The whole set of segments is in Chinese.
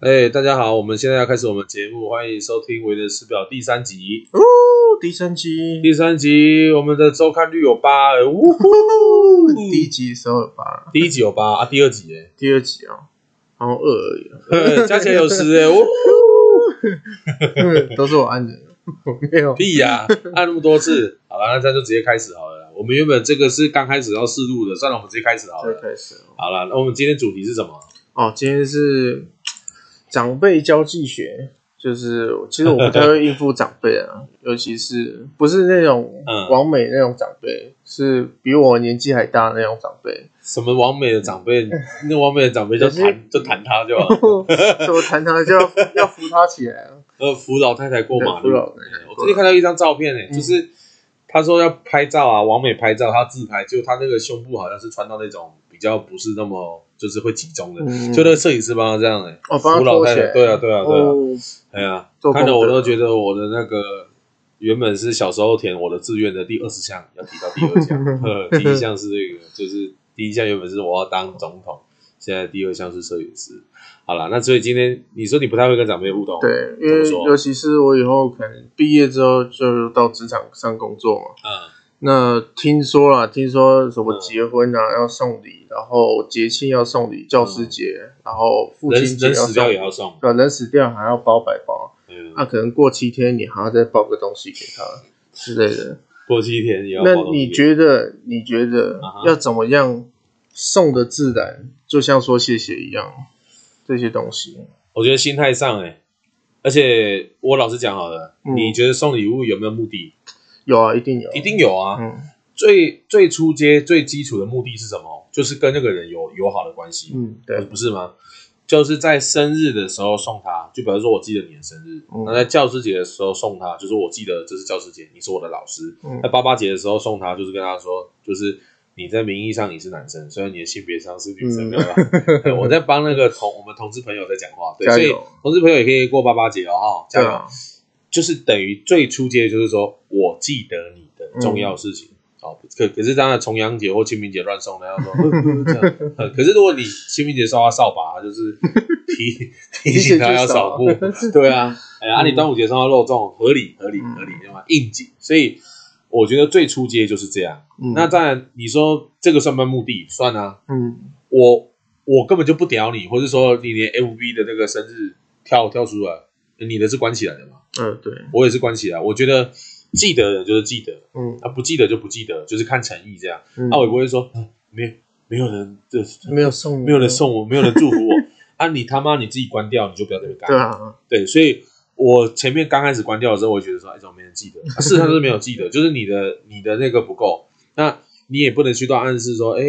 哎、欸，大家好，我们现在要开始我们节目，欢迎收听《维人师表》第三集。哦，第三集，第三集，我们的收看率有八，呜呼，第一集的时候有八，第一集有八啊，第二集哎，第二集哦，然后二而已，加起来有十哎，呜呼，都是我按的，没有。屁呀、啊，按那么多次，好了，那这样就直接开始好了。我们原本这个是刚开始要试录的，算了，我们直接开始好了，开始，好了，那我们今天主题是什么？哦，今天是。长辈交际学，就是其实我不太会应付长辈啊，尤其是不是那种王美那种长辈，嗯、是比我年纪还大的那种长辈。什么王美的长辈？那王美的长辈就弹就弹他就好，怎么弹他就要要扶他起来呃，扶老太太过马路。我最近看到一张照片诶、欸，就是他说要拍照啊，王美拍照，他自拍，就他那个胸部好像是穿到那种比较不是那么。就是会集中的，嗯、就那个摄影师帮他这样哎、欸，哦，扶老太太，对啊，对啊，对啊，哎呀、啊，看着我都觉得我的那个原本是小时候填我的志愿的第二十项要提到第二项，第一项是这个，就是第一项原本是我要当总统，现在第二项是摄影师。好了，那所以今天你说你不太会跟长辈互动，对，因为尤其是我以后可能毕业之后就到职场上工作嘛，嗯。那听说啦，听说什么结婚啊、嗯、要送礼，然后节庆要送礼，教师节，嗯、然后父亲节要送，也要送，对，人死掉还要包百包，嗯，那、啊、可能过七天你还要再包个东西给他之类的，过七天也要。那你觉得你觉得要怎么样送的自然，就像说谢谢一样，这些东西，我觉得心态上哎、欸，而且我老实讲好了，嗯、你觉得送礼物有没有目的？有啊，一定有，一定有啊。嗯，最最初阶、最基础的目的是什么？就是跟那个人有友好的关系。嗯，对，不是吗？就是在生日的时候送他，就比如说我记得你的生日，那、嗯、在教师节的时候送他，就是我记得这是教师节，你是我的老师。嗯，在爸爸节的时候送他，就是跟他说，就是你在名义上你是男生，虽然你的性别上是女生，对吧？我在帮那个同我们同志朋友在讲话，对，所以同志朋友也可以过八八节哦，哈，加油。就是等于最初阶，就是说我记得你的重要事情，哦、嗯，可可是当然重阳节或清明节乱送的，要说这样。可是如果你清明节烧他扫把，就是提 提醒他要扫墓，对啊，哎，啊，你端午节送他肉粽，合理合理合理，对吗？应景。所以我觉得最初阶就是这样。嗯、那当然，你说这个算不算目的？算啊。嗯，我我根本就不屌你，或者说你连 FB 的那个生日跳跳出来，你的是关起来的嘛？嗯，对，我也是关起来。我觉得记得的就是记得，嗯，他不记得就不记得，就是看诚意这样。那我也不会说，没没有人，就没有送，没有人送我，没有人祝福我。啊，你他妈你自己关掉，你就不要特别干。对啊，对，所以我前面刚开始关掉的时候，我觉得说，哎，怎么没人记得？事实上是没有记得，就是你的你的那个不够。那你也不能去到暗示说，哎，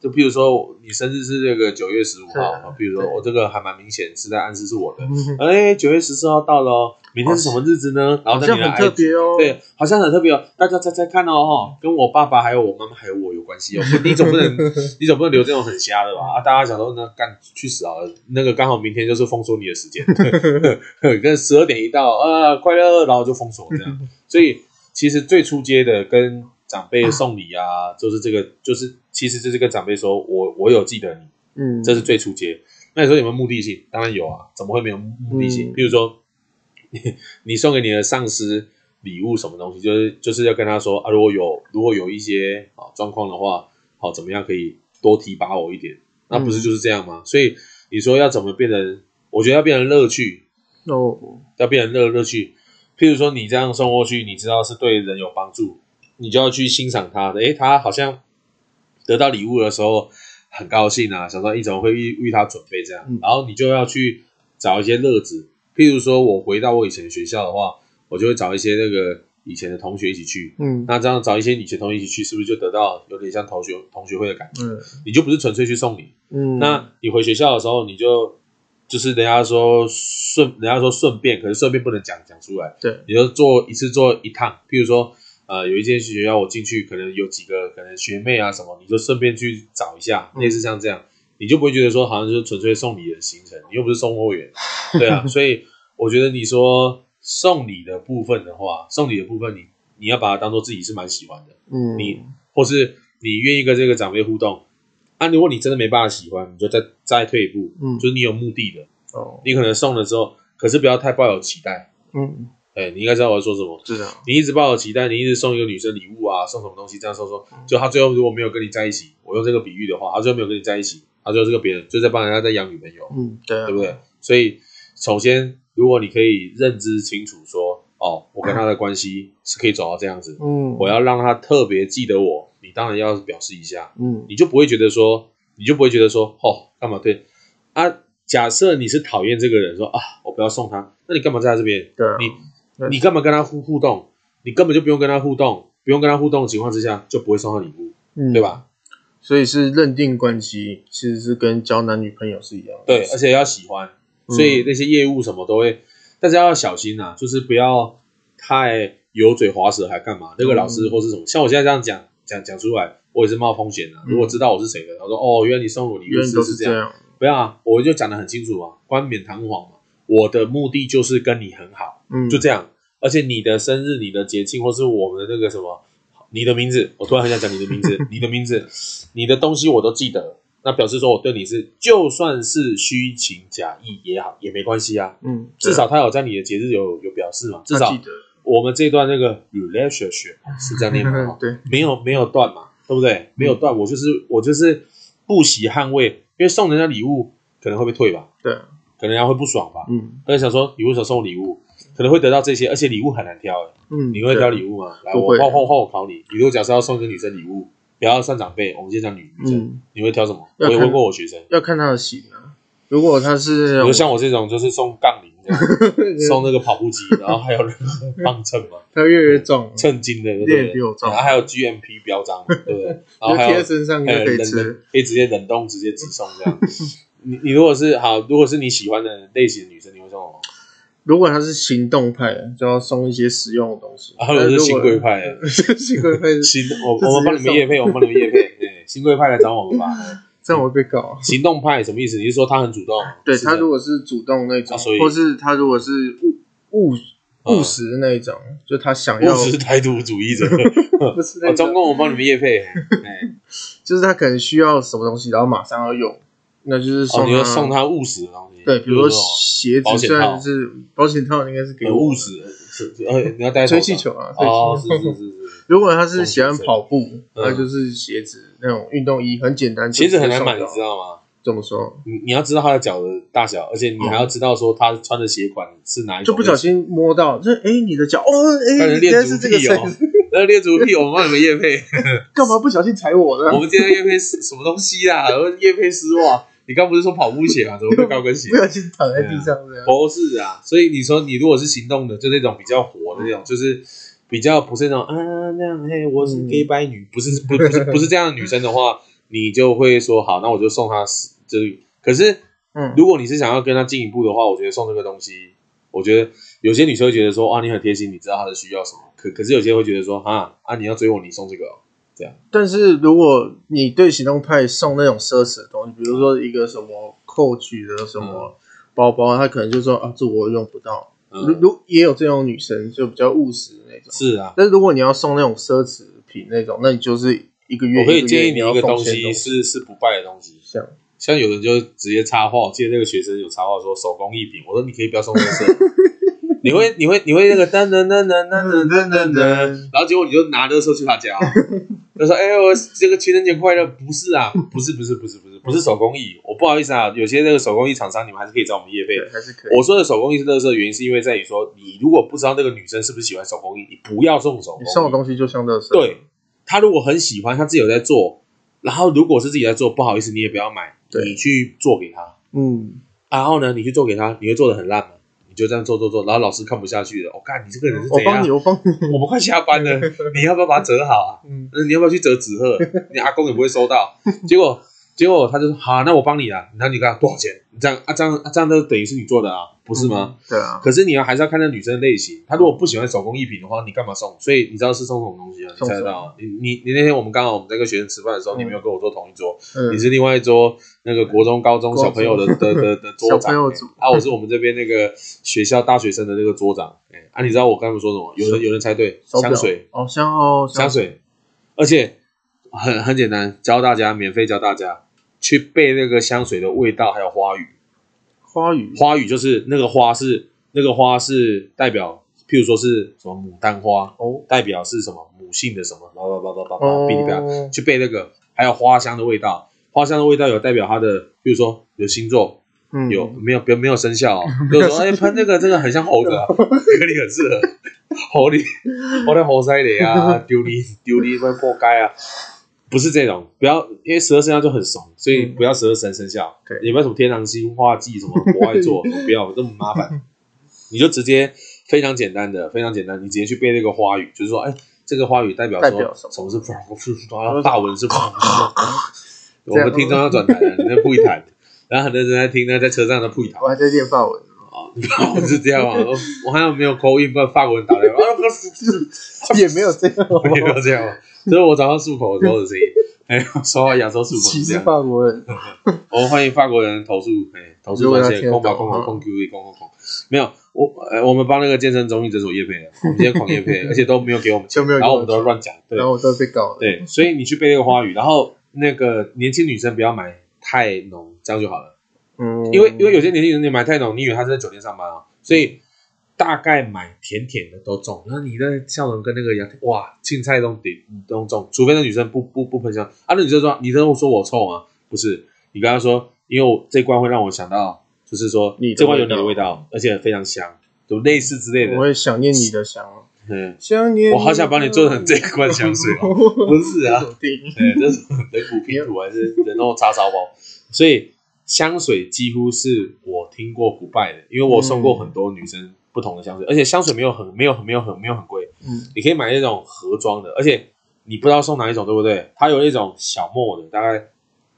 就比如说你生日是这个九月十五号，比如说我这个还蛮明显是在暗示是我的。哎，九月十四号到了哦。明天是什么日子呢？然后在你的 IG，好像很特别哦。对，好像很特别哦。大家猜猜看哦，哈，跟我爸爸还有我妈妈还有我有关系哦。你总不能，你总不能留这种很瞎的吧？啊，大家想说那干去死啊！那个刚好明天就是封锁你的时间，跟十二点一到啊，快乐，然后就封锁这样。所以其实最初阶的跟长辈送礼啊，就是这个，就是其实就是跟长辈说我我有记得你，嗯，这是最初阶。那你说有没有目的性？当然有啊，怎么会没有目的性？比如说。你送给你的上司礼物什么东西？就是就是要跟他说啊，如果有如果有一些啊状况的话，好怎么样可以多提拔我一点？那不是就是这样吗？嗯、所以你说要怎么变成？我觉得要变成乐趣哦，要变成乐乐趣。譬如说你这样送过去，你知道是对人有帮助，你就要去欣赏他的。诶，他好像得到礼物的时候很高兴啊，想说你怎么会为为他准备这样？然后你就要去找一些乐子。譬如说，我回到我以前的学校的话，我就会找一些那个以前的同学一起去。嗯，那这样找一些以前同学一起去，是不是就得到有点像同学同学会的感觉？嗯，你就不是纯粹去送礼。嗯，那你回学校的时候，你就就是人家说顺，人家说顺便，可是顺便不能讲讲出来。对，你就做一次做一趟。譬如说，呃，有一间学校我进去，可能有几个可能学妹啊什么，你就顺便去找一下，类似像这样。你就不会觉得说好像就是纯粹送礼的行程，你又不是送货员，对啊，所以我觉得你说送礼的部分的话，送礼的部分你你要把它当做自己是蛮喜欢的，嗯，你或是你愿意跟这个长辈互动，啊，如果你真的没办法喜欢，你就再再退一步，嗯，就是你有目的的，哦，你可能送了之后，可是不要太抱有期待。嗯，哎，你应该知道我要说什么。是的，你一直抱有期待，你一直送一个女生礼物啊，送什么东西，这样送送，就他最后如果没有跟你在一起，我用这个比喻的话，他最后没有跟你在一起，他最后这个别人就在帮人家在养女朋友。嗯，对啊，对不对？所以首先，如果你可以认知清楚说，哦，我跟他的关系是可以走到这样子，嗯，我要让他特别记得我，你当然要表示一下，嗯，你就不会觉得说，你就不会觉得说，哦，干嘛对啊？假设你是讨厌这个人，说啊，我不要送他，那你干嘛在他这边？对啊，你你干嘛跟他互互动？你根本就不用跟他互动，不用跟他互动的情况之下，就不会送他礼物，嗯，对吧？所以是认定关系，其实是跟交男女朋友是一样的，对，而且要喜欢，所以那些业务什么都会，但是要小心呐，就是不要太油嘴滑舌，还干嘛？那个老师或是什么，像我现在这样讲讲讲出来，我也是冒风险的。如果知道我是谁的，他说哦，原来你送我礼物是是这样。不要啊，我就讲的很清楚啊，冠冕堂皇嘛。我的目的就是跟你很好，嗯，就这样。而且你的生日、你的节庆，或是我们的那个什么，你的名字，我突然很想讲你的名字，你的名字，你的东西我都记得。那表示说我对你是，就算是虚情假意也好，也没关系啊。嗯，至少他有在你的节日有有表示嘛。至少我们这段那个 relationship 是这样念的，对，没有没有断嘛，对不对？没有断，我就是我就是不惜捍卫。因为送人家礼物可能会被退吧，对，可能人家会不爽吧，嗯，而且想说你为什么送礼物，可能会得到这些，而且礼物很难挑，嗯，你会挑礼物吗？来，我后后后我考你，你如果假设要送一个女生礼物，不要算长辈，我们先讲女女生，你会挑什么？我也问过我学生，要看她的型啊，如果他是，比如像我这种就是送杠铃。送那个跑步机，然后还有人磅秤嘛，它越来越重，称斤的，对不对？然后还有 GMP 标章，对不对？然后还有贴身上可以吃，可以直接冷冻，直接直送这样。你你如果是好，如果是你喜欢的类型的女生，你会送什么？如果她是行动派，就要送一些实用的东西。然后如果是新贵派的，新贵派，行我 我们帮你们业配，我们帮你们业配，对，新贵派来找我们吧。这样我会被告。行动派什么意思？你是说他很主动？对，他如果是主动那种，或是他如果是务务务实的那一种，就他想要务实台独主义者，不是？中共我帮你们业配，就是他可能需要什么东西，然后马上要用，那就是送你要送他务实的东西。对，比如说鞋子，虽然是保险套，应该是给务实，呃，你要带吹气球啊？哦，是是是。如果他是喜欢跑步，那就是鞋子那种运动衣，很简单。鞋子很难买，你知道吗？怎么说？你你要知道他的脚的大小，而且你还要知道说他穿的鞋款是哪一种。就不小心摸到，就哎，你的脚哦，哎，原来是这个鞋子。那练足癖，我们帮你们验配。干嘛不小心踩我呢？我们今天验配是什么东西啊？验配丝袜。你刚不是说跑步鞋吗？怎么会高跟鞋？不小心躺在地上这样。不是啊，所以你说你如果是行动的，就那种比较活的那种，就是。比较不是那种啊那样嘿，我是 gay 白女，不是不不是不是这样的女生的话，你就会说好，那我就送她就是。可是，嗯，如果你是想要跟她进一步的话，我觉得送这个东西，我觉得有些女生会觉得说啊，你很贴心，你知道她的需要什么。可可是有些会觉得说啊啊，你要追我，你送这个这样。但是如果你对行动派送那种奢侈的东西，比如说一个什么 Coach 的什么包包，他可能就说啊，这我用不到。如如也有这种女生，就比较务实的那种。是啊，但是如果你要送那种奢侈品那种，那你就是一个月。我可以建议你一个东西是是不败的东西，像像有人就直接插话，我记得那个学生有插话说手工艺品，我说你可以不要送这个，你会你会你会那个噔噔噔噔噔噔噔噔，然后结果你就拿的时候去他家。他说：“哎、欸，我这个情人节快乐，不是啊，不是，不是，不是，不是，不是手工艺。我不好意思啊，有些那个手工艺厂商，你们还是可以找我们业配，还是可以。我说的手工艺是垃圾的原因，是因为在于说，你如果不知道那个女生是不是喜欢手工艺，你不要送手工艺。你送的东西就像垃圾。对，他如果很喜欢，他自己有在做，然后如果是自己在做，不好意思，你也不要买，对你去做给他。嗯，然后呢，你去做给他，你会做的很烂吗？”就这样做做做，然后老师看不下去了。我看你这个人是怎样？我帮你，我帮你。我们快下班了，你要不要把它折好啊？嗯，你要不要去折纸鹤？你阿公也不会收到。结果，结果他就说：好，那我帮你啦。那你看多少钱？你这样啊，这样啊，这样都等于是你做的啊，不是吗？对啊。可是你要还是要看那女生的类型。她如果不喜欢手工艺品的话，你干嘛送？所以你知道是送什么东西啊？你猜得到？你你你那天我们刚好我们在跟学生吃饭的时候，你没有跟我坐同一桌，你是另外一桌。那个国中、高中小朋友的的的的桌长，啊，我是我们这边那个学校大学生的那个桌长，哎，啊，你知道我刚才说什么？有人有人猜对，香水哦，香哦，香水，而且很很简单，教大家免费教大家去背那个香水的味道还有花语，花语，花语就是那个花是那个花是代表，譬如说是什么牡丹花哦，代表是什么母性的什么，叭叭叭叭叭叭，哔哩吧啦，去背那个，还有花香的味道，花香的味道有代表它的，譬如说有星座，嗯，有没有没有没有生肖，比如说哎喷那个这个很像猴子，啊，跟你很适合，猴你我在猴塞里啊，丢你丢你会破街啊。不是这种，不要，因为十二生肖就很怂，所以不要十二生生肖。对，也不要什么天狼星、化忌什么国外做，不要这么麻烦。你就直接非常简单的，非常简单，你直接去背那个花语，就是说，哎，这个花语代表说什么是法文是。我们听众要转台了，你在不一谈，然后很多人在听呢，在车上的不一谈。我还在练法文啊，法文 是这样啊，我好像没有口音，不然法国人打来 啊，也没有这样，也 没有这样。所以我早上漱口的时候的声音，哎，说话亚洲漱口歧视法国人，我们欢迎法国人投诉，哎，投诉专线，空吧空吧空 Q V 空空空，没有，我，呃，我们帮那个健身中医诊所业配了，我们今天狂业配，而且都没有给我们钱，然后我们都乱讲，对，然后我都被告了，对，所以你去背那个花语，然后那个年轻女生不要买太浓，这样就好了，嗯，因为因为有些年轻人你买太浓，你以为他是在酒店上班啊，所以。大概买甜甜的都中，然后你的笑容跟那个一样，哇，青菜都顶都中，除非那女生不不不喷香啊，那女生说，你真的说我臭吗？不是，你跟她说，因为我这罐会让我想到，就是说你这关有你的味道，而且非常香，就类似之类的。我会想念你的香，嗯，想念。我好想把你做成这一罐香水哦，不是啊，对，这是人骨拼图还是人肉叉烧包？所以香水几乎是我听过不败的，因为我送过很多女生。不同的香水，而且香水没有很没有很没有很没有很贵，嗯，你可以买那种盒装的，而且你不知道送哪一种，对不对？它有一种小沫的，大概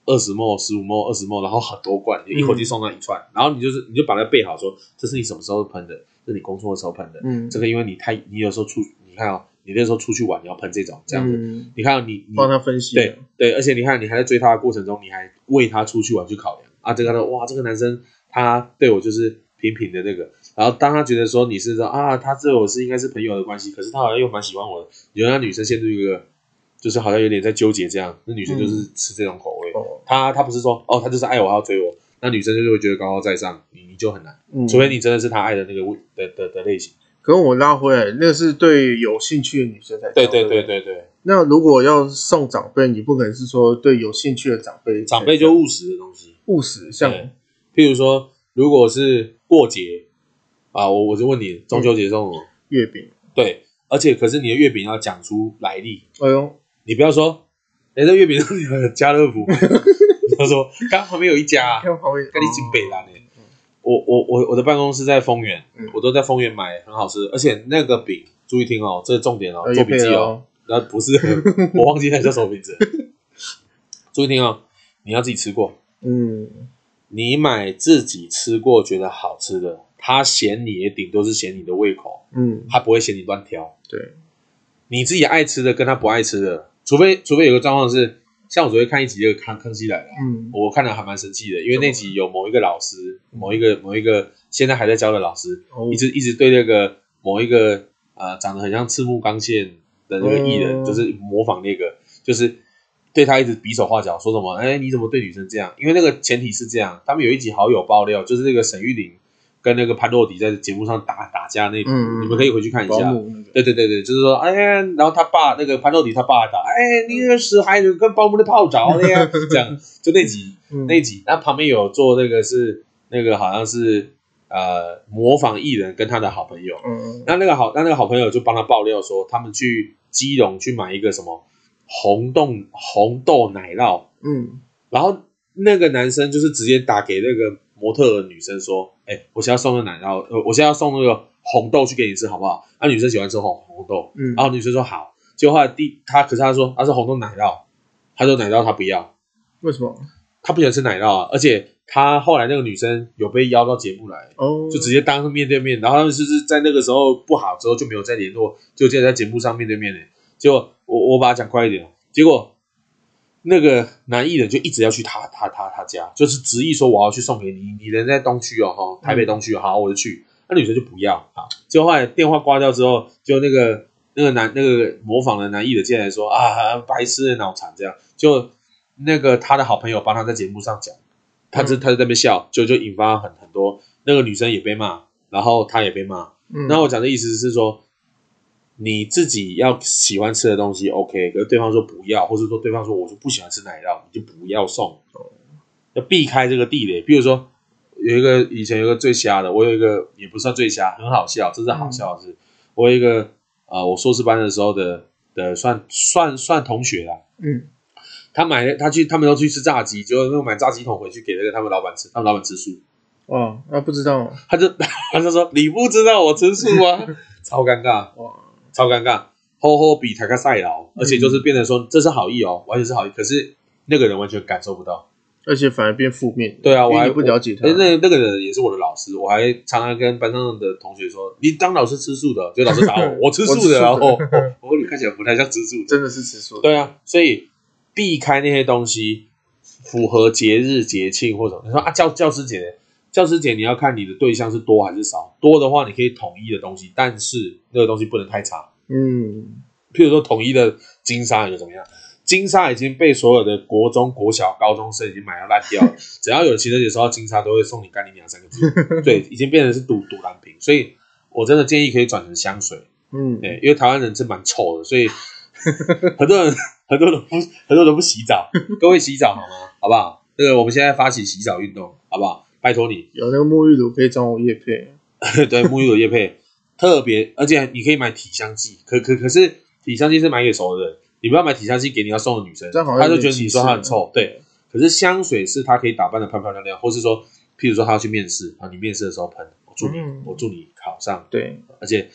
二十沫、十五沫、二十沫，然后很多罐，一口气送那一串，嗯、然后你就是你就把它备好说，说这是你什么时候喷的，这是你工作的时候喷的，嗯，这个因为你太你有时候出，你看哦，你那时候出去玩你要喷这种这样子，嗯、你看、哦、你帮他分析，对对，而且你看你还在追他的过程中，你还为他出去玩去考量啊，这个哇，这个男生他对我就是平平的那个。然后当他觉得说你是说啊，他对我是应该是朋友的关系，可是他好像又蛮喜欢我的，你让女生陷入一个，就是好像有点在纠结这样，那女生就是吃这种口味，他他不是说哦，他就是爱我，要追我，那女生就会觉得高高在上，你你就很难，除非你真的是他爱的那个味的的的类型。可是我拉回来，那是对有兴趣的女生才对对对对对。那如果要送长辈，你不可能是说对有兴趣的长辈，长辈就务实的东西，务实像，譬如说，如果是过节。啊，我我就问你，中秋节送什么？月饼。对，而且可是你的月饼要讲出来历。哎呦，你不要说，哎，这月饼是家乐福。他说，刚旁边有一家，看旁边，跟你进北兰诶。我我我我的办公室在丰原，我都在丰原买，很好吃。而且那个饼，注意听哦，这是重点哦，做笔记哦。那不是，我忘记它叫什么名字。注意听哦，你要自己吃过。嗯，你买自己吃过觉得好吃的。他嫌你也顶多是嫌你的胃口，嗯，他不会嫌你乱挑。对，你自己爱吃的跟他不爱吃的，除非除非有个状况是，像我昨天看一集这个康康熙来了，嗯，我看了还蛮生气的，因为那集有某一个老师，某一个某一个现在还在教的老师，一直一直对那个某一个呃长得很像赤木刚宪的那个艺人，就是模仿那个，就是对他一直比手画脚，说什么，哎，你怎么对女生这样？因为那个前提是这样，他们有一集好友爆料，就是那个沈玉琳。跟那个潘若迪在节目上打打架那，嗯、你们可以回去看一下。那个、对对对对，就是说，哎，然后他爸那个潘若迪他爸打，哎，你那个死孩子跟保姆的泡澡那 样，这样就那集、嗯、那集，那旁边有做那个是那个好像是呃模仿艺人跟他的好朋友，嗯，那那个好那那个好朋友就帮他爆料说，他们去基隆去买一个什么红豆红豆奶酪，嗯，然后那个男生就是直接打给那个。模特的女生说：“哎、欸，我现在送个奶酪，呃，我现在要送那个红豆去给你吃，好不好？”那、啊、女生喜欢吃红红豆，嗯，然后女生说好。结果后来第他，可是他说他是红豆奶酪，他说奶酪他不要，为什么？他不喜欢吃奶酪啊，而且他后来那个女生有被邀到节目来，哦，就直接当面对面，然后他们是是在那个时候不好之后就没有再联络，就接在节目上面对面呢？结果我我把它讲快一点，结果。那个男艺人就一直要去他他他他家，就是执意说我要去送给你，你人在东区哦，哈，台北东区，好，我就去。那女生就不要啊，结果后来电话挂掉之后，就那个那个男那个模仿的男艺人进来说啊，白痴的脑残这样，就那个他的好朋友帮他在节目上讲，他就他就在那边笑，就就引发很很多，那个女生也被骂，然后他也被骂。嗯，那我讲的意思是说，你自己要喜欢吃的东西，OK，可是对方说不要，或者说对方说我就不喜欢吃奶酪，你就不要送，要避开这个地雷。比如说有一个以前有个最瞎的，我有一个也不算最瞎，很好笑，真是好笑的是，嗯、我有一个啊、呃，我硕士班的时候的的算算算同学啦，嗯，他买他去他们都去吃炸鸡，结果那个买炸鸡桶回去给那个他们老板吃，他们老板吃素。哦，那不知道，他就 他就说你不知道我吃素吗？超尴尬，哇，超尴尬，吼吼比台卡赛劳，而且就是变成说这是好意哦，完全是好意，可是那个人完全感受不到，而且反而变负面。对啊，我还不了解他。那那个人也是我的老师，我还常常跟班上的同学说，你当老师吃素的，就老师打我，我吃素的，然后我说你看起来不太像吃素，真的是吃素的。对啊，所以避开那些东西，符合节日节庆或者你说啊教教师节。教师节你要看你的对象是多还是少，多的话你可以统一的东西，但是那个东西不能太差。嗯，譬如说统一的金沙又怎么样？金沙已经被所有的国中、国小、高中生已经买到烂掉了，只要有情人节收到金沙，都会送你干你娘三个字。对，已经变成是赌赌蓝瓶，所以我真的建议可以转成香水。嗯，对，因为台湾人是蛮臭的，所以很多人很多人不很多人不洗澡，各位洗澡好吗？好不好？那个我们现在发起洗澡运动，好不好？拜托你，有那个沐浴乳可以找我业配，对，沐浴乳业配。特别，而且你可以买体香剂，可可可是体香剂是买给熟的人，你不要买体香剂给你要送的女生，她就觉得你说她很臭，对。可是香水是她可以打扮的漂漂亮亮，或是说，譬如说她要去面试啊，你面试的时候喷，我祝你，嗯、我祝你考上，对。而且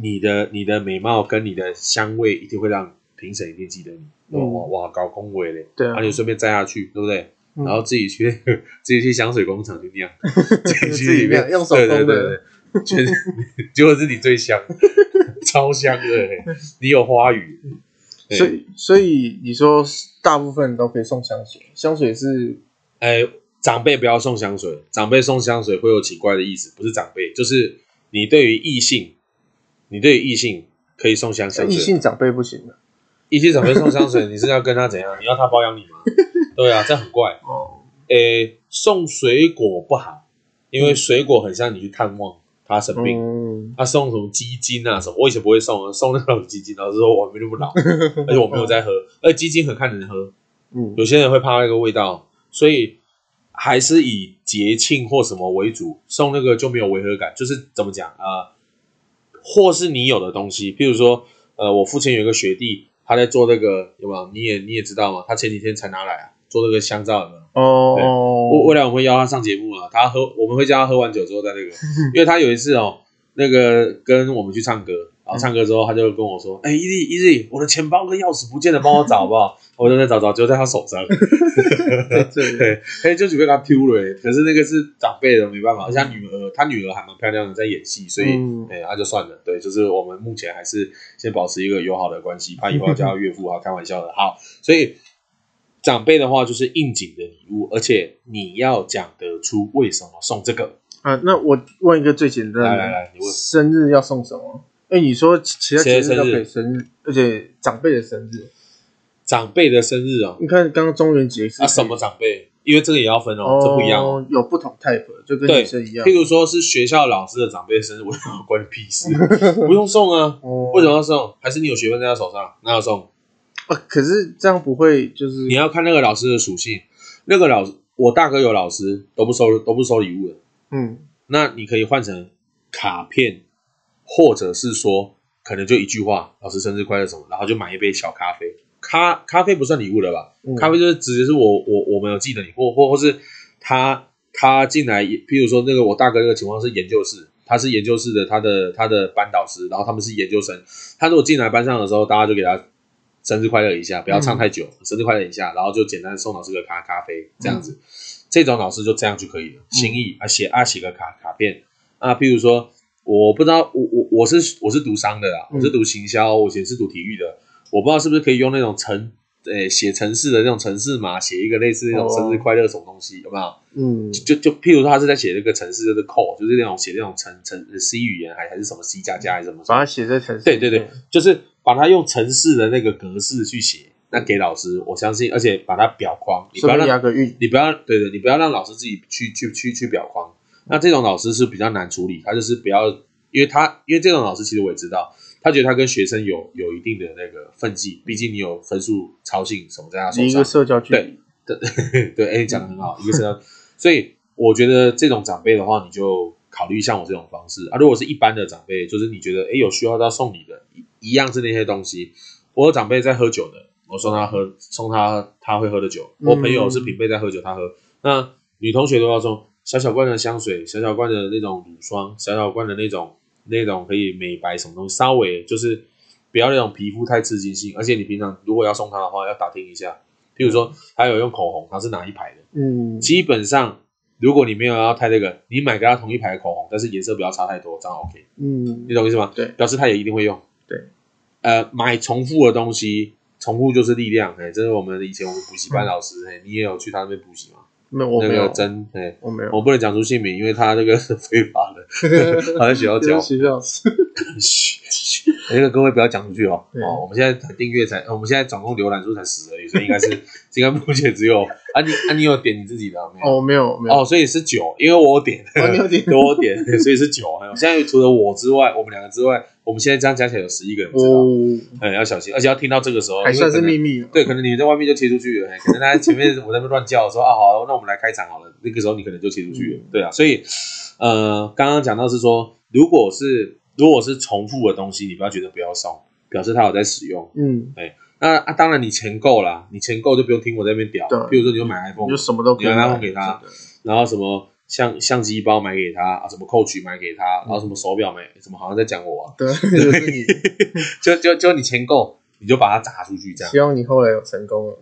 你的你的美貌跟你的香味一定会让评审一定记得你，哇、嗯、哇哇，搞恭维嘞，对，啊，你顺便摘下去，对不对？然后自己去 自己去香水工厂 去酿，自己去里面用手工的，对对对对，全 结果是你最香，超香的，你有花语，所以所以你说大部分都可以送香水，香水是，哎，长辈不要送香水，长辈送香水会有奇怪的意思，不是长辈，就是你对于异性，你对于异性可以送香香水，异性长辈不行的，异性长辈送香水，你是要跟他怎样？你要他包养你吗？对啊，这很怪 哦。诶，送水果不好，因为水果很像你去探望他生病。嗯、他送什么鸡精啊什么？我以前不会送，送那种鸡精，老师说我还没那么老，而且我没有在喝。而鸡精很看人喝，嗯，有些人会怕那个味道，所以还是以节庆或什么为主。送那个就没有违和感，就是怎么讲啊、呃？或是你有的东西，譬如说，呃，我父亲有一个学弟，他在做那个有没有？你也你也知道吗？他前几天才拿来啊。做那个香皂的哦，未未来我们会邀他上节目啊，他喝我们会叫他喝完酒之后再那个，因为他有一次哦，那个跟我们去唱歌，然后唱歌之后他就跟我说，哎、欸，伊利伊利，我的钱包跟钥匙不见了，帮我找好不好？我就在找找，就在他手上，对 对，哎，就准备给他丢了，可是那个是长辈的，没办法，而且他女儿他女儿还蛮漂亮的，在演戏，所以哎，那、嗯欸、就算了，对，就是我们目前还是先保持一个友好的关系，怕以后要叫他岳父啊，开玩笑的，好，所以。长辈的话就是应景的礼物，而且你要讲得出为什么送这个啊？那我问一个最简单的，来来来，你问，生日要送什么？哎，你说其他节日都可以生日，而且长辈的生日，长辈的生日哦。你看刚刚中元节是啊，什么长辈？因为这个也要分哦，这不一样哦，有不同 type，就跟女生一样。譬如说是学校老师的长辈生日，为什么关你屁事？不用送啊，为什么要送？还是你有学分在他手上，那要送？啊，可是这样不会，就是你要看那个老师的属性。那个老师，我大哥有老师都不收，都不收礼物的。嗯，那你可以换成卡片，或者是说，可能就一句话，老师生日快乐什么，然后就买一杯小咖啡。咖咖啡不算礼物了吧？嗯、咖啡就是直接是我我我没有记得你，或或或是他他进来，譬如说那个我大哥那个情况是研究室，他是研究室的他的他的班导师，然后他们是研究生，他如果进来班上的时候，大家就给他。生日快乐一下，不要唱太久。嗯、生日快乐一下，然后就简单送老师个咖咖啡这样子，嗯、这种老师就这样就可以了。心意啊，写啊写个卡卡片啊，譬如说，我不知道，我我我是我是读商的啦，嗯、我是读行销，我以前是读体育的，我不知道是不是可以用那种程诶写程式的那种城市码，写一个类似那种生日快乐什么东西，有没有？嗯，就就譬如说他是在写那个城市，就是 code，就是那种写那种城城 C 语言，还还是什么 C 加加还是什么，把它写在程式，对对对，就是。把它用城市的那个格式去写，那给老师，我相信，而且把它裱框，你不要让你不要对对，你不要让老师自己去去去去裱框。那这种老师是比较难处理，他就是不要，因为他因为这种老师其实我也知道，他觉得他跟学生有有一定的那个分际，毕竟你有分数操性什么在他手上，一个社交距离，对对对，哎，讲的很好，一个社交，所以我觉得这种长辈的话，你就考虑像我这种方式啊。如果是一般的长辈，就是你觉得哎有需要要送你的，一样是那些东西。我有长辈在喝酒的，我送他喝，送他他会喝的酒。我朋友是平辈在喝酒，他喝。嗯、那女同学都要送小小罐的香水，小小罐的那种乳霜，小小罐的那种那种可以美白什么东西，稍微就是不要那种皮肤太刺激性。而且你平常如果要送他的话，要打听一下。譬如说，他有用口红，他是哪一排的？嗯，基本上如果你没有要太那个，你买给他同一排的口红，但是颜色不要差太多，这样 OK。嗯，你懂意思吗？对，表示他也一定会用。对。呃，买重复的东西，重复就是力量。哎，这是我们以前我们补习班老师，哎、嗯，你也有去他那边补习吗？没有，我没有。那个真，哎，我没有。我不能讲出姓名，因为他那个是非法的，他在学校教。学校是。那个各位不要讲出去哦。哦，我们现在订阅才，我们现在总共浏览数才十而已，所以应该是应该目前只有啊你啊你有点你自己的没有？哦，没有没有。哦，所以是九，因为我点，你有点，我点，所以是九。现在除了我之外，我们两个之外。我们现在这样加起来有十一个人知道，哎、哦，要小心，而且要听到这个时候，还算是秘密。对，可能你们在外面就切出去了，可能他前面我在那边乱叫说啊，好，那我们来开场好了。那个时候你可能就切出去了，嗯、对啊。所以，呃，刚刚讲到是说，如果是如果是重复的东西，你不要觉得不要送，表示他有在使用。嗯，哎，那啊，当然你钱够了，你钱够就不用听我在那边屌。对，比如说你就买 iPhone，你就什么都可以买 iPhone 给他，然后什么。相相机包买给他啊，什么 Coach 买给他，然后什么手表买，什么好像在讲我啊？对，就是你，就就就你钱够，你就把它砸出去，这样。希望你后来有成功了。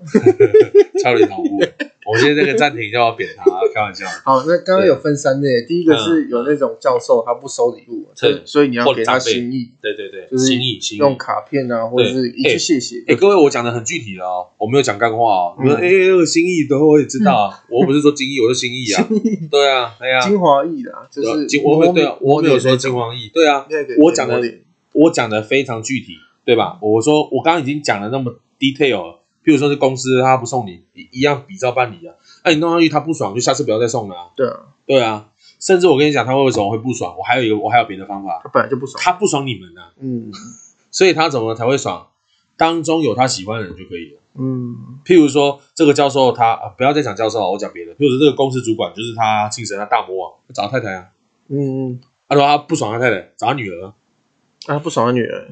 超级恐怖。我现在这个暂停就要扁他，开玩笑。好，那刚刚有分三类，第一个是有那种教授他不收礼物，所以你要给他心意。对对对，就是心意，心意。用卡片啊，或者是一句谢谢。哎，各位，我讲的很具体的哦，我没有讲干话哦。你们哎，那个心意都会知道，我不是说精益，我是心意啊。对啊，哎呀，精华意的，就是精，我对啊，我没有说精华意。对啊，我讲的我讲的非常具体，对吧？我说我刚刚已经讲了那么 detail 了。譬如说是公司他不送你，一样比照办理啊。那你弄上去他不爽，就下次不要再送了啊。对啊，对啊。甚至我跟你讲，他为什么会不爽？我还有一个，我还有别的方法。他本来就不爽，他不爽你们啊。嗯。所以他怎么才会爽？当中有他喜欢的人就可以了。嗯。譬如说这个教授他，他不要再讲教授了，我讲别的。譬如说这个公司主管就是他精神他大魔王，找他太太啊。嗯嗯。他说他不爽他太太，找他女儿。啊，不爽他女儿。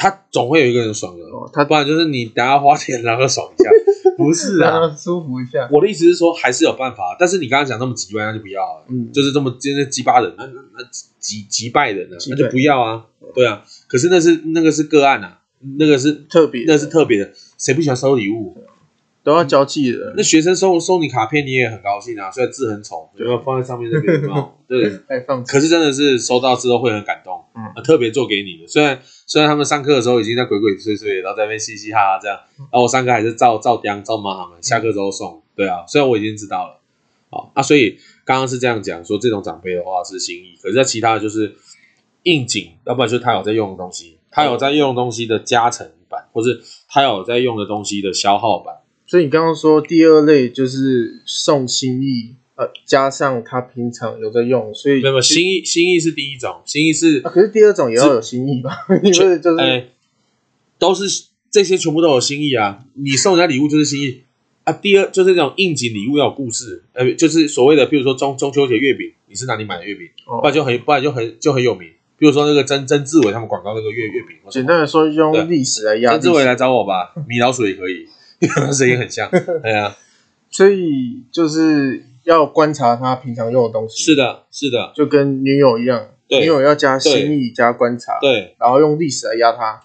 他总会有一个人爽的，哦他不然就是你等下花钱让他爽一下，不是啊，舒服一下。我的意思是说，还是有办法，但是你刚刚讲那么极端，那就不要了。嗯，就是这么真的鸡巴人，那那那击击败人呢，那就不要啊。对啊，可是那是那个是个案啊，那个是特别，那是特别的，谁不喜欢收礼物？都要交际的，那学生收收你卡片，你也很高兴啊。虽然字很丑，有没有放在上面那边？对，可是真的是收到之后会很感动，嗯，特别做给你的。虽然虽然他们上课的时候已经在鬼鬼祟祟，然后在那边嘻嘻哈哈这样，然后我上课还是照照叼照骂他们。下课之后送，对啊，虽然我已经知道了，好啊，所以刚刚是这样讲说，这种长辈的话是心意，可是在其他的就是应景，要不然就是他有在用的东西，他有在用的东西的加成版，或是他有在用的东西的消耗版。所以你刚刚说第二类就是送心意，呃，加上他平常有在用，所以没有心意，心意是第一种，心意是，可是第二种也要有心意吧？因为就是，哎，都是这些全部都有心意啊！你送人家礼物就是心意啊。第二就是这种应景礼物要有故事，呃，就是所谓的，比如说中中秋节月饼，你是哪里买的月饼？不然就很不然就很就很有名。比如说那个曾曾志伟他们广告那个月月饼，简单的说用历史来压。曾志伟来找我吧，米老鼠也可以。声音很像，对啊，所以就是要观察他平常用的东西。是的，是的，就跟女友一样，女友要加心意，加观察，对，然后用历史来压他，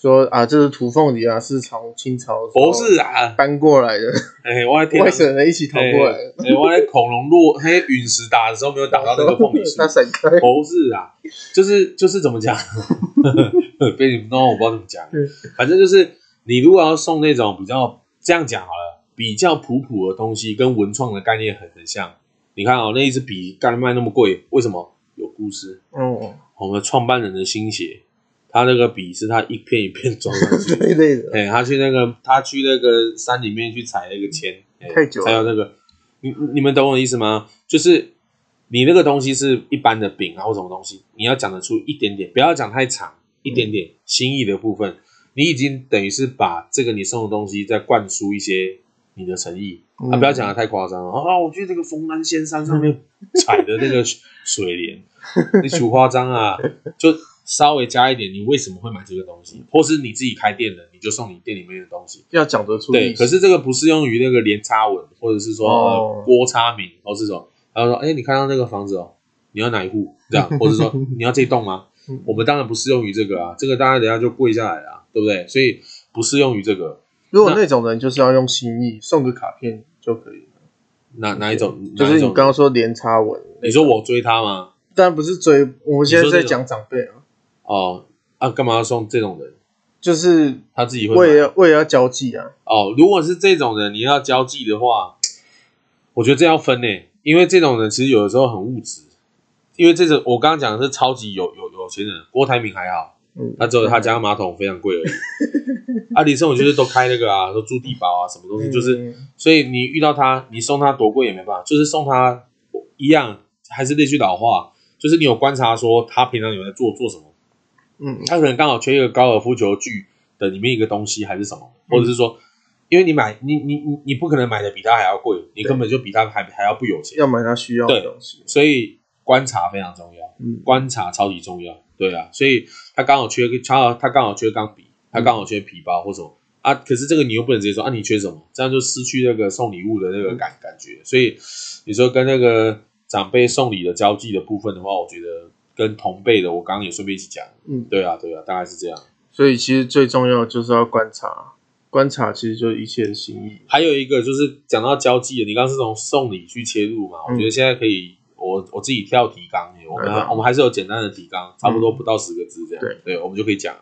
说啊，这是土凤梨啊，是从清朝不是啊搬过来的，哎，我还 外省人一起逃过来的，哎，我还恐龙落黑陨石打的时候没有打到那个凤梨树，他闪开，不是啊，就是就是怎么讲，被你们弄，我不知道怎么讲，反正就是。你如果要送那种比较这样讲好了，比较普普的东西，跟文创的概念很很像。你看哦，那一支笔干卖那么贵，为什么？有故事。嗯，我们创办人的心血，他那个笔是他一片一片装上去，对对的。哎，他去那个他去那个山里面去采那个签，太久了，还有那个。你你们懂我的意思吗？就是你那个东西是一般的饼啊或什么东西，你要讲得出一点点，不要讲太长，一点点心意的部分，你已经等于是把这个你送的东西再灌输一些你的诚意。啊，不要讲的太夸张了啊！我觉得这个峰南仙山上面采的那个水莲，你太夸张啊！就稍微加一点，你为什么会买这个东西？或是你自己开店的，你就送你店里面的东西，要讲得出。对，可是这个不适用于那个连插纹，或者是说、哦呃、郭插名，或是说，他说，哎，你看到那个房子哦，你要哪一户？这样，或者说 你要这栋吗？我们当然不适用于这个啊，这个大家等下就跪下来了、啊，对不对？所以不适用于这个。如果那种人就是要用心意送个卡片就可以了。哪哪一种？就是你刚刚说连插纹。你说我追他吗？当然不是追，我们现在在讲长辈啊。哦，啊，干嘛要送这种人？就是他自己会。为了为了要交际啊。哦，如果是这种人，你要交际的话，我觉得这要分呢，因为这种人其实有的时候很物质。因为这种我刚刚讲的是超级有有有钱人，郭台铭还好。他只有他家马桶非常贵而已。啊，李胜我就是都开那个啊，都住地堡啊，什么东西，就是，所以你遇到他，你送他多贵也没办法，就是送他一样，还是那句老话，就是你有观察说他平常有在做做什么，嗯，他可能刚好缺一个高尔夫球具的里面一个东西还是什么，或者是说，因为你买你你你你不可能买的比他还要贵，你根本就比他还还要不有钱，要买他需要的东西，所以观察非常重要，嗯，观察超级重要。对啊，所以他刚好缺个，他他刚好缺钢笔，他刚好缺皮包或什么啊。可是这个你又不能直接说啊，你缺什么？这样就失去那个送礼物的那个感感觉。所以你说跟那个长辈送礼的交际的部分的话，我觉得跟同辈的，我刚刚也顺便一起讲。嗯，对啊，对啊，大概是这样。所以其实最重要的就是要观察，观察其实就是一切的心意。还有一个就是讲到交际的，你刚刚是从送礼去切入嘛？我觉得现在可以。我我自己跳提纲，我们我们还是有简单的提纲，差不多不到十个字这样，对，对，我们就可以讲了。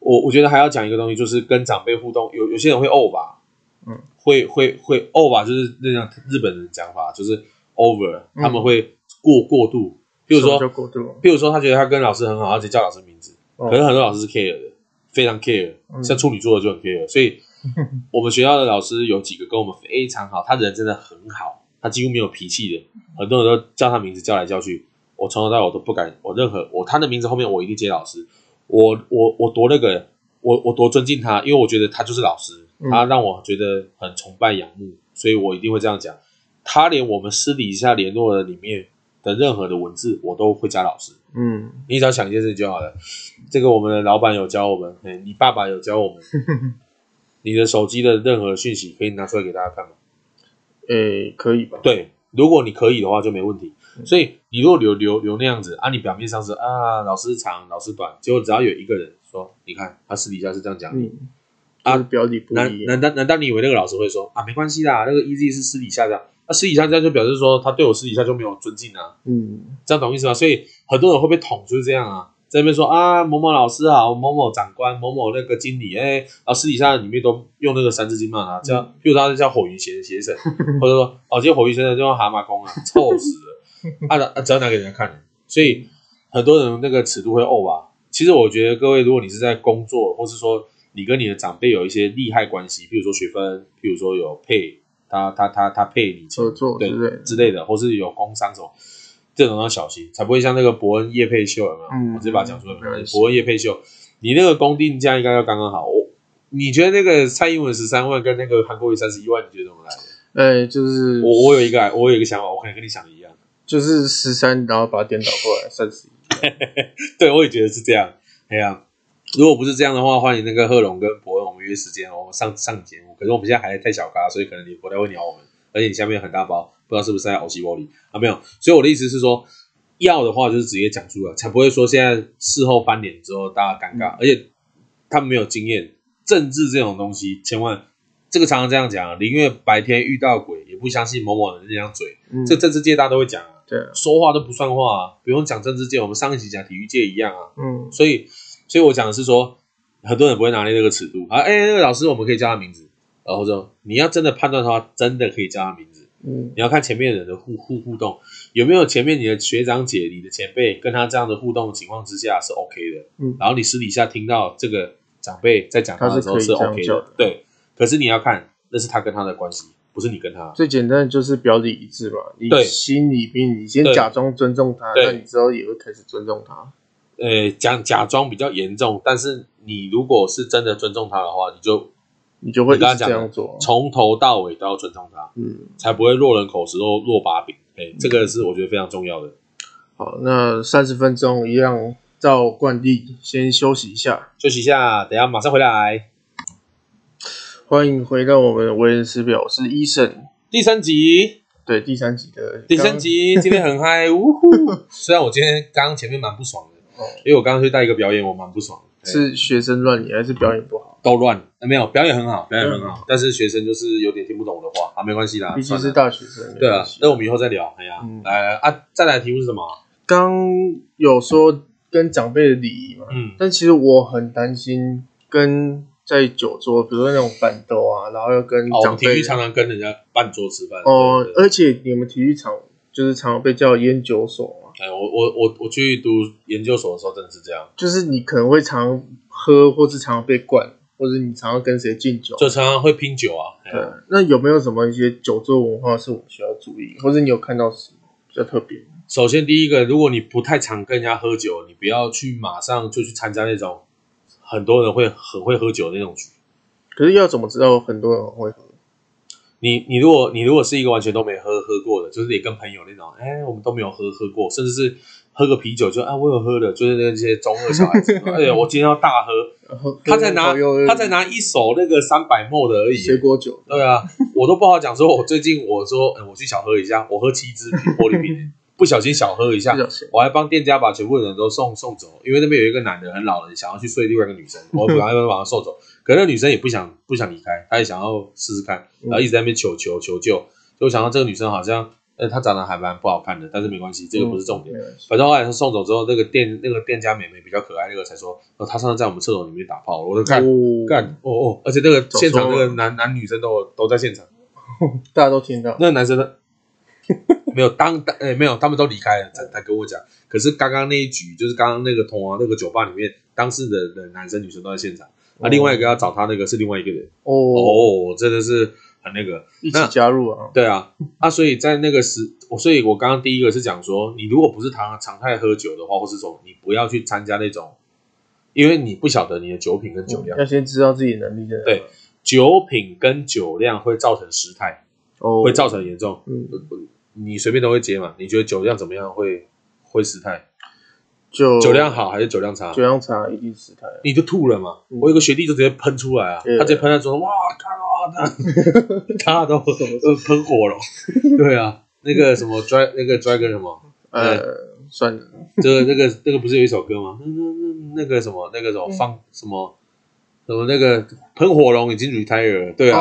我我觉得还要讲一个东西，就是跟长辈互动，有有些人会欧吧，嗯，会会会欧吧，就是那样日本人讲法，就是 over，他们会过过度，比如说过度，比如说他觉得他跟老师很好，而且叫老师名字，可是很多老师是 care 的，非常 care，像处女座的就很 care，所以 我们学校的老师有几个跟我们非常好，他人真的很好。他几乎没有脾气的，很多人都叫他名字叫来叫去，我从头到尾都不敢，我任何我他的名字后面我一定接老师，我我我多那个，我我多尊敬他，因为我觉得他就是老师，他让我觉得很崇拜仰慕，所以我一定会这样讲。他连我们私底下联络的里面的任何的文字，我都会加老师。嗯，你只要想一件事就好了。这个我们的老板有教我们，哎，你爸爸有教我们，你的手机的任何讯息可以拿出来给大家看吗？诶，可以吧？对，如果你可以的话就没问题。嗯、所以你如果留留留那样子啊，你表面上是啊，老师长，老师短，结果只要有一个人说，你看他私底下是这样讲，嗯，啊，表里不一。难难道难道你以为那个老师会说啊，没关系啦，那个 EZ 是私底下这样，那、啊、私底下这样就表示说他对我私底下就没有尊敬啊，嗯，这样懂意思吗？所以很多人会被捅就是这样啊。在那边说啊，某某老师好，某某长官，某某那个经理，哎，然后私底下里面都用那个三字经骂他，叫，譬如他是叫火云邪邪神，或者说哦，这个火云邪神就用蛤蟆功啊，臭死了，啊啊，只要拿给人家看，所以很多人那个尺度会呕吧。其实我觉得各位，如果你是在工作，或是说你跟你的长辈有一些利害关系，譬如说学分，譬如说有配他他他他配你合作对对之类的，或是有工商什么。这种要小心，才不会像那个伯恩叶佩秀有没有？嗯，我直接把它讲出来。伯恩叶佩秀，你那个公定价应该要刚刚好。我，你觉得那个蔡英文十三万跟那个韩国瑜三十一万，你觉得怎么来的？呃，就是我我有一个我有一个想法，我可能跟你想的一样，就是十三，然后把它颠倒过来三十一。对，我也觉得是这样。哎呀，如果不是这样的话，欢迎那个贺龙跟伯恩，我们约时间哦，上上节目。可是我们现在还太小咖，所以可能你不太会鸟我们，而且你下面有很大包。不知道是不是在熬西玻璃啊？没有，所以我的意思是说，要的话就是直接讲出来，才不会说现在事后翻脸之后大家尴尬，嗯、而且他们没有经验。政治这种东西，千万这个常常这样讲，宁愿白天遇到鬼，也不相信某某人那张嘴。嗯、这政治界大家都会讲啊，对，说话都不算话啊，不用讲政治界，我们上一集讲体育界一样啊。嗯，所以，所以我讲的是说，很多人不会拿捏这个尺度啊。哎，那个老师我们可以叫他名字，然后说你要真的判断的话，真的可以叫他名字。嗯，你要看前面的人的互互互动有没有前面你的学长姐、你的前辈跟他这样的互动情况之下是 OK 的，嗯，然后你私底下听到这个长辈在讲他的时候是 OK 的，对。可是你要看那是他跟他的关系，不是你跟他。最简单的就是表里一致嘛，你心里边你先假装尊重他，那你之后也会开始尊重他。呃，讲假装比较严重，但是你如果是真的尊重他的话，你就。你就会这样做，从头到尾都要尊重他，嗯，才不会落人口实落落把柄。哎、欸，这个是我觉得非常重要的。好，那三十分钟一样照惯例先休息一下，休息一下，等一下马上回来。欢迎回到我们的维人师表，我是医生。第三集，对，第三集的第三集，今天很嗨，呜呼！虽然我今天刚刚前面蛮不爽的，哦，因为我刚刚去带一个表演，我蛮不爽的。是学生乱演还是表演不好？都乱，没有表演很好，表演很好，嗯、但是学生就是有点听不懂我的话，啊，没关系啦，毕竟是大学生。对啊，那我们以后再聊。哎呀，嗯、来啊，再来的题目是什么？刚有说跟长辈的礼仪嘛，嗯，但其实我很担心跟在酒桌，比如说那种办桌啊，然后要跟长辈，哦、体育常常跟人家办桌吃饭哦，而且你们体育场就是常常被叫烟酒所嘛。哎，我我我我去读研究所的时候，真的是这样，就是你可能会常喝，或是常常被灌，或者你常常跟谁敬酒，就常常会拼酒啊。对，那有没有什么一些酒桌文化是我们需要注意，或者你有看到什么比较特别？首先，第一个，如果你不太常跟人家喝酒，你不要去马上就去参加那种很多人会很会喝酒的那种局。可是要怎么知道很多人会喝？你你如果你如果是一个完全都没喝喝过的，就是你跟朋友那种，哎，我们都没有喝喝过，甚至是喝个啤酒就啊，我有喝的，就是那些中二小孩子，哎呀，我今天要大喝，他在拿他在拿一手那个三百 ml 的而已，水果酒，对啊，我都不好讲，说我最近我说，嗯，我去小喝一下，我喝七支玻璃瓶，不小心小喝一下，我还帮店家把全部的人都送送走，因为那边有一个男的很老了，想要去睡另外一个女生，我赶快把他送走。可是那女生也不想不想离开，她也想要试试看，然后一直在那边求求求救，就想到这个女生好像，呃，她长得还蛮不好看的，但是没关系，这个不是重点。反正后来她送走之后，那个店那个店家美眉比较可爱，那个才说，呃，她上次在我们厕所里面打炮，我都看干哦哦，而且那个现场那个男男女生都都在现场，大家都听到。那个男生呢？没有当当诶没有，他们都离开了才才跟我讲。可是刚刚那一局，就是刚刚那个通话那个酒吧里面，当事的的男生女生都在现场。那、啊、另外一个要找他那个是另外一个人。哦。哦，真的是很那个。一起加入啊，对啊，啊，所以在那个时，我所以我刚刚第一个是讲说，你如果不是常常态喝酒的话，或是说你不要去参加那种，因为你不晓得你的酒品跟酒量，要先知道自己能力的。对，酒品跟酒量会造成失态，哦，会造成严重。嗯，你随便都会接嘛？你觉得酒量怎么样会会失态？就酒量好还是酒量差？酒量差一定失态，你就吐了嘛。我有个学弟就直接喷出来啊，他直接喷在桌上，哇，看啊，他他都喷火了。对啊，那个什么 dry 那个 dragon 什么？呃，算了，这个那个那个不是有一首歌吗？那那那个什么那个什么放什么？什么那个喷火龙已经 retire 了，对啊，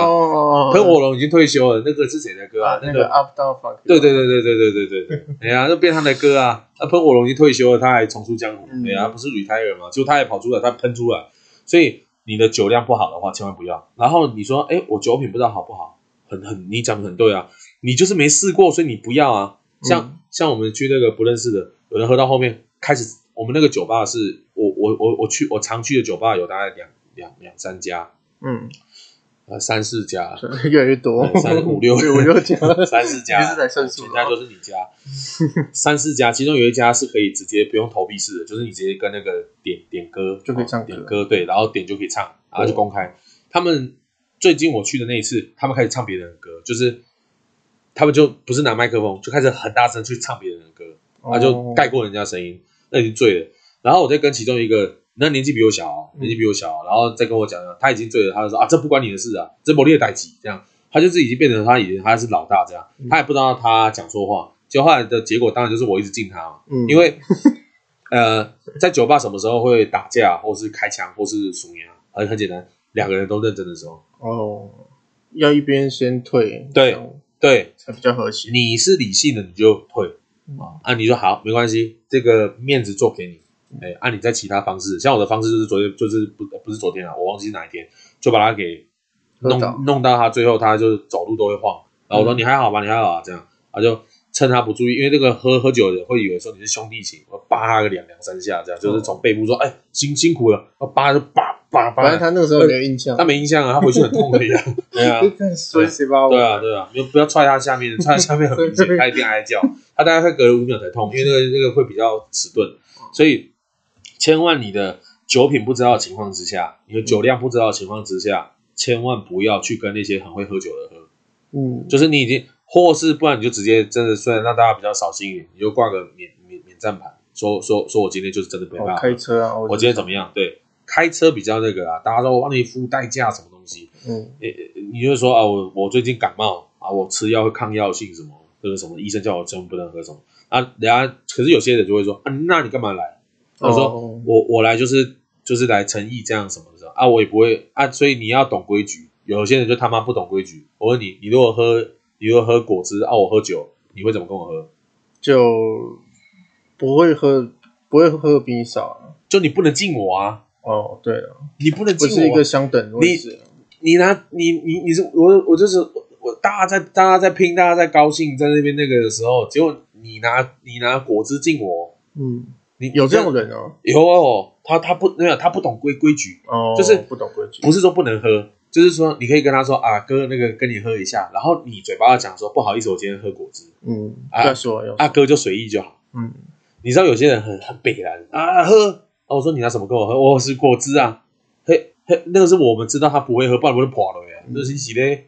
喷火龙已经退休了。那个是谁的歌啊？那个 Up Down Funk。对对对对对对对对对。哎呀，那变他的歌啊。那喷火龙已经退休了，他还重出江湖。对啊，不是 retire 嘛？就他也跑出来，他喷出来。所以你的酒量不好的话，千万不要。然后你说，哎，我酒品不知道好不好？很很，你讲的很对啊。你就是没试过，所以你不要啊。像像我们去那个不认识的，有人喝到后面开始，我们那个酒吧是我我我我去我常去的酒吧有大概两。两两三家，嗯，呃，三四家，越来越多，三五六，五六家，三四家，全家都是你家，三四家，其中有一家是可以直接不用投币式的，就是你直接跟那个点点歌就可以唱点歌，对，然后点就可以唱，然后就公开。他们最近我去的那一次，他们开始唱别人的歌，就是他们就不是拿麦克风，就开始很大声去唱别人的歌，然后就盖过人家声音，那已经醉了。然后我再跟其中一个。那年纪比我小，年纪比我小，然后再跟我讲，他已经醉了，他就说啊，这不关你的事啊，这不列代级，这样，他就是已经变成他以前他是老大这样，他也不知道他讲错话，结果后来的结果当然就是我一直敬他嘛，嗯，因为呃，在酒吧什么时候会打架，或是开枪，或是输赢，很很简单，两个人都认真的时候，哦，要一边先退，对对，才比较和谐。你是理性的，你就退啊，啊，你说好，没关系，这个面子做给你。哎，按、啊、你在其他方式，像我的方式就是昨天，就是不不是昨天啊，我忘记是哪一天，就把他给弄弄到他最后，他就走路都会晃，然后我说你还好吧，你还好啊，这样，他就趁他不注意，因为这个喝喝酒的人会以为说你是兄弟情，我扒他个两两三下，这样就是从背部说，哎，辛辛苦了，我扒就扒扒扒。反正他那个时候没有印象，他没印象啊，他回去很痛的呀。对啊，对啊，对啊，你不要踹他下面，踹他下面很明显，他一定哀叫，他大概会隔了五秒才痛，因为那个那个会比较迟钝，所以千万你的酒品不知道的情况之下，你的酒量不知道的情况之下。千万不要去跟那些很会喝酒的喝，嗯，就是你已经，或是不然你就直接真的，虽然让大家比较扫兴一点，你就挂个免免免战牌，说说说我今天就是真的没办法开车啊，我今天怎么样？对，开车比较那个啊，大家说我帮你付代驾什么东西，嗯，你你就说啊，我我最近感冒啊，我吃药会抗药性什么，这个什么医生叫我真不能喝什么啊，人家可是有些人就会说啊，那你干嘛来？他说我我来就是就是来诚意这样什么。啊，我也不会啊，所以你要懂规矩。有些人就他妈不懂规矩。我问你，你如果喝，你如果喝果汁啊，我喝酒，你会怎么跟我喝？就不会喝，不会喝比你少啊。就你不能敬我啊。哦，对啊，你不能敬我。不是一个相等的位置。你你拿你你你是我我就是我，大家在大家在拼，大家在高兴，在那边那个的时候，结果你拿你拿果汁敬我，嗯。你有这种人哦？有哦，他他不没有，他不懂规规矩哦，就是不懂规矩，不是说不能喝，就是说你可以跟他说啊，哥那个跟你喝一下，然后你嘴巴要讲说不好意思，我今天喝果汁，嗯，要说要啊，哥就随意就好，嗯，你知道有些人很很北然啊，喝，我说你拿什么跟我喝？我是果汁啊，嘿嘿，那个是我们知道他不会喝，不然不会跑了呀，这是一起嘞，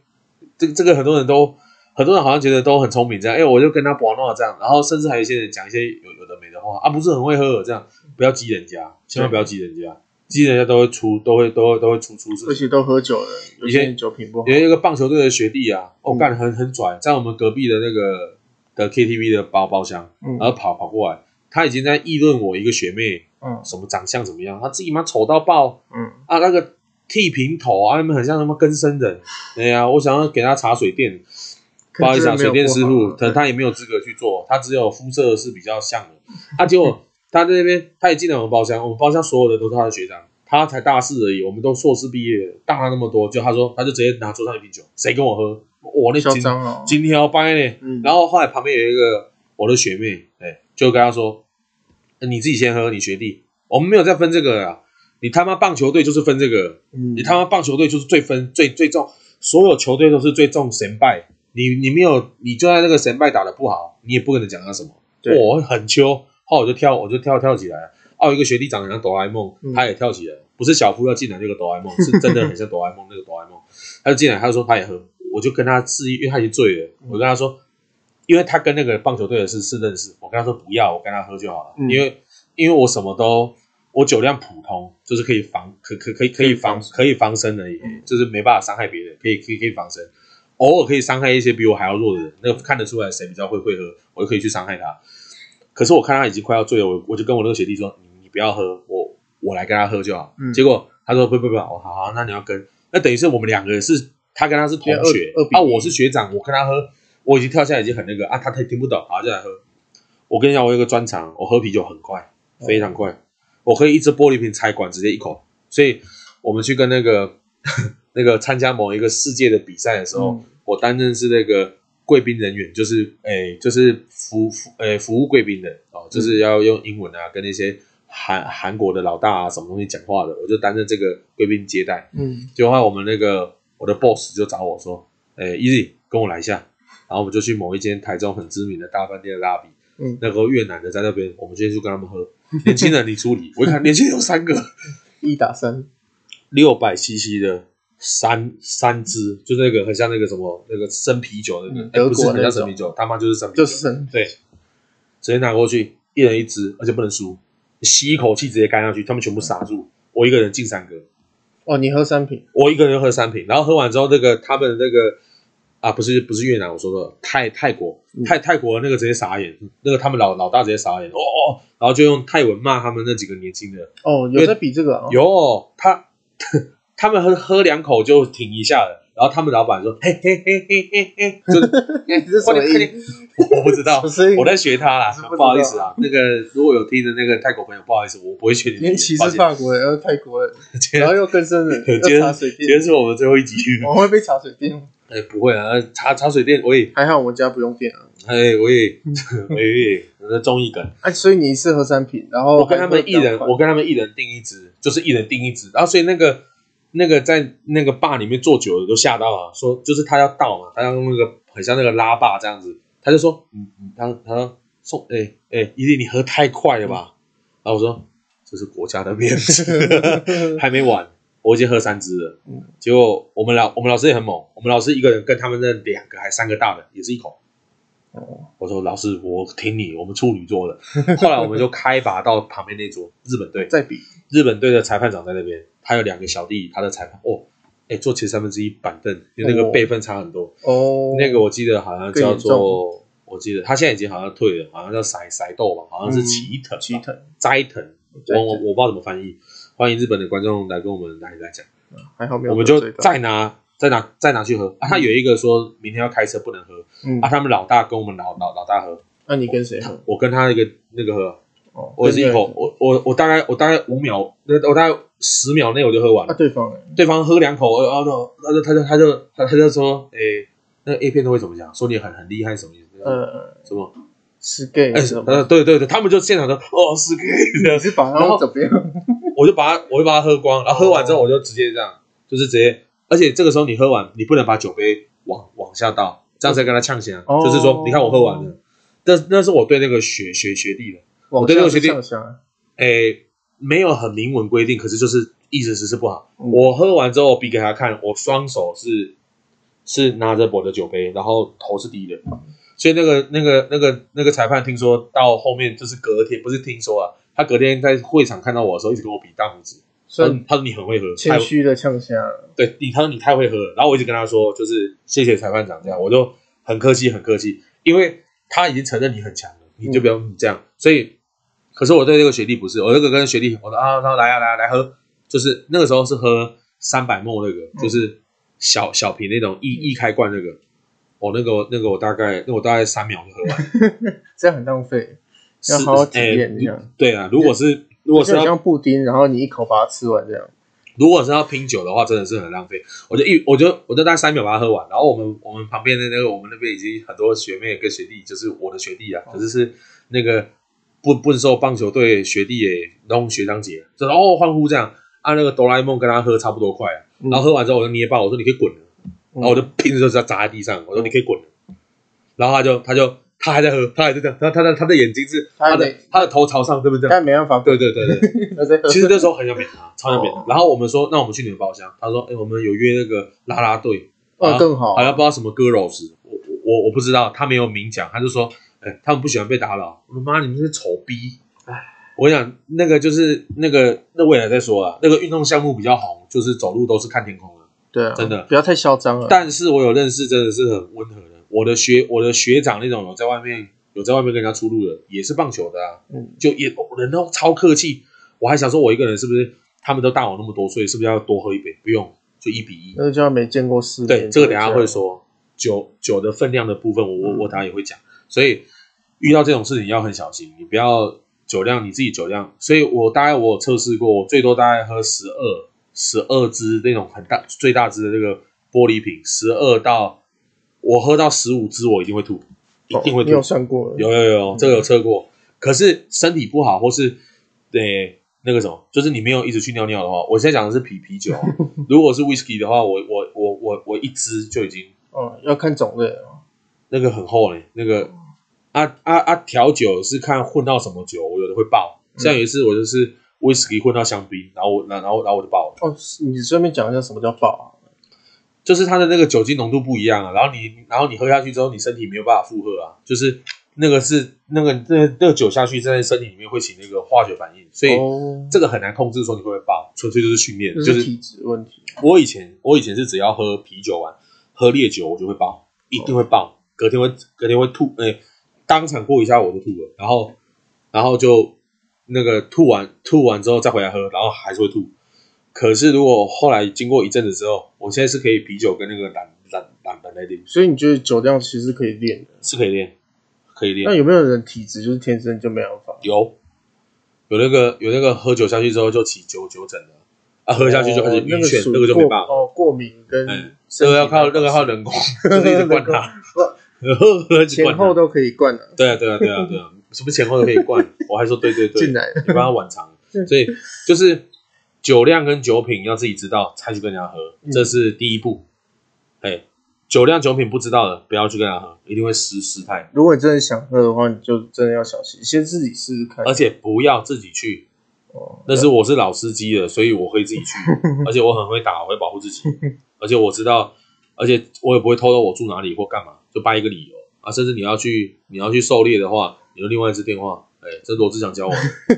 这这个很多人都。很多人好像觉得都很聪明，这样，哎，我就跟他玩闹这样，然后甚至还有一些人讲一些有有的没的话啊，不是很会喝这样，不要激人家，千万不要激人家，激人家都会出，都会都会都会出出事。而且都喝酒了，以前酒品不好。有一个棒球队的学弟啊，哦，干得很很拽，在我们隔壁的那个的 KTV 的包包厢，然后跑跑过来，他已经在议论我一个学妹，嗯，什么长相怎么样，他自己妈丑到爆，嗯啊，那个剃平头啊，他们很像什么根生人，哎呀，我想要给他茶水垫。不好意思啊，水电师傅，可能他也没有资格去做，他只有肤色是比较像的。他结果他在那边，他也进了我们包厢，我们包厢所有的都是他的学长，他才大四而已，我们都硕士毕业，大他那么多。就他说，他就直接拿桌上一瓶酒，谁跟我喝？我那今今天要掰呢。然后后来旁边有一个我的学妹，哎，就跟他说，你自己先喝，你学弟，我们没有再分这个啊。你他妈棒球队就是分这个，你他妈棒球队就是最分最最重，所有球队都是最重神败。你你没有，你就在那个神拜打得不好，你也不可能讲他什么。我很秋，后来我就跳，我就跳跳起来。哦，一个学弟长得像哆啦 A 梦，他也跳起来，不是小夫要进来那个哆啦 A 梦，是真的很像哆啦 A 梦那个哆啦 A 梦。他就进来，他就说他也喝，我就跟他示意，因为他已经醉了。我跟他说，因为他跟那个棒球队的是是认识，我跟他说不要，我跟他喝就好了。因为因为我什么都，我酒量普通，就是可以防，可可可以可以防可以防身而已，就是没办法伤害别人，可以可以可以防身。偶尔可以伤害一些比我还要弱的人，那个看得出来谁比较会会喝，我就可以去伤害他。可是我看他已经快要醉了，我我就跟我那个学弟说：“你你不要喝，我我来跟他喝就好。嗯”结果他说：“不不不，我好好，那你要跟，那等于是我们两个人是，他跟他是同学，啊，我是学长，我跟他喝，我已经跳下来已经很那个啊，他他听不懂，好就来喝。我跟你讲，我有个专长，我喝啤酒很快，非常快，我可以一只玻璃瓶拆管直接一口。所以我们去跟那个。那个参加某一个世界的比赛的时候，嗯、我担任是那个贵宾人员，就是诶、欸，就是服服诶服务贵宾的哦，就是要用英文啊，跟那些韩韩国的老大啊什么东西讲话的，我就担任这个贵宾接待。嗯，结果我们那个我的 boss 就找我说，诶、欸、，Easy 跟我来一下，然后我们就去某一间台中很知名的大饭店的 lobby，嗯，那个越南的在那边，我们今天就跟他们喝，年轻人你处理，我一看年轻人有三个，一打三。六百 CC 的三三支，就是那个很像那个什么那个生啤酒那个，嗯欸、不是很像生啤酒，他妈就是生啤酒，就是生对，直接拿过去，一人一支，而且不能输，吸一口气直接干下去，他们全部傻住，我一个人敬三个。哦，你喝三瓶，我一个人喝三瓶，然后喝完之后，那个他们那个啊，不是不是越南，我说的泰泰国。泰泰国那个直接傻眼，那个他们老老大直接傻眼，哦哦，然后就用泰文骂他们那几个年轻的。哦，有在比这个、哦？有他。他们喝喝两口就停一下了，然后他们老板说：“嘿嘿嘿嘿嘿嘿，就快点快点，我不知道，我在学他啦，不好意思啊。那个如果有听的那个泰国朋友，不好意思，我不会学你。连歧视法国人，然后泰国人，然后又更深了，今天今天是我们最后一集，我会被茶水电。哎，不会啊，茶茶水店我也还好，我们家不用电啊。哎，我也我也那综艺梗。哎，所以你是喝三瓶，然后我跟他们一人，我跟他们一人订一支，就是一人订一支。然后所以那个那个在那个坝里面坐久了都吓到了，说就是他要倒嘛，他要用那个很像那个拉坝这样子，他就说嗯嗯，他他说送哎哎，伊利你喝太快了吧？然后我说这是国家的面子，还没完。我已经喝三支了，嗯，结果我们老我们老师也很猛，我们老师一个人跟他们那两个还三个大的也是一口，哦，我说老师我听你，我们处女座的，后来我们就开拔到旁边那桌日本队再比，日本队的裁判长在那边，他有两个小弟，他的裁判哦，哎坐前三分之一板凳，就那个辈分差很多哦，那个我记得好像叫做，我记得他现在已经好像退了，好像叫塞塞豆吧，好像是齐藤齐藤斋藤，我我我不知道怎么翻译。欢迎日本的观众来跟我们来来讲，还好没有，我们就再拿再拿再拿去喝啊！他有一个说明天要开车不能喝，啊，他们老大跟我们老老老大喝，那你跟谁喝？我跟他一个那个喝，我是一口，我我我大概我大概五秒，那我大概十秒内我就喝完了。对方对方喝两口，然后他就他就他就他他就说，哎，那个 A 片都会怎么讲？说你很很厉害什么意思？呃，什么？是 gay，呃，对对对，他们就现场说，哦，是 gay，你是把他怎么样？我就把它，我就把它喝光，然后喝完之后，我就直接这样，就是直接，而且这个时候你喝完，你不能把酒杯往往下倒，这样才跟他呛声，就是说，你看我喝完了，那那是我对那个学学学弟的，我对那个学弟，哎，没有很明文规定，可是就是意思是是不好。我喝完之后比给他看，我双手是是拿着我的酒杯，然后头是低的。所以那个、那个、那个、那个裁判听说到后面就是隔天，不是听说啊，他隔天在会场看到我的时候，一直跟我比大拇指。所以他说你很会喝，谦虚的呛虾。对，你他说你太会喝了，然后我一直跟他说，就是谢谢裁判长这样，我就很客气很客气，因为他已经承认你很强了，你就不用这样。嗯、所以，可是我对这个学弟不是，我那个跟学弟，我说啊，他说来啊来啊来喝，就是那个时候是喝三百 ml 那个，嗯、就是小小瓶那种易易开罐那个。哦，那个那个我大概，那我大概三秒就喝完，这样很浪费，要好好体验一下。对啊，如果是如果是要像布丁，然后你一口把它吃完这样。如果是要拼酒的话，真的是很浪费。我就一，我就我就大概三秒把它喝完。然后我们我们旁边的那个，我们那边已经很多学妹跟学弟，就是我的学弟啊，可是是那个不不受棒球队学弟诶，然后学长姐，就然后欢呼这样。按那个哆啦 A 梦跟他喝差不多快啊。然后喝完之后，我就捏爆，我说你可以滚了。然后我就拼着就砸在地上，我说你可以滚了，然后他就他就他还在喝，他还在这样，他他的他的眼睛是他的他的头朝上，对不对？但没办法，对对对对。其实那时候很想扁他，超想扁他。然后我们说，那我们去你们包厢。他说，哎，我们有约那个啦啦队，啊更好，好像不知道什么歌手是，我我我不知道，他没有明讲，他就说，哎，他们不喜欢被打扰。我说妈，你们是丑逼！哎，我跟你讲那个就是那个那未来再说啊，那个运动项目比较红，就是走路都是看天空的。对啊，真的不要太嚣张了。但是我有认识，真的是很温和的。我的学我的学长那种有在外面有在外面跟人家出入的，也是棒球的啊。嗯，就也人都超客气。我还想说，我一个人是不是他们都大我那么多岁，是不是要多喝一杯？不用，就一比一。那就没见过世面。对，这个等下会说酒酒的分量的部分，我我我等下也会讲。所以遇到这种事情要很小心，你不要酒量你自己酒量。所以我大概我有测试过，我最多大概喝十二。十二支那种很大最大支的那个玻璃瓶，十二到我喝到十五支，我一定会吐，一定会吐。你有算过？有有有，这个有测过。可是身体不好，或是对那个什么，就是你没有一直去尿尿的话，我现在讲的是啤啤酒。如果是 whisky 的话，我我我我我一支就已经。哦，要看种类哦。那个很厚嘞，那个啊啊啊调酒是看混到什么酒，我有的会爆。像有一次我就是。威士忌混到香槟，然后我，然后，然后我就爆了。哦，你顺便讲一下什么叫爆啊？就是它的那个酒精浓度不一样啊，然后你，然后你喝下去之后，你身体没有办法负荷啊，就是那个是那个那那个酒下去在身体里面会起那个化学反应，所以这个很难控制，说你会不会爆，纯粹就是训练，就是体质问题。我以前我以前是只要喝啤酒完，喝烈酒我就会爆，一定会爆，隔天会隔天会吐，哎，当场过一下我就吐了，然后然后就。那个吐完吐完之后再回来喝，然后还是会吐。可是如果后来经过一阵子之后，我现在是可以啤酒跟那个胆胆胆胆来练。所以你觉得酒量其实是可以练的？是可以练，可以练。那有没有人体质就是天生就没办法？有，有那个有那个喝酒下去之后就起酒酒疹的啊，喝下去就开始晕眩，那个就没办法。哦，过敏跟这个要靠那个靠人工，就是一直 灌它，前后都可以灌的。对啊，对啊，对啊，对啊，什么前后都可以灌？我还说对对对，进来，你帮他晚肠，所以就是酒量跟酒品要自己知道才去跟人家喝，这是第一步。哎。酒量酒品不知道的，不要去跟人家喝，一定会失失态。如果你真的想喝的话，你就真的要小心，先自己试试看。而且不要自己去，哦，那是我是老司机了，所以我会自己去，而且我很会打，我会保护自己，而且我知道，而且我也不会透露我住哪里或干嘛，就掰一个理由啊。甚至你要去你要去狩猎的话，你有另外一支电话，哎，这罗志祥教我的，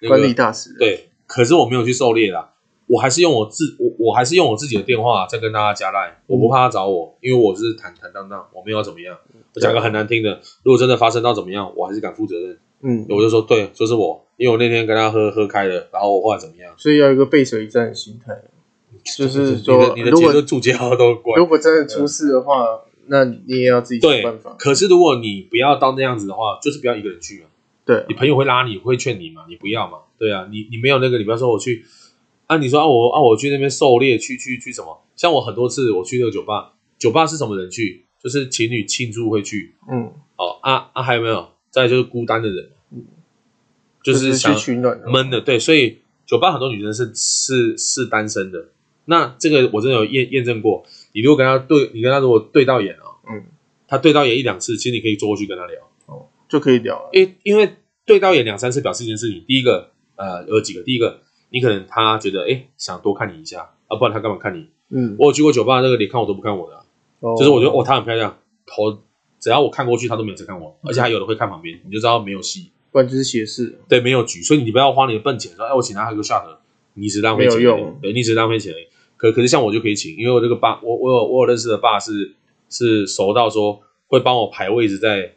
那个、管理大师。对，可是我没有去狩猎啦。我还是用我自我我还是用我自己的电话在跟大家加赖，我不怕他找我，因为我是坦坦荡荡，我没有要怎么样。我讲个很难听的，如果真的发生到怎么样，我还是敢负责任。嗯，我就说对，就是我，因为我那天跟他喝喝开了，然后我后来怎么样？所以要一个背水一战的心态，就是说，你的结论注解好都怪。如果真的出事的话，那你也要自己想办法。可是如果你不要到那样子的话，就是不要一个人去嘛。对，你朋友会拉你会劝你嘛，你不要嘛。对啊，你你没有那个，你不要说我去。啊，你说啊，我啊，我去那边狩猎，去去去什么？像我很多次我去那个酒吧，酒吧是什么人去？就是情侣庆祝会去。嗯，哦啊啊，还有没有？再就是孤单的人，嗯，就是想闷的，对，所以酒吧很多女生是是是单身的。那这个我真的有验验证过。你如果跟他对，你跟他如果对到眼啊，嗯，他对到眼一两次，其实你可以坐过去跟他聊，哦，就可以聊了。因因为对到眼两三次表示一件事情，第一个呃有几个，第一个。你可能他觉得哎、欸，想多看你一下啊，不然他干嘛看你？嗯，我有去过酒吧，那个连看我都不看我的、啊，哦、就是我觉得哦，她很漂亮，头只要我看过去，她都没有在看我，而且还有的会看旁边，你就知道没有戏，不然就是斜视，对，没有局，所以你不要花你的笨钱说，哎，我请他喝个 shot，你只浪费钱，用对，你只浪费钱。可可是像我就可以请，因为我这个爸，我我有我有认识的爸是是熟到说会帮我排位置在。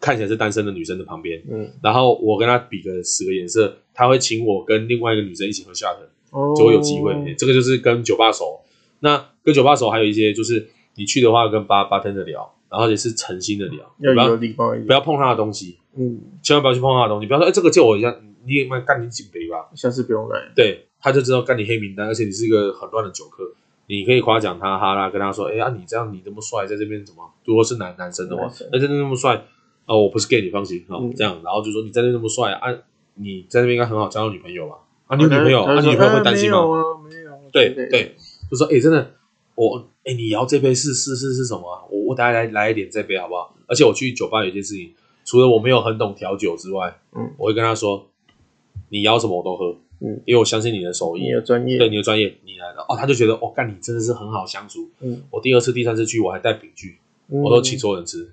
看起来是单身的女生的旁边，嗯，然后我跟她比个十个颜色，她会请我跟另外一个女生一起喝 shot，哦，就会有机会。这个就是跟酒吧熟。那跟酒吧熟还有一些就是你去的话跟八八天的聊，然后也是诚心的聊，要有礼貌一点，不要碰他的东西，嗯，千万不要去碰他的东西。不要说哎，这个借我一下，你也蛮干你几杯吧，下次不用来。对，他就知道干你黑名单，而且你是一个很乱的酒客，你可以夸奖他哈啦，跟他说，哎呀，你这样你这么帅，在这边怎么？如果是男男生的话，那真的那么帅。哦，我不是 gay，你放心哦。这样，然后就说你在那那么帅啊，你在那边应该很好交到女朋友吧？啊，你有女朋友，啊，你女朋友会担心吗？没有啊，没有。对对，就说哎，真的，我哎，你摇这杯是是是是什么？我我等下来来一点这杯好不好？而且我去酒吧有一件事情，除了我没有很懂调酒之外，嗯，我会跟他说，你摇什么我都喝，嗯，因为我相信你的手艺，你的专业，对你的专业，你来了哦，他就觉得哦，干你真的是很好相处，嗯，我第二次、第三次去我还带饼去，我都请所有人吃。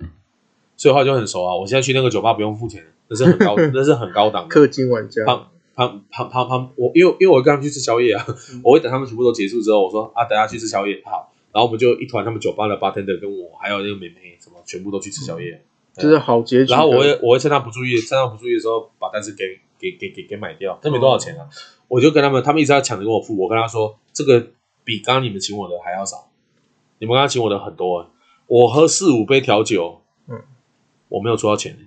所以话就很熟啊！我现在去那个酒吧不用付钱，那是很高，那是很高档的。氪金玩家。旁旁旁旁旁，我因为因为我跟他们去吃宵夜啊，嗯、我会等他们全部都结束之后，我说啊，等下去吃宵夜好。然后我们就一团他们酒吧的 bartender 跟我还有那个美眉什么，全部都去吃宵夜，嗯、对就是好结局。然后我会我会趁他不注意，趁他不注意的时候把单子给给给给给买掉，这没多少钱啊。嗯、我就跟他们，他们一直要抢着跟我付，我跟他说这个比刚刚你们请我的还要少，你们刚刚请我的很多，我喝四五杯调酒。我没有出到钱，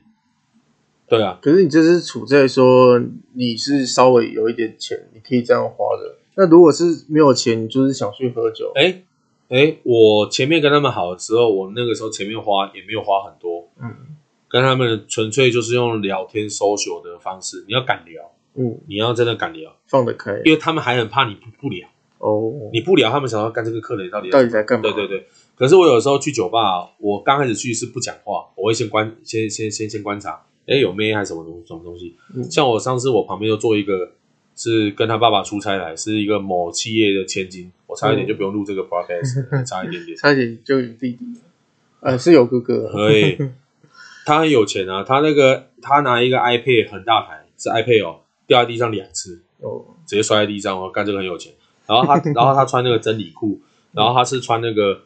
对啊。可是你这是处在说你是稍微有一点钱，你可以这样花的。那如果是没有钱，你就是想去喝酒。哎哎，我前面跟他们好的时候，我那个时候前面花也没有花很多，嗯，跟他们纯粹就是用聊天 social 的方式。你要敢聊，嗯，你要真的敢聊，放得开，因为他们还很怕你不不聊哦，你不聊，他们想要干这个客人到底到底在干嘛？对对对。可是我有时候去酒吧，我刚开始去是不讲话，我会先观，先先先先观察，哎，有妹还是什么东什么东西？嗯、像我上次我旁边又坐一个，是跟他爸爸出差来，是一个某企业的千金，我差一点就不用录这个 podcast，、嗯、差一点点，差一点就有弟弟，呃，是有哥哥，可以，他很有钱啊，他那个他拿一个 iPad 很大台，是 iPad 哦，掉在地上两次，哦，直接摔在地上，我干这个很有钱，然后他然后他穿那个真理裤，然后他是穿那个。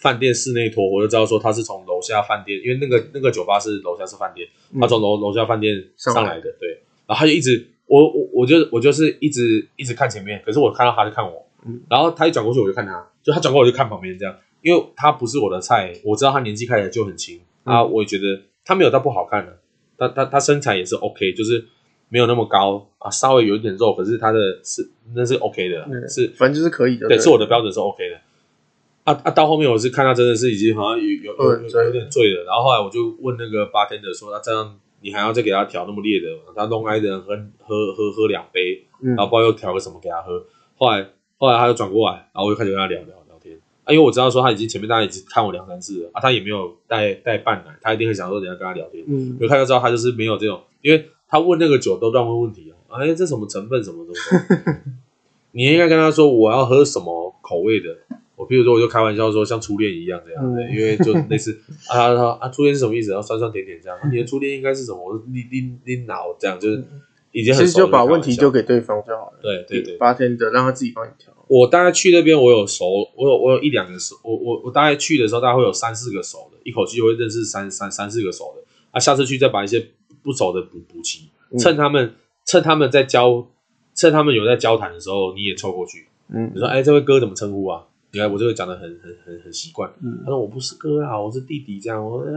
饭店室内拖，我就知道说他是从楼下饭店，因为那个那个酒吧是楼下是饭店，他从楼楼下饭店上来的，对，然后他就一直，我我我就我就是一直一直看前面，可是我看到他就看我，嗯，然后他一转过去我就看他，就他转过来我就看旁边这样，因为他不是我的菜，我知道他年纪看起来就很轻，啊，我也觉得他没有到不好看的，他他他身材也是 OK，就是没有那么高啊，稍微有一点肉，可是他的是那是 OK 的，嗯、是反正就是可以的，对，是我的标准是 OK 的。啊啊，到后面我是看他真的是已经好像有有有有，有点醉了，然后后来我就问那个 bartender 说，那这样你还要再给他调那么烈的？他弄爱的人喝喝喝喝两杯，然后不知道又调个什么给他喝。后来后来他又转过来，然后我就开始跟他聊聊聊天。啊，因为我知道说他已经前面大概已经看我两三次了啊，他也没有带带伴奶，他一定会想说等下跟他聊天。嗯，就看就知道他就是没有这种，因为他问那个酒都乱问问题啊，哎，这什么成分什么东西，你应该跟他说我要喝什么口味的。我比如说，我就开玩笑说，像初恋一样这样，嗯、因为就类似啊，他说啊，初恋是什么意思？然后酸酸甜甜这样。啊、你的初恋应该是什么？我说你你你脑这样，就是已经很熟。其实就把问题丢给对方就好了。对对对，八天的让他自己帮你调。我大概去那边，我有熟，我有我有一两个熟，我我我大概去的时候，大概会有三四个熟的，一口气就会认识三三三四个熟的。啊，下次去再把一些不熟的补补齐，趁他们、嗯、趁他们在交，趁他们有在交谈的时候，你也凑过去。嗯，你说哎，这位哥怎么称呼啊？你看我这个讲的很很很很习惯，嗯、他说我不是哥啊，我是弟弟这样。我说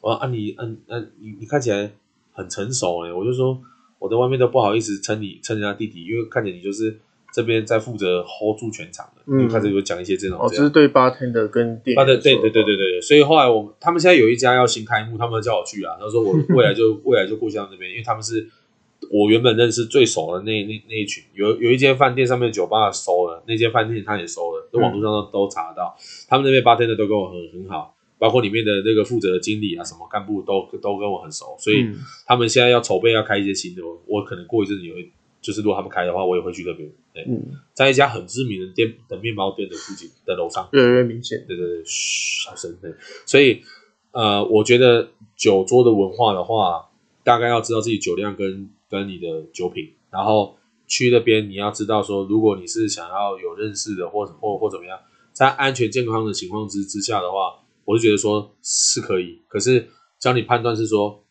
我说啊你嗯嗯、啊、你你看起来很成熟哎，我就说我在外面都不好意思称你称人家弟弟，因为看见你就是这边在负责 hold 住全场的，嗯、就开始有讲一些这种。哦，这是对 bartender 跟店。对对对对对对，所以后来我他们现在有一家要新开幕，他们叫我去啊，他说我未来就未来就过去到那边，因为他们是。我原本认识最熟的那那那一群，有有一间饭店上面酒吧收了，那间饭店他也收了，在网络上都都查得到。他们那边 bartender 都跟我很很好，包括里面的那个负责的经理啊，什么干部都都跟我很熟，所以他们现在要筹备要开一些新的，我可能过一阵子也会，就是如果他们开的话，我也会去那边。对，在一家很知名的店的面包店的附近的楼上，越来越明显。对对对，嘘，小声。对，所以呃，我觉得酒桌的文化的话，大概要知道自己酒量跟。跟你的酒品，然后去那边，你要知道说，如果你是想要有认识的，或或或怎么样，在安全健康的情况之之下的话，我就觉得说是可以。可是教你判断是说，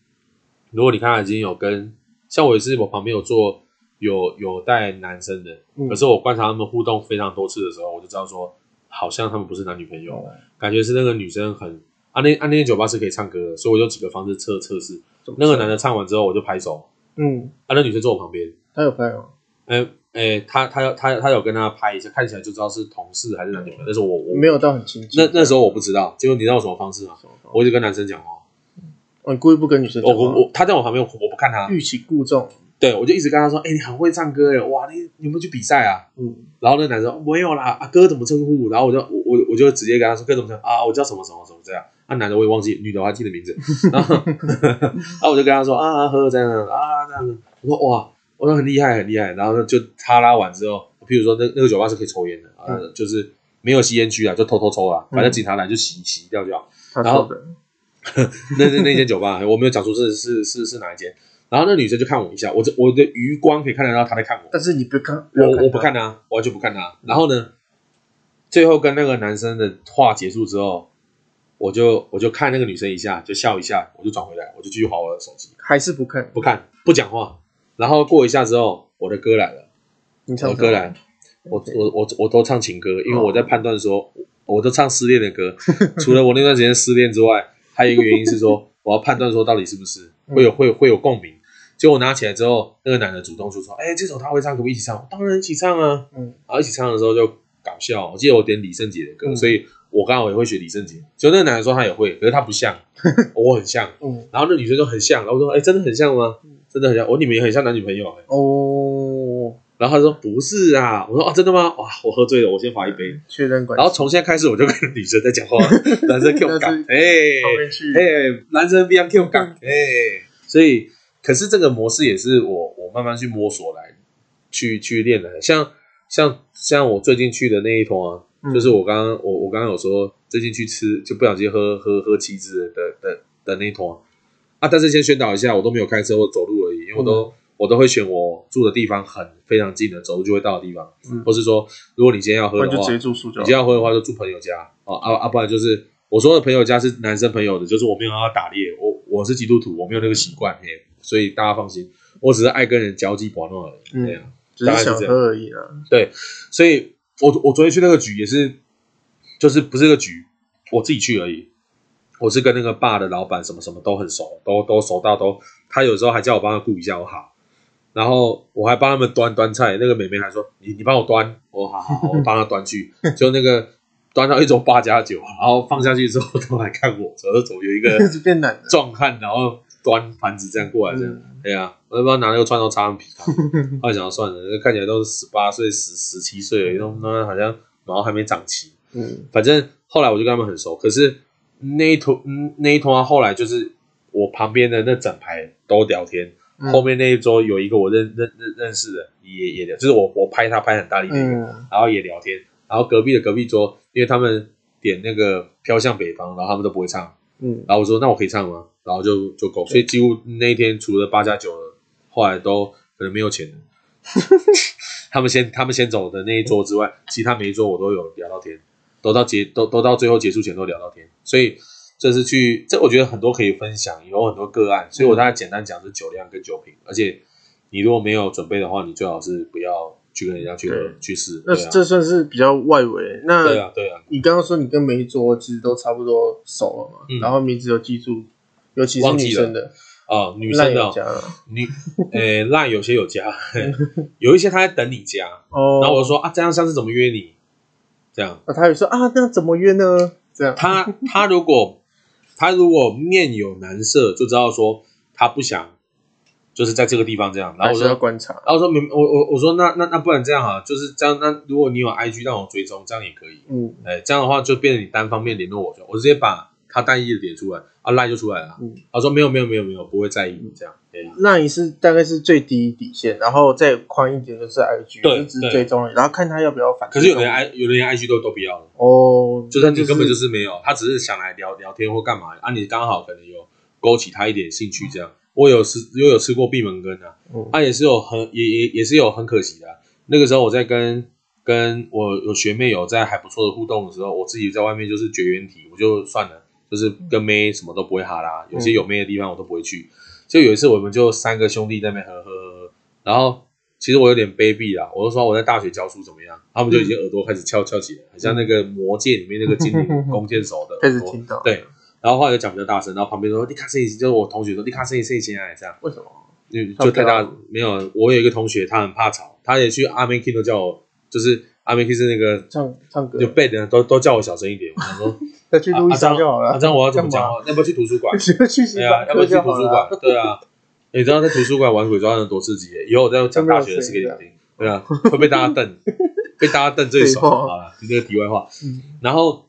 如果你看他已经有跟，像我也是，我旁边有坐有有带男生的，嗯、可是我观察他们互动非常多次的时候，我就知道说，好像他们不是男女朋友，嗯、感觉是那个女生很啊那啊那间酒吧是可以唱歌的，所以我就几个方式测测试。那个男的唱完之后，我就拍手。嗯，啊，那女生坐我旁边，她有拍吗？哎哎，她她她她有跟他拍一下，看起来就知道是同事还是男女朋友。但是我我没有到很清楚。那那时候我不知道，结果你知道什么方式吗？我一直跟男生讲话。哦，你故意不跟女生讲话？我我他在我旁边，我不看他。欲擒故纵。对，我就一直跟他说：“哎，你很会唱歌哎，哇，你你有没有去比赛啊？”嗯。然后那男生没有啦，啊哥怎么称呼？然后我就我我我就直接跟他说：“哥怎么称啊？我叫什么什么什么这样。”啊，男的我也忘记，女的我还记得名字。然后然后我就跟他说：“啊，喝这样啊这样子。”我说哇，我说很厉害很厉害，然后就他拉完之后，譬如说那那个酒吧是可以抽烟的啊，嗯、就是没有吸烟区啊，就偷偷抽啊，反正警察来就洗洗掉就好。嗯、然后那那那间酒吧我没有讲出是是是是哪一间，然后那女生就看我一下，我这我的余光可以看得到她在看我，但是你不看，我我不看她，我完全不看她。然后呢，最后跟那个男生的话结束之后，我就我就看那个女生一下，就笑一下，我就转回来，我就继续划我的手机，还是不看，不看，不讲话。然后过一下之后，我的歌来了，你唱歌来，我我我我都唱情歌，因为我在判断说，我都唱失恋的歌，除了我那段时间失恋之外，还有一个原因是说，我要判断说到底是不是会有会有会有共鸣。结果我拿起来之后，那个男的主动就说：“哎，这首他会唱，可不可以一起唱？”当然一起唱啊，嗯，然后一起唱的时候就搞笑。我记得我点李圣杰的歌，所以我刚好也会学李圣杰。就那个男的说他也会，可是他不像，我很像，嗯，然后那女生就很像，然后我说：“哎，真的很像吗？”真的很像，我你们也很像男女朋友。哦，然后他说不是啊，我说啊真的吗？哇，我喝醉了，我先罚一杯，确认关系。然后从现在开始我就跟女生在讲话，男生 Q 杠，哎哎，男生不要 Q 杠，哎，所以可是这个模式也是我我慢慢去摸索来去去练的，像像像我最近去的那一团啊，嗯、就是我刚刚我我刚刚有说最近去吃就不小心喝喝喝七支的的的那一坨。啊！但是先宣导一下，我都没有开车，或走路而已，因为我都、嗯、我都会选我住的地方很非常近的，走路就会到的地方。嗯，或是说，如果你今天要喝的话，就直接住宿就。你今天要喝的话，就住朋友家。哦，啊啊，不然就是我说的朋友家是男生朋友的，就是我没有要打猎，我我是基督徒，我没有那个习惯，嘿，所以大家放心，我只是爱跟人交际玩闹而已。嗯，对啊，只是想喝而已啊。对，所以我我昨天去那个局也是，就是不是个局，我自己去而已。我是跟那个爸的老板什么什么都很熟，都都熟到都，他有时候还叫我帮他顾一下我好。然后我还帮他们端端菜，那个美眉还说你你帮我端，我好好好，我帮她端去，就那个端到一桌八加九，然后放下去之后都来看我，走着走有一个 壮汉，然后端盘子这样过来这样，对呀，我都不要拿那个串头插上皮卡？后来想要算了，看起来都是十八岁十十七岁了，都那好像毛还没长齐，嗯，反正后来我就跟他们很熟，可是那一坨那一坨后来就是我旁边的那整排都聊天。嗯、后面那一桌有一个我认认认认识的，也也聊，就是我我拍他拍很大力那个，嗯、然后也聊天。然后隔壁的隔壁桌，因为他们点那个飘向北方，然后他们都不会唱，嗯，然后我说那我可以唱吗？然后就就够，所以几乎那一天除了八加九的，后来都可能没有钱了。他们先他们先走的那一桌之外，其他每一桌我都有聊到天，都到结都都到最后结束前都聊到天，所以。这是去，这我觉得很多可以分享，有很多个案，所以我大概简单讲是酒量跟酒品，而且你如果没有准备的话，你最好是不要去跟人家去去试。那这算是比较外围。那对啊对啊，你刚刚说你跟每一桌其实都差不多熟了嘛，然后名字有记住，尤其是女生的。啊，女生的。女，呃，那有些有加，有一些他在等你加，然后我说啊，这样上次怎么约你？这样，那他也说啊，那怎么约呢？这样，他他如果。他如果面有难色，就知道说他不想，就是在这个地方这样。然后我说要观察，然后我说明我我我说那那那不然这样哈，就是这样。那如果你有 IG 让我追踪，这样也可以。嗯，哎，这样的话就变成你单方面联络我，就我直接把他单一的点出来，啊赖就出来了。嗯，他说没有没有没有没有，不会在意这样。那你是大概是最低底线，然后再宽一点就是 IG，对，一直追踪，然后看他要不要反。可是有的人 I 有的人 IG 都都不要了哦，就算你根本就是没有，他只是想来聊聊天或干嘛啊，你刚好可能有勾起他一点兴趣这样。我有吃，又有吃过闭门羹啊，他也是有很也也也是有很可惜的。那个时候我在跟跟我有学妹有在还不错的互动的时候，我自己在外面就是绝缘体，我就算了，就是跟妹什么都不会哈啦，有些有妹的地方我都不会去。就有一次，我们就三个兄弟在那边喝喝喝，然后其实我有点卑鄙啦，我就说我在大学教书怎么样，他们就已经耳朵开始翘翘起来，很像那个魔戒里面那个 精灵 弓箭手的，开始听到。对，然后后来就讲比较大声，然后旁边说你卡声音，就是我同学说你卡声音声音起来这样。为什么？就太大没有。我有一个同学，他很怕吵，他也去阿妹 King 都叫我，就是阿妹 King 是那个唱唱歌，就背的都都叫我小声一点。我想说。再去录一张就好了。这样我要怎么讲话？要不要去图书馆？对啊，要不要去图书馆？对啊。你知道在图书馆玩鬼抓人多刺激？以后我再讲大学的事给你听。对啊，会被大家瞪，被大家瞪最爽。好了，这个题外话。然后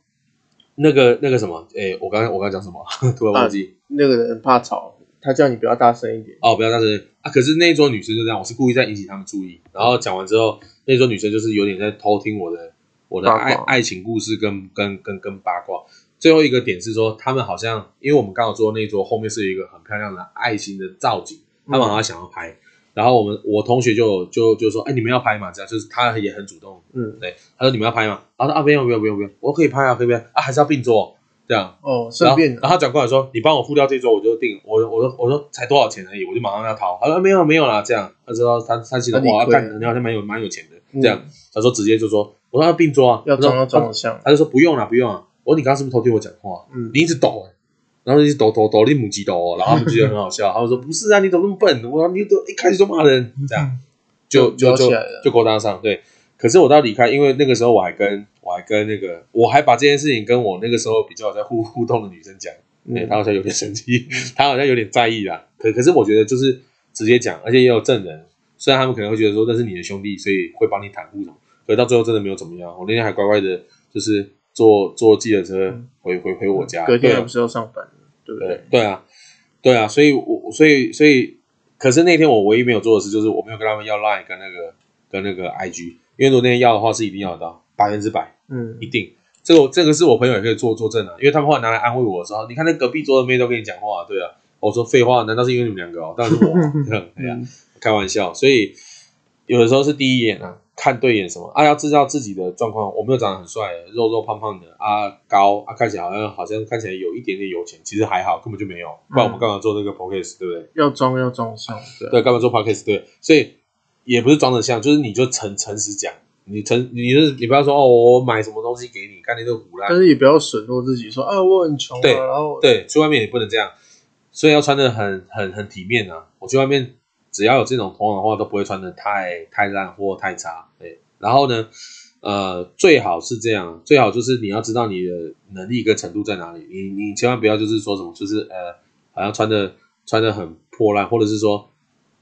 那个那个什么，哎，我刚刚我刚刚讲什么？突然忘记。那个人怕吵，他叫你不要大声一点。哦，不要大声啊！可是那一桌女生就这样，我是故意在引起他们注意。然后讲完之后，那桌女生就是有点在偷听我的。我的爱爱情故事跟跟跟跟八卦，最后一个点是说，他们好像因为我们刚好坐那一桌后面是一个很漂亮的爱心的造景，他们好像想要拍，然后我们我同学就就就说，哎，你们要拍吗？这样就是他也很主动，嗯，对，他说你们要拍吗？他说啊，不用不用不用不用，我可以拍啊，可以拍啊，还是要并桌。这样。哦，顺便，然后他转过来说，你帮我付掉这桌，我就定，我我说我说才多少钱而已，我就马上要掏，他说没有没有啦，这样，他知道他他其实我要看你好像蛮有蛮有钱的，这样，他说直接就说。我说要并桌啊，要装要装得像，他就说不用了，不用了。我说你刚刚是不是偷听我讲话？嗯，你一直抖，然后一直抖抖抖，你母鸡抖，然后他们就觉得很好笑。他们说不是啊，你怎么那么笨？我说你都一开始就骂人，这样就就就就勾搭上。对，可是我到离开，因为那个时候我还跟我还跟那个我还把这件事情跟我那个时候比较在互互动的女生讲，对，她好像有点生气，她好像有点在意啦。可可是我觉得就是直接讲，而且也有证人，虽然他们可能会觉得说那是你的兄弟，所以会帮你袒护什么。可到最后真的没有怎么样，我那天还乖乖的，就是坐坐计程车回回回我家。隔天还不是要上班，对不对？对啊，对啊，所以，我所以所以，可是那天我唯一没有做的事就是我没有跟他们要 Line 跟那个跟那个 IG，因为如果那天要的话是一定要得到百分之百，嗯，一定。这个这个是我朋友也可以做作证啊，因为他们后来拿来安慰我的时候，你看那隔壁桌的妹都跟你讲话，对啊，我说废话，难道是因为你们两个哦？当然是我，对啊，开玩笑。所以有的时候是第一眼啊。看对眼什么啊？要知道自己的状况。我没有长得很帅，肉肉胖胖的啊，高啊，看起来好像好像看起来有一点点有钱，其实还好，根本就没有。不然我们干嘛做这个 podcast，对不对？要装要装像，对，干嘛做 podcast？对，所以也不是装的像，就是你就诚诚实讲，你诚你就是你不要说哦，我买什么东西给你，干那个胡烂。但是也不要损落自己，说啊我很穷啊，对然后对，去外面也不能这样，所以要穿的很很很体面啊。我去外面。只要有这种头的话，都不会穿的太太烂或太差。对，然后呢，呃，最好是这样，最好就是你要知道你的能力跟程度在哪里。你你千万不要就是说什么，就是呃，好像穿的穿的很破烂，或者是说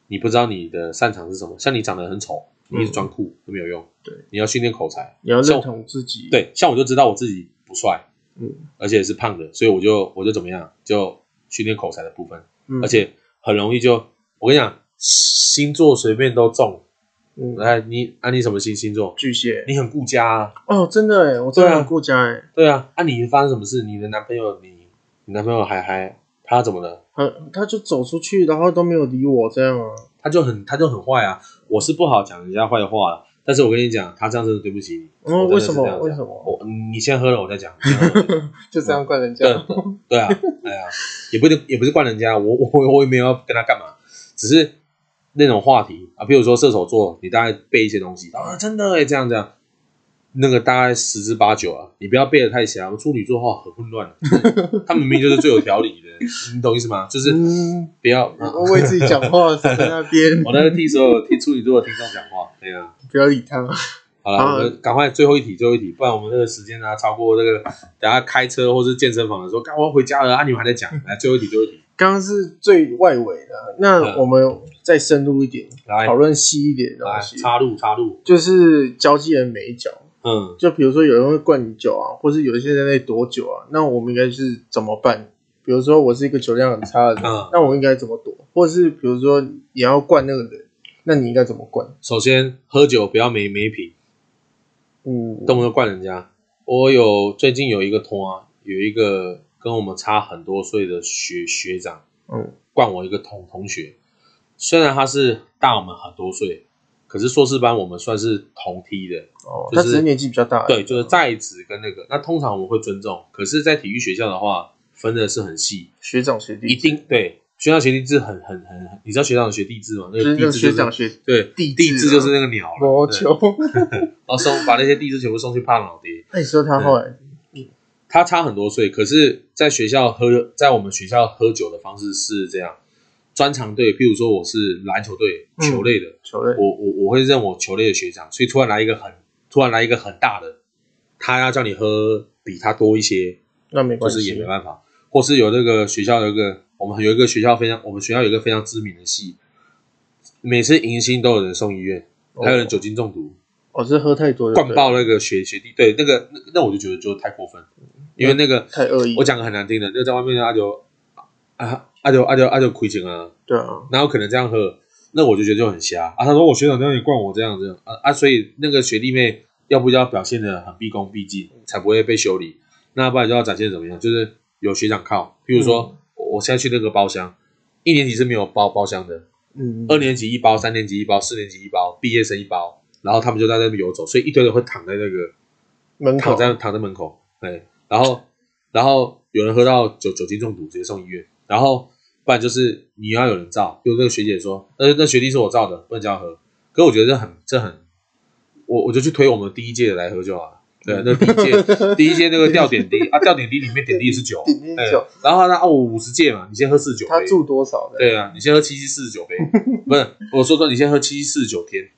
你不知道你的擅长是什么。像你长得很丑，你一直装酷都没有用。对，你要训练口才，你要认同自己。对，像我就知道我自己不帅，嗯，而且是胖的，所以我就我就怎么样，就训练口才的部分，嗯，而且很容易就我跟你讲，星座随便都中。嗯，来，你啊，你什么星星座？巨蟹。你很顾家啊？哦，真的哎，我真的很顾家哎。对啊，啊，你发生什么事？你的男朋友，你你男朋友还还他怎么了？他他就走出去，然后都没有理我，这样啊？他就很他就很坏啊！我是不好讲人家坏话了，但是我跟你讲，他这样真的对不起你。嗯，为什么？为什么？我你先喝了，我再讲。就这样怪人家？对啊，哎呀，也不一定，也不是怪人家，我 我我也没有要跟他干嘛，只是。那种话题啊，比如说射手座，你大概背一些东西啊，真的哎，这样这样，那个大概十之八九啊，你不要背得太详。处女座话很混乱，他明明就是最有条理的，你懂意思吗？就是不要为自己讲话，在那边。我在替所有听处女座的听众讲话，对啊，不要理他。好了，我们赶快最后一题，最后一题，不然我们这个时间啊超过这个，等下开车或是健身房的时候，赶快回家了啊，你们还在讲，来最后一题，最后一题。刚刚是最外围的，那我们再深入一点，讨论细一点的东西。插入插入，就是交际的美角。嗯，就比如说有人会灌你酒啊，或是有一些人在那躲酒啊，那我们应该是怎么办？比如说我是一个酒量很差的人，嗯、那我应该怎么躲？或者是比如说你要灌那个人，那你应该怎么灌？首先喝酒不要没没品，嗯，动不动灌人家。我有最近有一个通啊，有一个。跟我们差很多岁的学学长，嗯，冠我一个同同学，虽然他是大我们很多岁，可是硕士班我们算是同梯的，哦，就是、他只是年纪比较大，对，就是在职跟那个，那通常我们会尊重，可是，在体育学校的话，分的是很细，学长学弟，一定对，学长学弟制很很很，你知道学长学弟制吗？那个弟制、就是、学长学对弟弟制就是那个鸟，我求，然后送把那些弟制全部送去胖老爹，那你说他后来？他差很多岁，可是在学校喝，在我们学校喝酒的方式是这样：专长队，譬如说我是篮球队，球类的，球类，我我我会认我球类的学长，所以突然来一个很，突然来一个很大的，他要叫你喝比他多一些，那没关系，就是也没办法。或是有那个学校有一个，我们有一个学校非常，我们学校有一个非常知名的系，每次迎新都有人送医院，还有人酒精中毒，哦，是喝太多，灌爆那个学学弟，对，那个那那我就觉得就太过分。因为那个太恶意，我讲个很难听的，那个在外面阿九啊阿九阿九阿九亏钱啊，对啊，哪有可能这样喝？那我就觉得就很瞎啊。他说我学长这样也灌我这样子啊啊，所以那个学弟妹要不就要表现的很毕恭毕敬，才不会被修理？那不然就要展现怎么样？就是有学长靠，譬如说我现在去那个包厢，一年级是没有包包厢的，嗯，二年级一包，三年级一包，四年级一包，毕业生一包，然后他们就在那边游走，所以一堆人会躺在那个门口，躺在躺在门口，对。然后，然后有人喝到酒酒精中毒，直接送医院。然后，不然就是你要有人照，就那个学姐说，那那学弟是我照的，不能叫他喝。可是我觉得这很这很，我我就去推我们第一届的来喝就好了。对，那第一届 第一届那个吊点滴啊，吊点滴里面点滴是酒，点滴酒。然后他哦五十届嘛，你先喝四十九杯。他住多少的？对啊，你先喝七七四十九杯，不是我说说你先喝七七四十九天。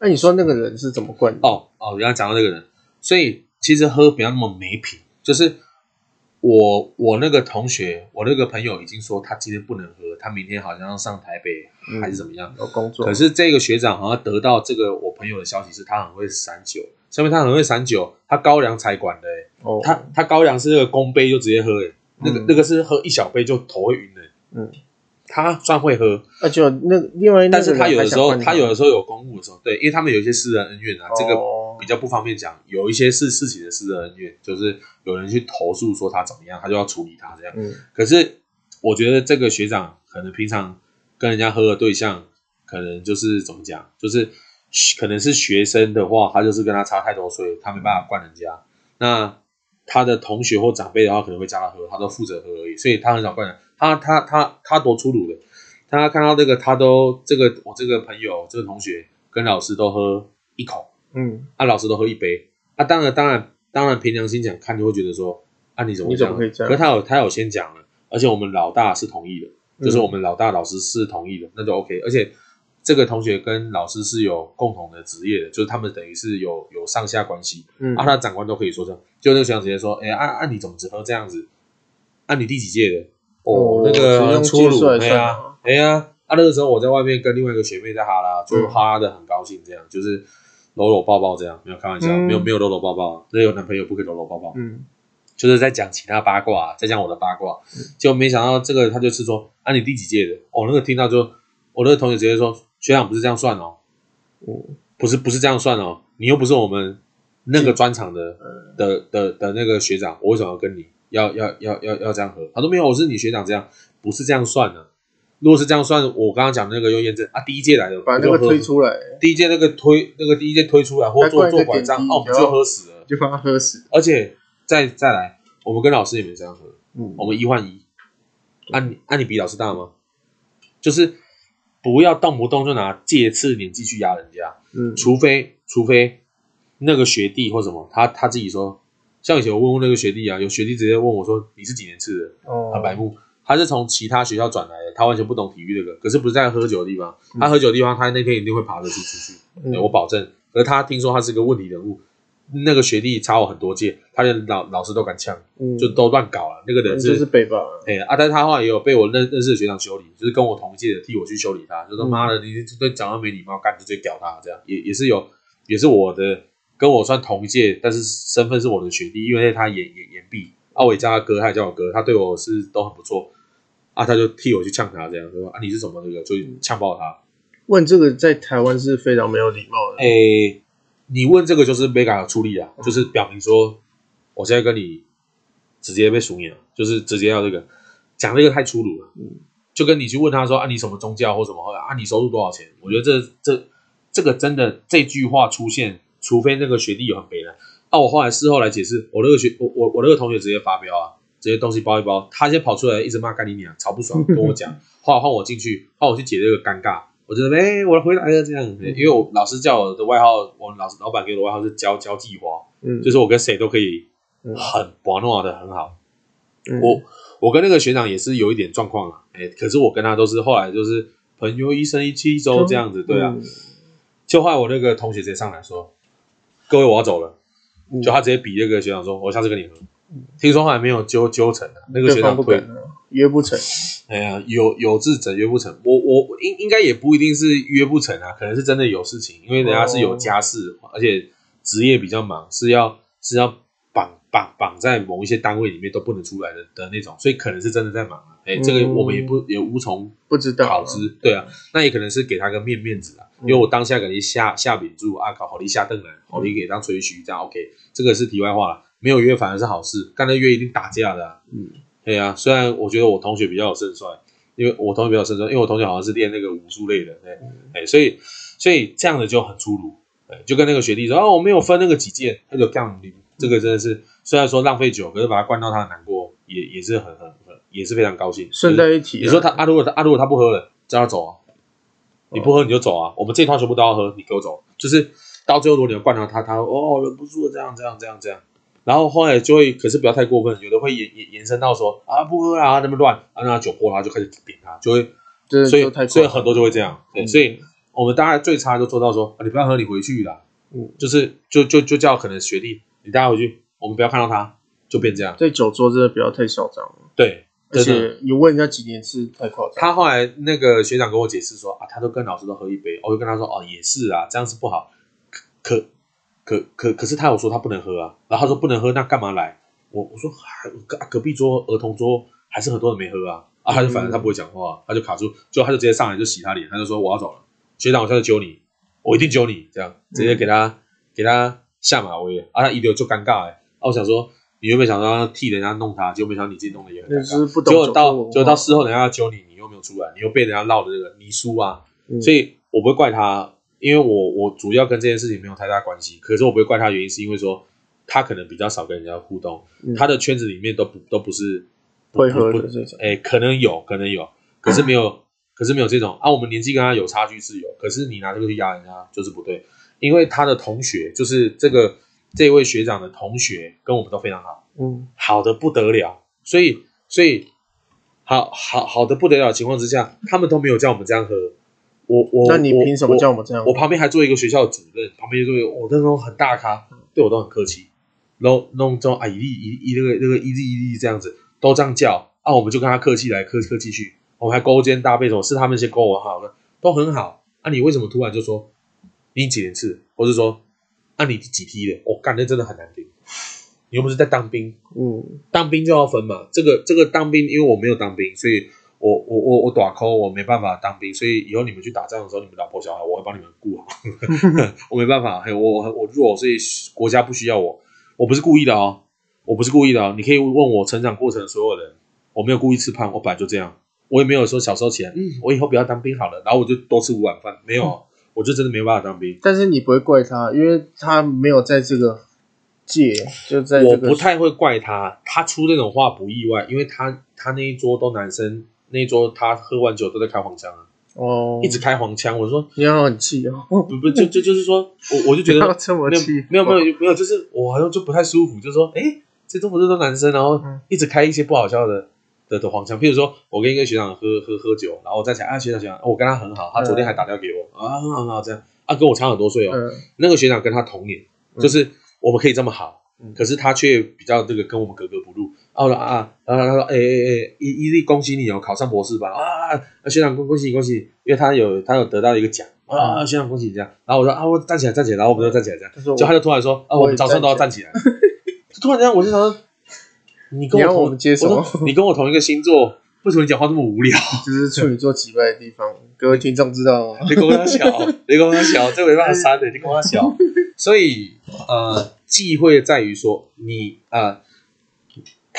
那你说那个人是怎么灌？哦哦，原来讲到那个人，所以其实喝不要那么没品。就是我我那个同学，我那个朋友已经说他今天不能喝，他明天好像要上台北还是怎么样。有工作。可是这个学长好像得到这个我朋友的消息是，他很会散酒，说明他很会散酒，他高粱才管的，哦，他他高粱是那个公杯就直接喝，诶那个那个是喝一小杯就头会晕的，嗯。他算会喝，啊，就那另外，但是他有的时候，他。有的时候有公务的时候，对，因为他们有一些私人恩怨啊，这个比较不方便讲。有一些是事情的私人恩怨，就是有人去投诉说他怎么样，他就要处理他这样。嗯，可是我觉得这个学长可能平常跟人家喝的对象，可能就是怎么讲，就是可能是学生的话，他就是跟他差太多岁，他没办法灌人家。那他的同学或长辈的话，可能会叫他喝，他都负责喝而已，所以他很少灌人。他他他他多粗鲁的，他看到这个他都这个我这个朋友这个同学跟老师都喝一口，嗯，啊老师都喝一杯，啊当然当然当然凭良心讲看就会觉得说啊你怎么会这样？可是他有他有先讲了，而且我们老大是同意的，就是我们老大老师是同意的，那就 OK。而且这个同学跟老师是有共同的职业的，就是他们等于是有有上下关系，嗯，啊，他的长官都可以说这样。就那个学长直接说，哎，啊啊，你怎么只喝这样子？啊，你第几届的？哦，那个很粗鲁，对啊，哎呀，啊，那个时候我在外面跟另外一个学妹在哈拉，就哈拉的很高兴，这样就是搂搂抱抱这样，没有开玩笑，没有没有搂搂抱抱，那有男朋友不可以搂搂抱抱，嗯。就是在讲其他八卦，在讲我的八卦，结果没想到这个他就是说，啊，你第几届的？哦，那个听到就，我那个同学直接说，学长不是这样算哦，不是不是这样算哦，你又不是我们那个专场的的的的那个学长，我为什么要跟你要要要要要这样合？他说没有，我是你学长，这样不是这样算的。如果是这样算，我刚刚讲那个又验证啊，第一届来的把那个推出来，第一届那个推那个第一届推出来或做做拐杖，哦，我们就喝死了，就帮他喝死，而且。再再来，我们跟老师也没这样喝，嗯，我们一换一，按、啊、你按、啊、你比老师大吗？就是不要动不动就拿届次年纪去压人家，嗯，除非除非那个学弟或什么，他他自己说，像以前我问问那个学弟啊，有学弟直接问我说，你是几年次的？哦，他白目，他是从其他学校转来的，他完全不懂体育这个，可是不是在喝酒的地方，他喝酒的地方，他那天一定会爬着去出去，嗯，我保证。而他听说他是个问题人物。那个学弟差我很多届，他连老老师都敢呛，嗯，就都乱搞了。那个人是就是北吧，哎啊，但是他后来也有被我认认识的学长修理，就是跟我同届的替我去修理他，就说妈的，你对长得没礼貌，干就直接屌他这样，也也是有，也是我的跟我算同届，但是身份是我的学弟，因为他也也延毕，啊，我也叫他哥，他也叫我哥，他对我是都很不错，啊，他就替我去呛他这样，说啊你是什么那个，就呛爆他。问这个在台湾是非常没有礼貌的，哎。你问这个就是没敢出力啊，就是表明说，我现在跟你直接被数你了，就是直接要这个讲这个太粗鲁了，嗯，就跟你去问他说啊，你什么宗教或什么啊，你收入多少钱？我觉得这这这个真的这句话出现，除非那个学弟有很悲的。啊，我后来事后来解释，我那个学我我我那个同学直接发飙啊，直接东西包一包，他先跑出来一直骂干你娘，吵不爽跟我讲，后来换我进去，换我去解这个尴尬。我觉得哎，我回来了这样，因为我老师叫我的外号，我老师老板给我的外号是交交际花，嗯，就是我跟谁都可以很玩闹的很好。嗯、我我跟那个学长也是有一点状况啊，哎，可是我跟他都是后来就是朋友一生一起走这样子，对啊。嗯、就后来我那个同学直接上来说：“各位，我要走了。嗯”就他直接比那个学长说：“我下次跟你喝。嗯”听说后来没有纠纠成的，那个学长退。约不成，哎呀，有有志者约不成。我我应应该也不一定是约不成啊，可能是真的有事情，因为人家是有家事，哦、而且职业比较忙，是要是要绑绑绑在某一些单位里面都不能出来的的那种，所以可能是真的在忙啊。哎，这个我们也不也无从不知道考知，对啊，那也可能是给他个面面子啊，因为我当下给你下下饼住啊，搞好你下凳来，好你给当吹嘘这样 OK，这个是题外话了，没有约反而是好事，刚才约一定打架的，啊，嗯。对啊，虽然我觉得我同学比较有胜算，因为我同学比较胜算，因为我同学好像是练那个武术类的，对，哎、嗯，所以所以这样的就很粗鲁，哎，就跟那个学弟说哦，我没有分那个几届，他就这样，这个真的是虽然说浪费酒，可是把他灌到他难过，也也是很很很，也是非常高兴。顺带一提，你说他啊，如果他啊，如果他不喝了，叫他走啊，你不喝你就走啊，我们这一套全部都要喝，你给我走，就是到最后如果你要灌到他，他哦忍不住了，这样这样这样这样。然后后来就会，可是不要太过分，有的会延延延伸到说啊不喝啊那么乱，啊那酒泼他就开始点他，就会，所以所以很多就会这样，对，所以我们大概最差就做到说啊你不要喝你回去啦，嗯，就是就就就叫可能学弟你带他回去，我们不要看到他，就变这样。对酒桌真的不要太嚣张。了，对，而且你问人家几年次太夸张。他后来那个学长跟我解释说啊他都跟老师都喝一杯，我就跟他说哦也是啊这样是不好，可。可可可可是他有说他不能喝啊，然后他说不能喝，那干嘛来？我我说隔隔壁桌儿童桌还是很多人没喝啊，啊他就反正他不会讲话，他就卡住，就他就直接上来就洗他脸，他就说我要走了，学长我下次揪你，我一定揪你，这样直接给他、嗯、给他下马威，啊他一丢就尴尬哎，啊我想说你有没有想到替人家弄他，结果没想到你自己弄的也很尴尬，结果到结果到事后人家要揪你，你又没有出来，你又被人家闹的这个你输啊，嗯、所以我不会怪他。因为我我主要跟这件事情没有太大关系，可是我不会怪他，原因是因为说他可能比较少跟人家互动，嗯、他的圈子里面都不都不是会喝的这种，哎，可能有可能有，可是没有，嗯、可是没有这种啊。我们年纪跟他有差距是有，可是你拿这个去压人家就是不对，因为他的同学就是这个这位学长的同学跟我们都非常好，嗯，好的不得了，所以所以。好好好的不得了的情况之下，他们都没有叫我们这样喝。我我那你凭什么叫我们这样？我旁边还坐一个学校的主任，旁边坐一个我那种很大咖，对我都很客气。然后弄这种啊一粒一一那个那个一粒一粒这样子，都这样叫啊，我们就跟他客气来客客气去，我们还勾肩搭背，什么是他们先勾我好了，都很好。啊，你为什么突然就说你几年次，或是说啊你几批的？我干那真的很难听。你又不是在当兵，嗯，当兵就要分嘛。这个这个当兵，因为我没有当兵，所以我我我我短抠，我没办法当兵，所以以后你们去打仗的时候，你们老婆小孩我会帮你们顾好。我没办法，嘿，我我弱，所以国家不需要我。我不是故意的哦，我不是故意的哦。你可以问我成长过程的所有人，我没有故意吃胖，我本来就这样。我也没有说小时候起来，嗯，我以后不要当兵好了，然后我就多吃五碗饭，没有，嗯、我就真的没办法当兵。但是你不会怪他，因为他没有在这个界，就在、这个。我不太会怪他，他出这种话不意外，因为他他那一桌都男生，那一桌他喝完酒都在开黄腔啊，哦，一直开黄腔。我说你好很气哦，不不就就就是说我我就觉得 这么气，没有没有没有没有，就是我好像就不太舒服，就是说哎，这都不是都男生，然后一直开一些不好笑的。的的黄腔，譬如说，我跟一个学长喝喝喝酒，然后我站起来啊，学长学长，我跟他很好，他昨天还打电话给我、嗯、啊，很好很好这样，啊，跟我差很多岁哦。嗯、那个学长跟他同年，就是我们可以这么好，嗯、可是他却比较这个跟我们格格不入。然后啊，然后他说，哎哎哎，伊伊利恭喜你哦，考上博士班啊，学长恭恭喜你恭喜你，因为他有他有得到一个奖啊，学长恭喜你这样。然后我说啊，我站起来站起来，然后我们就站起来这样，就他就突然说啊，我们早上都要站起来，突然这样我就想说。你跟我同，我接受你跟我同一个星座，为什么你讲话这么无聊？就是处女座奇怪的地方，各位听众知道吗？你跟我小，你跟我小，这没办法删的，你跟我小。所以呃，忌讳在于说你呃，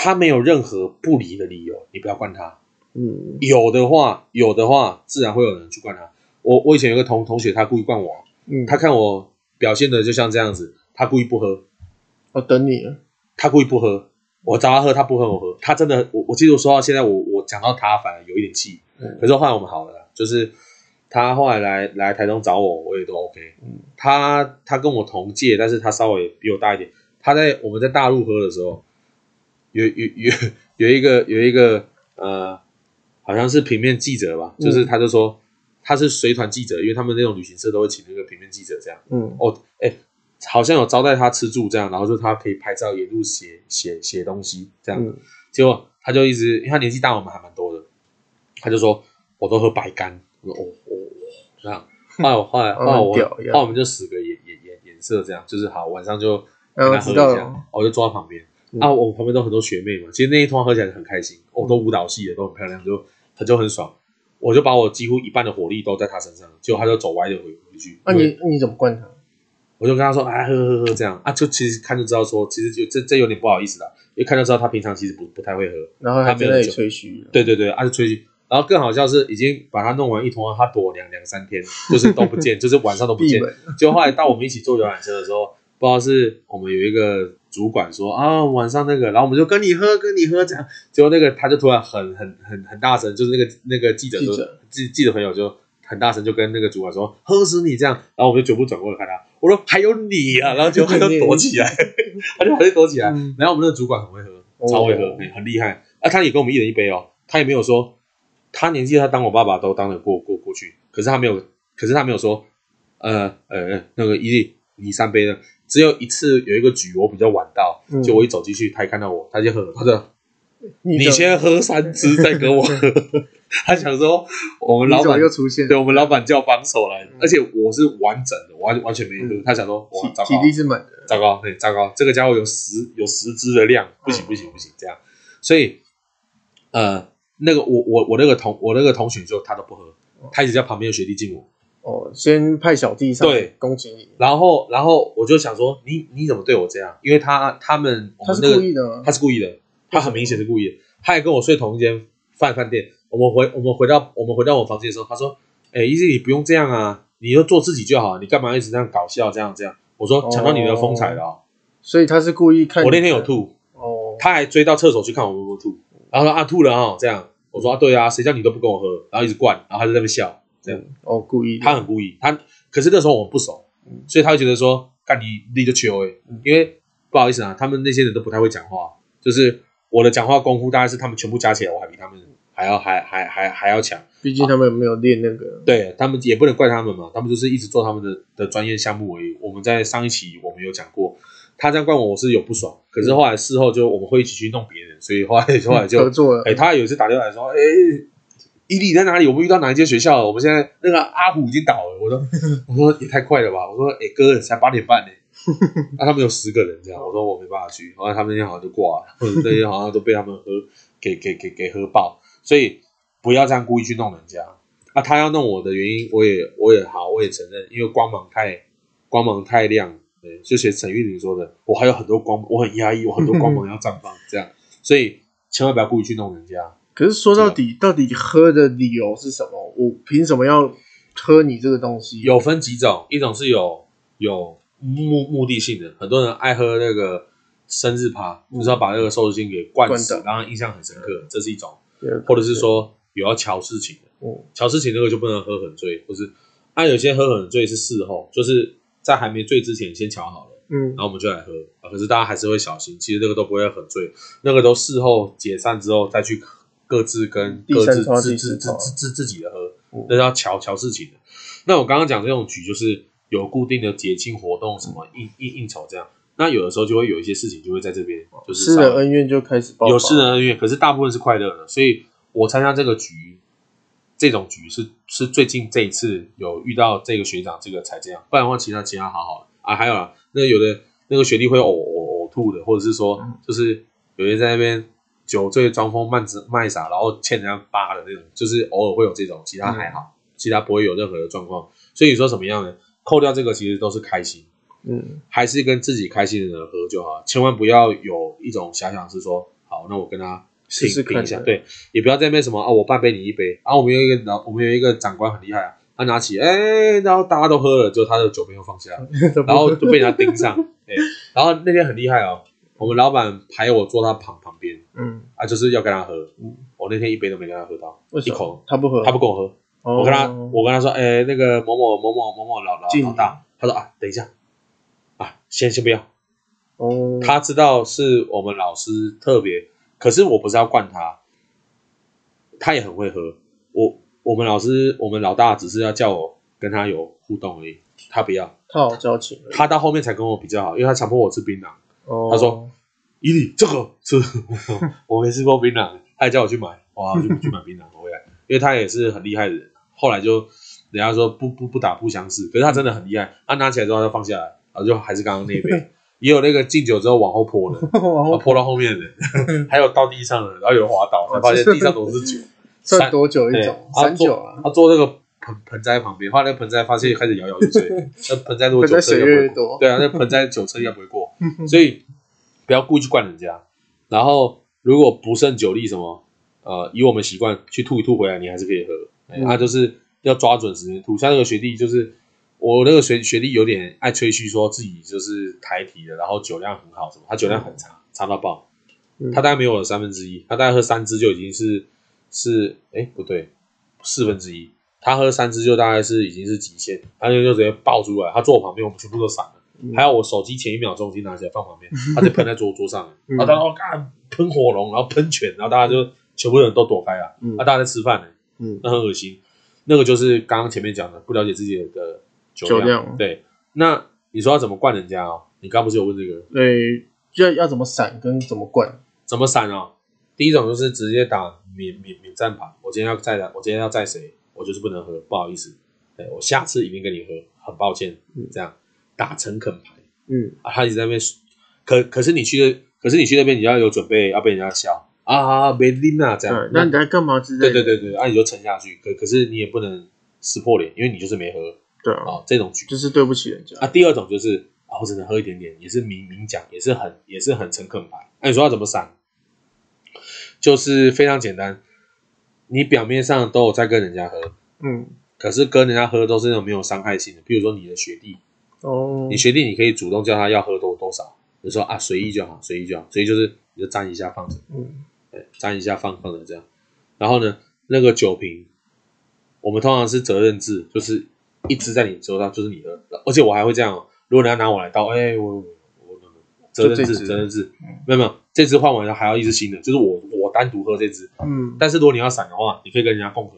他没有任何不离的理由，你不要惯他。嗯，有的话，有的话，自然会有人去惯他。我我以前有个同同学，他故意惯我，嗯，他看我表现的就像这样子，他故意不喝。我等你了。他故意不喝。我找他喝，他不喝我喝，他真的，我我记得我说到现在，我我讲到他反而有一点气，嗯、可是后来我们好了，就是他后来来来台中找我，我也都 OK。嗯、他他跟我同届，但是他稍微比我大一点。他在我们在大陆喝的时候，有有有 有一个有一个呃，好像是平面记者吧，就是他就说他是随团记者，因为他们那种旅行社都会请那个平面记者这样。嗯，哦，哎。好像有招待他吃住这样，然后就他可以拍照，沿路写写写东西这样。嗯、结果他就一直，因为他年纪大我们还蛮多的，他就说我都喝白干。我说哦哦这样。后来后来后来我，后来我们就使个眼眼眼眼色这样，就是好晚上就跟他喝一下，我就坐在旁边。嗯、啊，我旁边都很多学妹嘛，其实那一通喝起来很开心，哦，都舞蹈系的，都很漂亮，就他就很爽。我就把我几乎一半的火力都在他身上，结果他就走歪的回回去。那、啊、你你怎么灌他？我就跟他说，哎，喝喝喝这样啊，就其实看就知道说，其实就这这有点不好意思了，因为看就知道他平常其实不不太会喝，然后他没有吹嘘，对对对，他、啊、就吹嘘，然后更好笑是已经把他弄完一通，他躲两两三天，就是都不见，就是晚上都不见，就后来到我们一起坐游览车的时候，不知道是我们有一个主管说啊晚上那个，然后我们就跟你喝跟你喝这样，结果那个他就突然很很很很大声，就是那个那个记者说记记者朋友就。很大声就跟那个主管说：“喝死你！”这样，然后我们就全部转过来看他。我说：“还有你啊！”然后就他就躲起来，他就还是躲起来。然后我们那个主管很会喝，超会喝，很厉害。啊，他也跟我们一人一杯哦。他也没有说，他年纪他当我爸爸都当得过过过去。可是他没有，可是他没有说，呃呃那个伊利你三杯的，只有一次有一个局我比较晚到，就我一走进去，他一看到我，他就喝，他说。你先喝三支再跟我。喝，他想说我们老板又出现，对我们老板叫帮手来，而且我是完整的，完完全没喝。他想说哇，糟糕，体力是满的，糟糕，对，糟糕，这个家伙有十有十支的量，不行不行不行，这样，所以呃，那个我我我那个同我那个同学就他都不喝，他一直叫旁边的学弟敬我。哦，先派小弟上对恭喜你，然后然后我就想说你你怎么对我这样？因为他他们他是故意的吗？他是故意的。他很明显是故意的，他也跟我睡同一间饭饭店。我们回我们回到我们回到我房间的时候，他说：“哎，Easy，你不用这样啊，你就做自己就好，你干嘛一直这样搞笑这样这样？”我说：“抢到你的风采了。哦”所以他是故意看。我那天有吐哦，他还追到厕所去看我有没有吐，然后说：“啊，吐了啊。”这样我说：“啊，对啊，谁叫你都不跟我喝，然后一直灌，然后他就在那边笑，这样哦，故意，他很故意，他可是那时候我们不熟，所以他会觉得说干你立个球哎，因为不好意思啊，他们那些人都不太会讲话，就是。我的讲话功夫大概是他们全部加起来，我还比他们还要还还还还要强。毕竟他们没有练那个，啊、对他们也不能怪他们嘛，他们就是一直做他们的的专业项目而已。我们在上一期我们有讲过，他这样怪我，我是有不爽。可是后来事后就我们会一起去弄别人，所以后来后来就 合作了。哎，他有一次打电话来说，哎，伊利在哪里？我们遇到哪一间学校？我们现在那个阿虎已经倒了。我说 我说也太快了吧。我说哎哥，才八点半呢。那、啊、他们有十个人这样，我说我没办法去。后来他们那天好像就挂了，或者那天好像都被他们喝给给给给喝爆，所以。不要这样故意去弄人家啊！他要弄我的原因，我也我也好，我也承认，因为光芒太光芒太亮，对，就像陈玉玲说的，我还有很多光，我很压抑，我很多光芒要绽放，这样，所以千万不要故意去弄人家。可是说到底，到底喝的理由是什么？我凭什么要喝你这个东西？有分几种，一种是有有目目的性的，很多人爱喝那个生日趴，就是要把那个寿司心给灌死，然后印象很深刻，这是一种，或者是说。有要瞧事情的，哦，乔事情那个就不能喝很醉，或是啊，有些喝很醉是事后，就是在还没醉之前先瞧好了，嗯，然后我们就来喝啊。可是大家还是会小心，其实那个都不会很醉，那个都事后解散之后再去各自跟各自自自自自自己的喝，那是要瞧瞧事情的。那我刚刚讲这种局就是有固定的节庆活动，什么应应应酬这样，那有的时候就会有一些事情就会在这边，就是私人恩怨就开始爆发，有私人恩怨，可是大部分是快乐的，所以。我参加这个局，这种局是是最近这一次有遇到这个学长，这个才这样，不然的话其他其他好好啊。还有啊，那有的那个学弟会呕呕呕吐的，或者是说就是有些在那边酒醉装疯卖卖傻，然后欠人家八的那种，就是偶尔会有这种，其他还好，其他不会有任何的状况。所以说怎么样呢？扣掉这个，其实都是开心，嗯，还是跟自己开心的人喝就好，千万不要有一种遐想是说，好，那我跟他。试试看一下，对，也不要在那边什么啊，我半杯你一杯。然后我们有一个老，我们有一个长官很厉害啊，他拿起，哎，然后大家都喝了，之后他的酒杯又放下，然后就被人家盯上。哎，然后那天很厉害哦，我们老板排我坐他旁旁边，嗯，啊，就是要跟他喝。我那天一杯都没跟他喝到，一口，他不喝，他不跟我喝。我跟他，我跟他说，哎，那个某某某某某某老老老大，他说啊，等一下，啊，先先不要。哦，他知道是我们老师特别。可是我不是要灌他，他也很会喝。我我们老师我们老大只是要叫我跟他有互动而已，他不要。他好交情。他到后面才跟我比较好，因为他强迫我吃槟榔。哦。他说：“伊利，这个是 我没吃过槟榔，他还叫我去买，哇，我就去买槟榔回来。因为他也是很厉害的人。后来就人家说不不不打不相识，可是他真的很厉害。他拿起来之后他就放下来，然后就还是刚刚那一杯。也有那个敬酒之后往后泼的，后泼到后面的，还有倒地上的，然后有滑倒，才发现地上都是酒。算多久一种？三酒啊。他坐那个盆盆栽旁边，后来那个盆栽发现开始摇摇欲坠。那盆栽如果酒车越多，对啊，那盆栽酒车应该不会过，所以不要故意去灌人家。然后如果不胜酒力什么，呃，以我们习惯去吐一吐回来，你还是可以喝。他就是要抓准时间吐。像那个学弟就是。我那个学学弟有点爱吹嘘，说自己就是台体的，然后酒量很好，什么他酒量很差，差到爆。他大概没有我的三分之一，他大概喝三支就已经是是哎不对，四分之一。他喝三支就大概是已经是极限，他就就直接爆出来。他坐我旁边，我们全部都闪了。还有我手机前一秒钟已经拿起来放旁边，他就喷在桌 桌上，然后他说干喷火龙，然后喷泉，然后大家就全部人都躲开了。啊，大家在吃饭呢，嗯，那很恶心。那个就是刚刚前面讲的，不了解自己的。酒量，对，那你说要怎么灌人家哦？你刚不是有问这个？对，要要怎么闪跟怎么灌？怎么闪哦？第一种就是直接打免免免战牌。我今天要载的，我今天要载谁？我就是不能喝，不好意思。对，我下次一定跟你喝，很抱歉。嗯，这样打诚恳牌。嗯啊，他一直在那边，可可是你去的，可是你去那边你要有准备，要被人家笑啊，没拎啊，这样。那你在干嘛？之类。对对对对，啊，你就沉下去。可可是你也不能撕破脸，因为你就是没喝。对啊，哦，这种局就是对不起人家啊。第二种就是啊，我只能喝一点点，也是明明讲，也是很也是很诚恳牌。那你说要怎么闪？就是非常简单，你表面上都有在跟人家喝，嗯，可是跟人家喝都是那种没有伤害性的。比如说你的学弟，哦，你学弟你可以主动叫他要喝多多少，你说啊随意就好，随意就好，随意就是你就沾一下放着，嗯，对，沾一下放放着这样。然后呢，那个酒瓶，我们通常是责任制，就是。一直在你手上就是你的，而且我还会这样哦。如果你要拿我来倒，哎，我我责任制责任制，没有没有，这支换完了还要一支新的，就是我我单独喝这支。嗯，但是如果你要散的话，你可以跟人家共喝。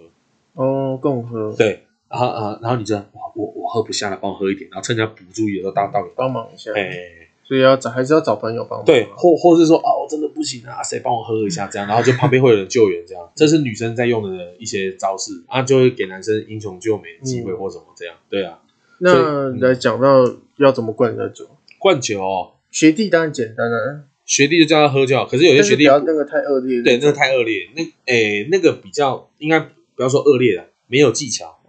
哦，共喝。对，然后啊，然后你就哇，我我喝不下了，帮我喝一点，然后趁人家不注意的时候大倒给帮忙一下。哎。所以要找还是要找朋友帮忙。对，或或是说啊，我真的不行啊，谁帮我喝一下这样，然后就旁边会有人救援这样，这是女生在用的一些招式啊，就会给男生英雄救美的机会或什么这样。对啊，那来讲到要怎么灌酒？灌酒哦，学弟当然简单了，学弟就叫他喝就好。可是有些学弟不要那个太恶劣，对，那个太恶劣，那诶那个比较应该不要说恶劣了，没有技巧，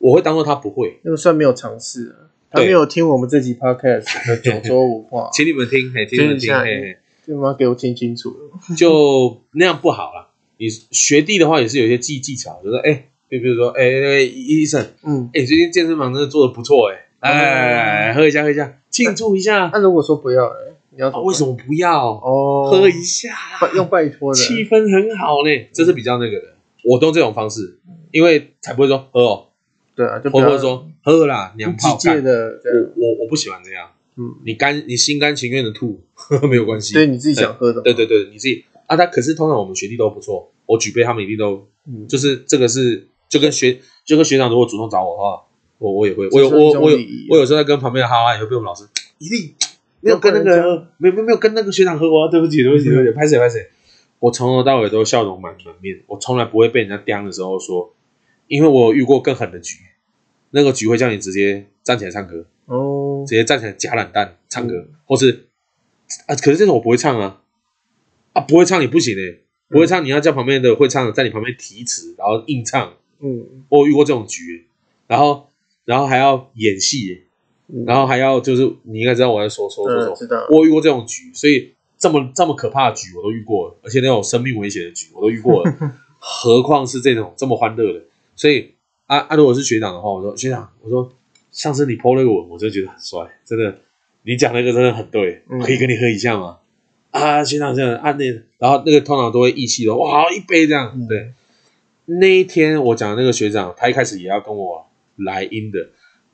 我会当做他不会，那个算没有尝试他没有听我们这集 podcast 的九州文化，请你们听，嘿，请你们听，嘿嘿，对吗？给我听清楚，就那样不好了。你学弟的话也是有一些技技巧，就是哎，比比如说，哎，医生，嗯，哎，最近健身房真的做的不错，哎，哎，喝一下，喝一下，庆祝一下。那如果说不要，哎，你要为什么不要？哦，喝一下，用拜托的，气氛很好呢，这是比较那个的。我都这种方式，因为才不会说喝哦。对啊，就或者说喝啦，娘炮干的。我我我不喜欢这样。嗯，你甘你心甘情愿的吐，没有关系。对，你自己想喝的。对对对，你自己啊。他可是通常我们学弟都不错，我举杯他们一定都，就是这个是就跟学就跟学长如果主动找我的话，我我也会。我有我我有我有时候在跟旁边的哈哈也会被我们老师一定没有跟那个没有没有跟那个学长喝过，对不起对不起对不起，拍谁拍谁。我从头到尾都笑容满满面，我从来不会被人家刁的时候说，因为我有遇过更狠的局。那个局会叫你直接站起来唱歌哦，直接站起来夹懒蛋唱歌，或是啊，可是这种我不会唱啊，啊不会唱你不行诶，不会唱你要叫旁边的会唱的在你旁边提词，然后硬唱，嗯，我遇过这种局，然后然后还要演戏，然后还要就是你应该知道我在说说说说，我遇过这种局，所以这么这么可怕的局我都遇过了，而且那种生命危险的局我都遇过了，何况是这种这么欢乐的，所以。啊啊！如果是学长的话，我说学长，我说上次你 po 那个文，我真的觉得很帅，真的，你讲那个真的很对，可以跟你喝一下吗？嗯、啊，学长这样啊那，然后那个通常都会义气的，哇，一杯这样，对。那一天我讲的那个学长，他一开始也要跟我来阴的。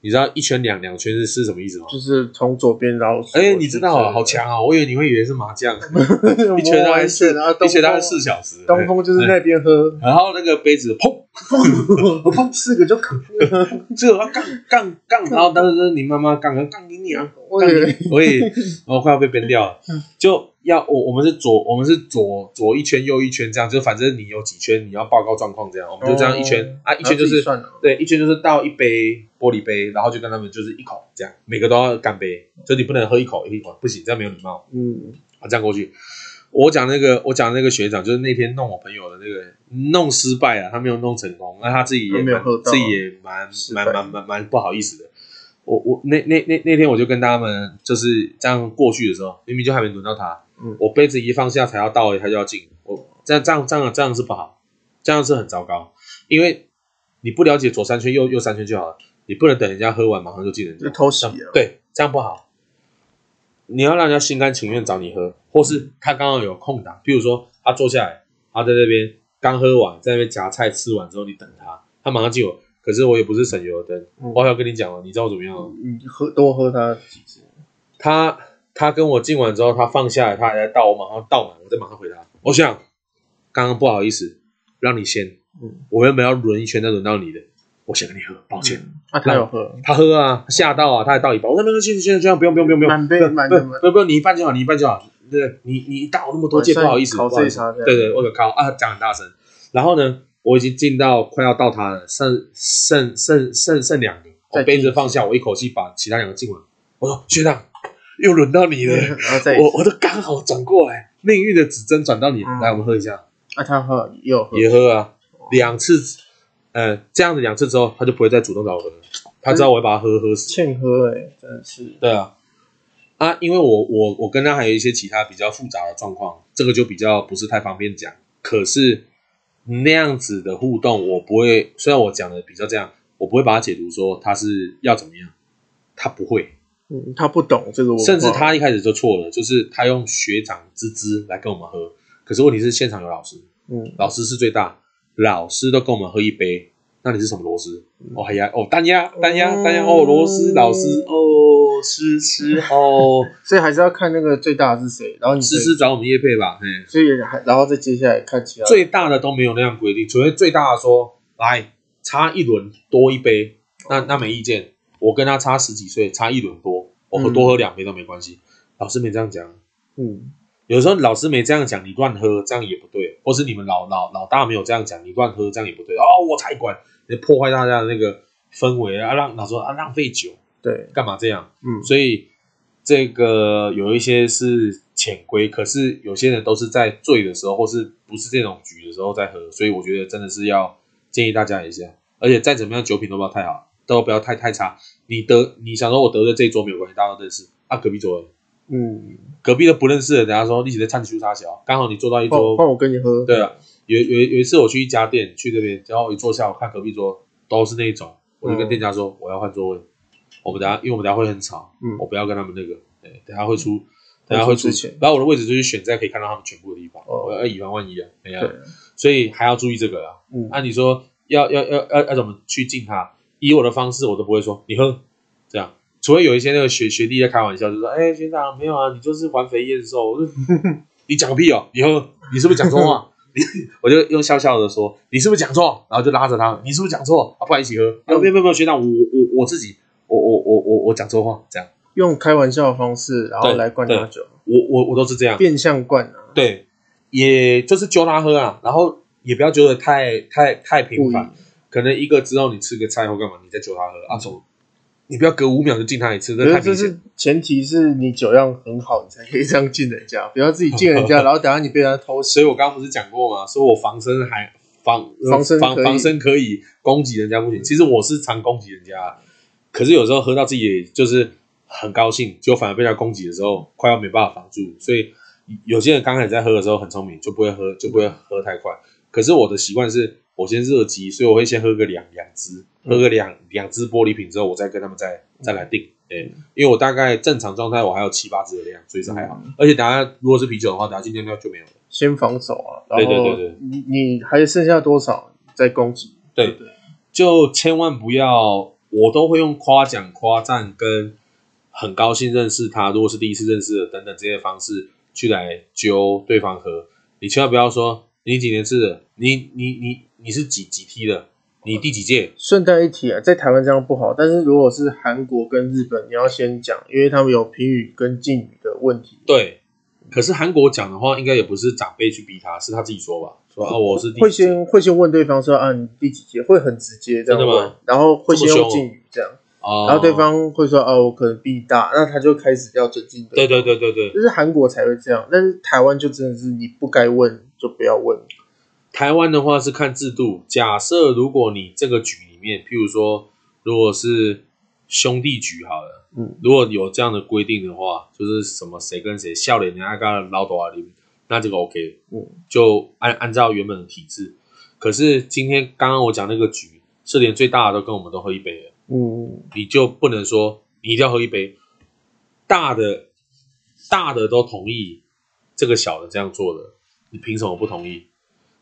你知道一圈两两圈是是什么意思吗？就是从左边绕。哎，你知道啊，好强啊！我以为你会以为是麻将，一圈大概四，一圈大概四小时。东风就是那边喝，然后那个杯子砰砰 砰，四个就可。这个要杠杠杠，然后当时你妈妈杠杠给你啊，我也我也，然后快要被编掉了，就。要我我们是左我们是左左一圈右一圈这样，就反正你有几圈你要报告状况这样，我们就这样一圈、哦、啊一圈就是对一圈就是倒一杯玻璃杯，然后就跟他们就是一口这样，每个都要干杯，就你不能喝一口一口不行，这样没有礼貌。嗯，啊这样过去，我讲那个我讲那个学长就是那天弄我朋友的那个弄失败了，他没有弄成功，那他自己也没有喝到，自己也蛮蛮蛮蛮蛮不好意思的。我我那那那那天我就跟他们就是这样过去的时候，明明就还没轮到他。嗯，我杯子一放下才要倒，他就要进。我这样这样这样这样是不好，这样是很糟糕。因为你不了解左三圈右右三圈就好了，你不能等人家喝完马上就进人家。就偷袭了。对，这样不好。你要让人家心甘情愿找你喝，或是他刚好有空档，比如说他坐下来，他在那边刚喝完，在那边夹菜吃完之后，你等他，他马上进我。可是我也不是省油的灯，嗯、我还要跟你讲哦，你知道我怎么样？你喝多喝他几次？他。他跟我进完之后，他放下来，他还在倒，我马上倒满，我再马上回他。我想，刚刚不好意思，让你先，嗯，我原本要轮一圈再轮到你的，我想跟你喝，抱歉。啊，他有喝，他喝啊，吓到啊，他还倒一半。我说没关系，现在这样不用不用不用不用，满杯满杯，不不，你一半就好，你一半就好。对，你你倒那么多，不好意思，不好意思。对对，我有靠啊，讲很大声。然后呢，我已经进到快要到他了，剩剩剩剩剩两个，我杯子放下，我一口气把其他两个敬完。我说学长。又轮到你了，我我都刚好转过来，命运的指针转到你，来，我们喝一下。啊，他喝又喝，也喝啊，两次，呃，这样子两次之后，他就不会再主动找我喝了，他知道我会把他喝喝死。欠喝哎，真的是。对啊，啊，因为我我我跟他还有一些其他比较复杂的状况，这个就比较不是太方便讲。可是那样子的互动，我不会，虽然我讲的比较这样，我不会把它解读说他是要怎么样，他不会。嗯，他不懂这个文化，甚至他一开始就错了，就是他用学长之姿来跟我们喝，可是问题是现场有老师，嗯，老师是最大，老师都跟我们喝一杯，那你是什么螺丝？哦，海压哦，单压单压单压哦，螺丝老师哦，师师 哦，所以还是要看那个最大的是谁，然后你师师找我们叶配吧，嘿，所以还然后再接下来看其他最大的都没有那样规定，除非最大的说来差一轮多一杯，那那没意见，我跟他差十几岁，差一轮多，我喝多喝两杯都没关系，老师没这样讲，嗯。有时候老师没这样讲，你乱喝这样也不对，或是你们老老老大没有这样讲，你乱喝这样也不对。哦，我才管，你破坏大家的那个氛围啊，让老师说啊浪费酒，对，干嘛这样？嗯，所以这个有一些是潜规，可是有些人都是在醉的时候，或是不是这种局的时候在喝，所以我觉得真的是要建议大家一下，而且再怎么样酒品都不要太好，都不要太太差。你得你想说我得罪这一桌没有关系，大家都认识。啊，隔壁桌的。嗯，隔壁的不认识的，人家说一起在唱秋沙小，刚好你坐到一桌，换我跟你喝。对啊，有有有一次我去一家店，去这边，然后一坐下，我看隔壁桌都是那一种，我就跟店家说、嗯、我要换座位，我们等下因为我们等下会很吵，嗯，我不要跟他们那个，对，等下会出，等下会出钱，然后我的位置就是选在可以看到他们全部的地方，哦、我要以防万一啊，对。啊，所以还要注意这个啊，嗯，按、啊、你说要要要要要怎么去敬他？以我的方式，我都不会说你喝，这样。除非有一些那个学学弟在开玩笑，就说：“哎、欸，学长没有啊，你就是环肥燕瘦。”我说：“ 你讲个屁哦！你喝，你是不是讲错话？” 我就用笑笑的说：“你是不是讲错？”然后就拉着他：“你是不是讲错？啊，不然一起喝。嗯”没有没有没有，学长，我我我自己，我我我我我讲错话，这样用开玩笑的方式，然后来灌他酒。我我我都是这样变相灌啊。对，也就是揪他喝啊，然后也不要揪得太太太频繁，可能一个之后你吃个菜或干嘛，你再求他喝啊，走。你不要隔五秒就敬他一次，这太明显。前提是你酒量很好，你才可以这样敬人家。不要自己敬人家，然后等下你被人家偷。所以我刚刚不是讲过吗？说我防身还防防身防防身可以攻击人家不行。其实我是常攻击人家，可是有时候喝到自己就是很高兴，就反而被他攻击的时候，快要没办法防住。所以有些人刚开始在喝的时候很聪明，就不会喝就不会喝太快。可是我的习惯是。我先热机，所以我会先喝个两两支，喝个两两支玻璃瓶之后，我再跟他们再再来定。哎、欸，因为我大概正常状态我还有七八支的量，所以是还好。嗯、而且等下如果是啤酒的话，等下今天就没有了。先防守啊，对对对对，你你还剩下多少再攻击？对对，就千万不要，我都会用夸奖、夸赞跟很高兴认识他，如果是第一次认识的等等这些方式去来揪对方喝。你千万不要说你几年次的，你你你。你是几几梯的？你第几届？顺带一提啊，在台湾这样不好，但是如果是韩国跟日本，你要先讲，因为他们有评语跟敬语的问题。对，可是韩国讲的话，应该也不是长辈去逼他，是他自己说吧？说啊，我是。会先会先问对方说啊，你第几届？会很直接这样问？然后会先用敬语这样，哦、然后对方会说哦，我可能比你大，那他就开始要尊敬。对对对对对，就是韩国才会这样，但是台湾就真的是你不该问就不要问。台湾的话是看制度，假设如果你这个局里面，譬如说，如果是兄弟局好了，嗯，如果有这样的规定的话，就是什么谁跟谁笑脸人家刚刚捞多少零，那这个 OK，嗯，就按按照原本的体制。可是今天刚刚我讲那个局是连最大的都跟我们都喝一杯了，嗯，你就不能说你一定要喝一杯，大的大的都同意这个小的这样做的，你凭什么不同意？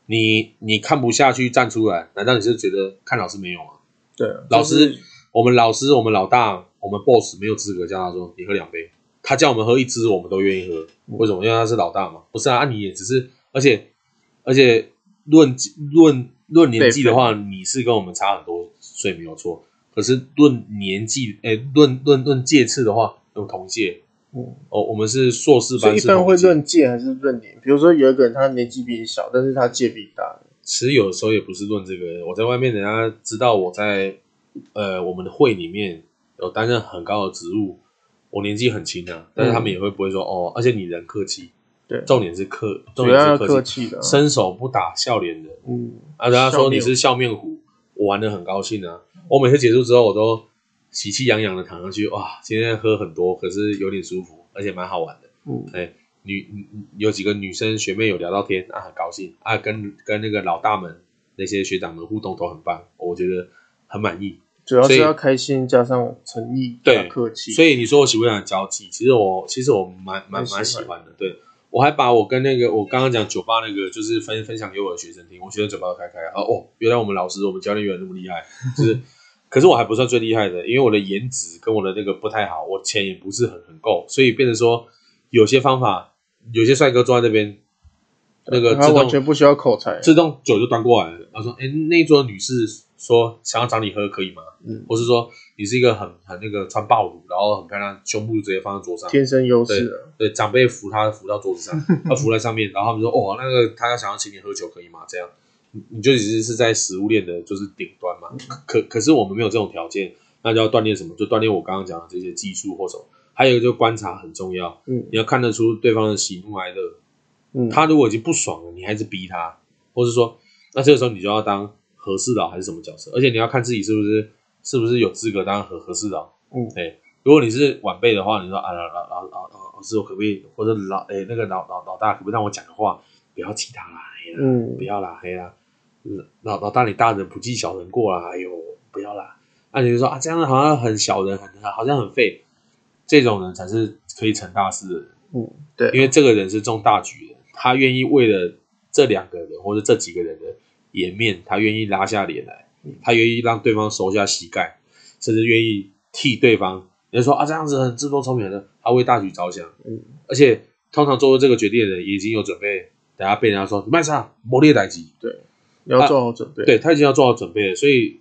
你你看不下去站出来，难道你是觉得看老师没用啊？对，老师，我们老师，我们老大，我们 boss 没有资格叫他说你喝两杯，他叫我们喝一支，我们都愿意喝。为什么？因为他是老大嘛。不是啊，你也只是，而且而且论论论年纪的话，你是跟我们差很多岁没有错。可是论年纪，哎，论论论届次的话，有同届。嗯，哦，我们是硕士班，一般会论届还是论年？比如说有一个人他年纪比你小，但是他届比你大。其实有时候也不是论这个，我在外面人家知道我在呃我们的会里面有担任很高的职务，我年纪很轻啊，但是他们也会不会说、嗯、哦，而且你人客气，对，重点是客，重点是客气的，伸手不打笑脸人。嗯，啊，人家说你是笑面虎，我玩的很高兴啊，我每次结束之后我都。喜气洋洋的躺上去，哇！今天喝很多，可是有点舒服，而且蛮好玩的。嗯，哎、欸，女有几个女生学妹有聊到天，啊，很高兴啊，跟跟那个老大们那些学长们互动都很棒，我觉得很满意。主要是要开心加上诚意，对，客气。所以你说我喜不喜欢交际？其实我其实我蛮蛮蛮喜欢的。对，我还把我跟那个我刚刚讲酒吧那个，就是分分享给我的学生听。我学生嘴巴都开开啊，哦，原来我们老师、我们教练员那么厉害，就是，可是我还不算最厉害的，因为我的颜值跟我的那个不太好，我钱也不是很很够，所以变成说有些方法，有些帅哥坐在那边，那个他完全不需要口才，自动酒就端过来了。他说：“哎，那一桌女士。”说想要找你喝可以吗？嗯，或是说你是一个很很那个穿暴露，然后很漂亮，胸部直接放在桌上，天生优势。对，长辈扶他扶到桌子上，他扶在上面，然后他们说哦，那个他要想要请你喝酒可以吗？这样，你就其实是在食物链的就是顶端嘛。可可是我们没有这种条件，那就要锻炼什么？就锻炼我刚刚讲的这些技术或什么。还有一个就观察很重要，嗯，你要看得出对方的喜怒哀乐。嗯，他如果已经不爽了，你还是逼他，或是说，那这个时候你就要当。和事佬还是什么角色？而且你要看自己是不是是不是有资格当和和事佬。嗯，哎，如果你是晚辈的话，你说啊老老老老老师，我可不可以？或者老哎那个老老老大，可不可以让我讲个话？不要气他啦，黑啦，嗯，不要啦，黑啦。老老大，你大人不计小人过啦，哎呦，不要啦。那你就说啊，这样好像很小人，很好像很废。这种人才是可以成大事的人。嗯，对，因为这个人是重大局的，他愿意为了这两个人或者这几个人的。颜面，他愿意拉下脸来，他愿意让对方收下膝盖，甚至愿意替对方。人家说啊，这样子很自作聪明的，他为大局着想。嗯，而且通常做出这个决定的人已经有准备，等下被人家说卖啥磨练代机。对，你要做好准备。对，他已经要做好准备了，所以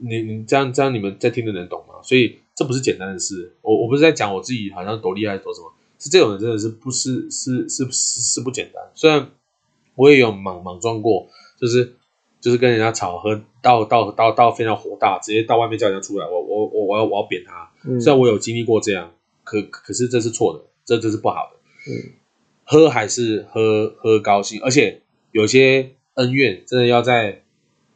你你这样这样你们在听的人懂吗？所以这不是简单的事。我我不是在讲我自己好像多厉害多什么，是这种人真的是不是是是是是不简单。虽然我也有莽莽撞过。就是就是跟人家吵，喝到到到到非常火大，直接到外面叫人家出来，我我我我要我要扁他。嗯、虽然我有经历过这样，可可是这是错的，这这是不好的。嗯，喝还是喝喝高兴，而且有些恩怨真的要在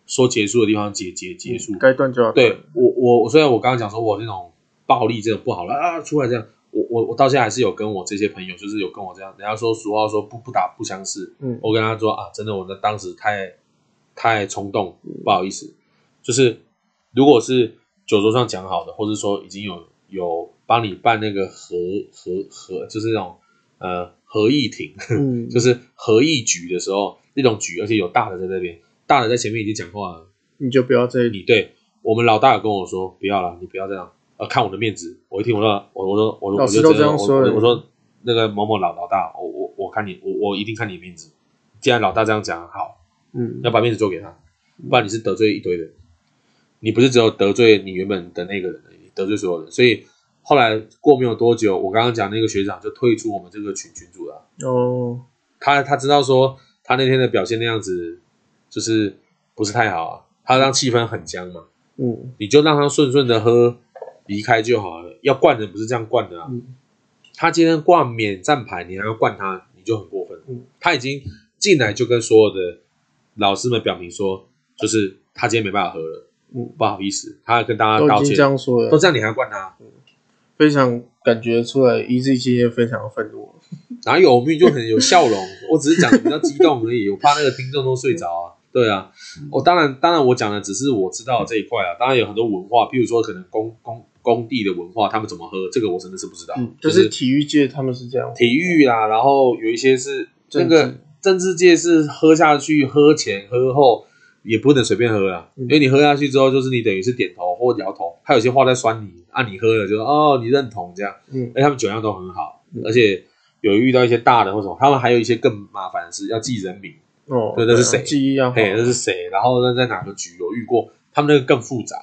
说结束的地方结结结束，该断就要断。对我我我虽然我刚刚讲说我那种暴力真的不好了啊，出来这样。我我我到现在还是有跟我这些朋友，就是有跟我这样，人家说俗话说不不打不相识。嗯，我跟他说啊，真的，我在当时太太冲动，不好意思。就是如果是酒桌上讲好的，或者说已经有有帮你办那个合合合，就是那种呃合议庭，嗯、就是合议局的时候，那种局，而且有大的在那边，大的在前面已经讲话了，你就不要在你对我们老大有跟我说不要了，你不要这样。呃，看我的面子，我一听我说，我我说我我就这样说，我说那个某某老老大，我我我看你，我我一定看你面子。既然老大这样讲，好，嗯，要把面子做给他，不然你是得罪一堆人，你不是只有得罪你原本的那个人，你得罪所有人。所以后来过没有多久，我刚刚讲那个学长就退出我们这个群群组了。哦，他他知道说他那天的表现那样子，就是不是太好啊，他让气氛很僵嘛。嗯，你就让他顺顺的喝。离开就好了，要灌人不是这样灌的啊！嗯、他今天挂免战牌，你还要灌他，你就很过分。嗯、他已经进来就跟所有的老师们表明说，就是他今天没办法喝了，嗯，不好意思，他要跟大家道歉。都这样说了，都这样你还灌他？嗯、非常感觉出来，EZ 今天非常的愤怒。哪有？我明明就很有笑容，我只是讲的比较激动而已，我怕那个听众都睡着啊。对啊，我当然当然我讲的只是我知道的这一块啊，当然有很多文化，譬如说可能工工。工地的文化，他们怎么喝？这个我真的是不知道。嗯，就是体育界他们是这样。体育啦，然后有一些是那个政治界是喝下去，喝前喝后也不能随便喝啊，因为你喝下去之后，就是你等于是点头或摇头，他有些话在酸你，啊，你喝了就说哦，你认同这样。嗯，而他们酒量都很好，而且有遇到一些大的或什么，他们还有一些更麻烦的事要记人名哦，对，那是谁？记忆要嘿，那是谁？然后那在哪个局有遇过？他们那个更复杂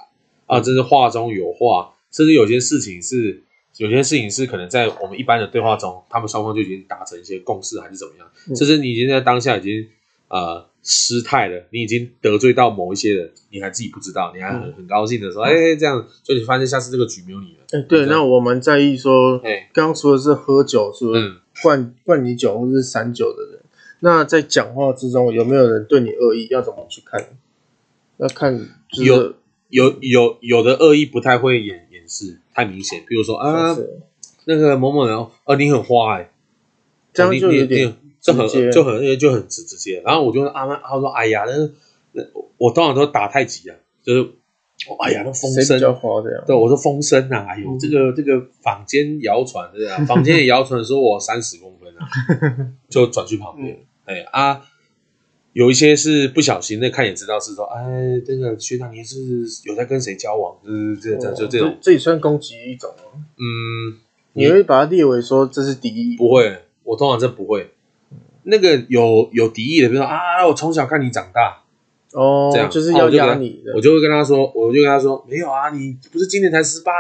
啊，真是话中有话。甚至有些事情是，有些事情是可能在我们一般的对话中，他们双方就已经达成一些共识，还是怎么样？甚至你已经在当下已经呃失态了，你已经得罪到某一些人，你还自己不知道，你还很很高兴的说，哎、这样，所以你发现下次这个局没有你了。对，那我们在意说，哎，刚刚说的是喝酒，是不是灌灌你酒或者是散酒的人？那在讲话之中有没有人对你恶意？要怎么去看？要看、就是、有有有有的恶意不太会演。是太明显，比如说啊，那个某某人，啊，你很花哎，这样就有点就很就很就很直直接。然后我就啊，他说哎呀，那那我通常都打太极啊，就是哎呀，那风声，对，我说风声啊，哎呦，嗯、这个这个坊间谣传对啊，坊间也谣传说我三十公分啊，就转去旁边，嗯、哎啊，有一些是不小心，那看也知道是说，哎，这个学长你是有在跟谁交往，就是这这就这种，这也算攻击一种吗？嗯，你会把它列为说这是敌意？不会，我通常这不会，那个有有敌意的，比如说啊，我从小看你长大。哦，这样。就是要压你的，我就会跟他说，我就跟他说，没有啊，你不是今年才十八，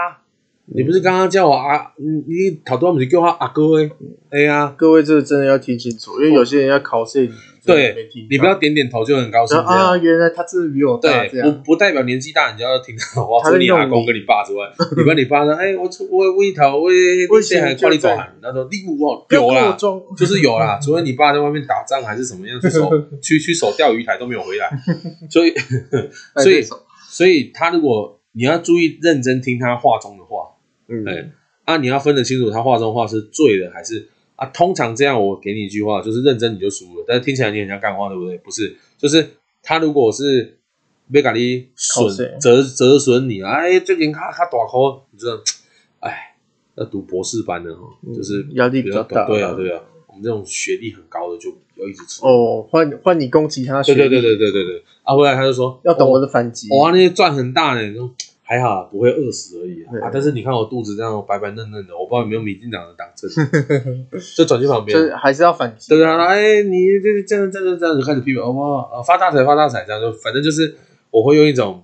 你不是刚刚叫我啊，你你好多我们就叫他阿哥哎，哎呀，各位这个真的要听清楚，因为有些人要考试，对，你不要点点头就很高兴啊，原来他真的比我大，对，不不代表年纪大你就要听 他话，除了你阿公跟你爸之外，你跟你爸说，哎，我我我一头我我 现在还夸你早喊，他说你我有啦，就是有啦，除非你爸在外面打仗还是什么样去守去去守钓鱼台都没有回来，所以所以所以他如果你要注意认真听他话中的话。嗯，哎，啊，你要分得清楚他话中话是醉了还是啊？通常这样，我给你一句话，就是认真你就输了。但是听起来你很像干话，对不对？不是，就是他如果是没咖喱损折折损你，哎，最近他他大考，你知道，哎，要读博士班的哈，就是压力比较大。对啊，对啊，我们这种学历很高的就要一直吃。哦，换换你攻击他学历，对对对对对对对。啊，后来他就说要懂我的反击。哇，那些赚很大呢。还好不会饿死而已啊！但是你看我肚子这样白白嫩嫩的，我不知道有没有民进党的党证，就转去旁边，就还是要反击。对啊，哎，你这这样这样这样就开始批评，哇，发大财发大财，这样就反正就是我会用一种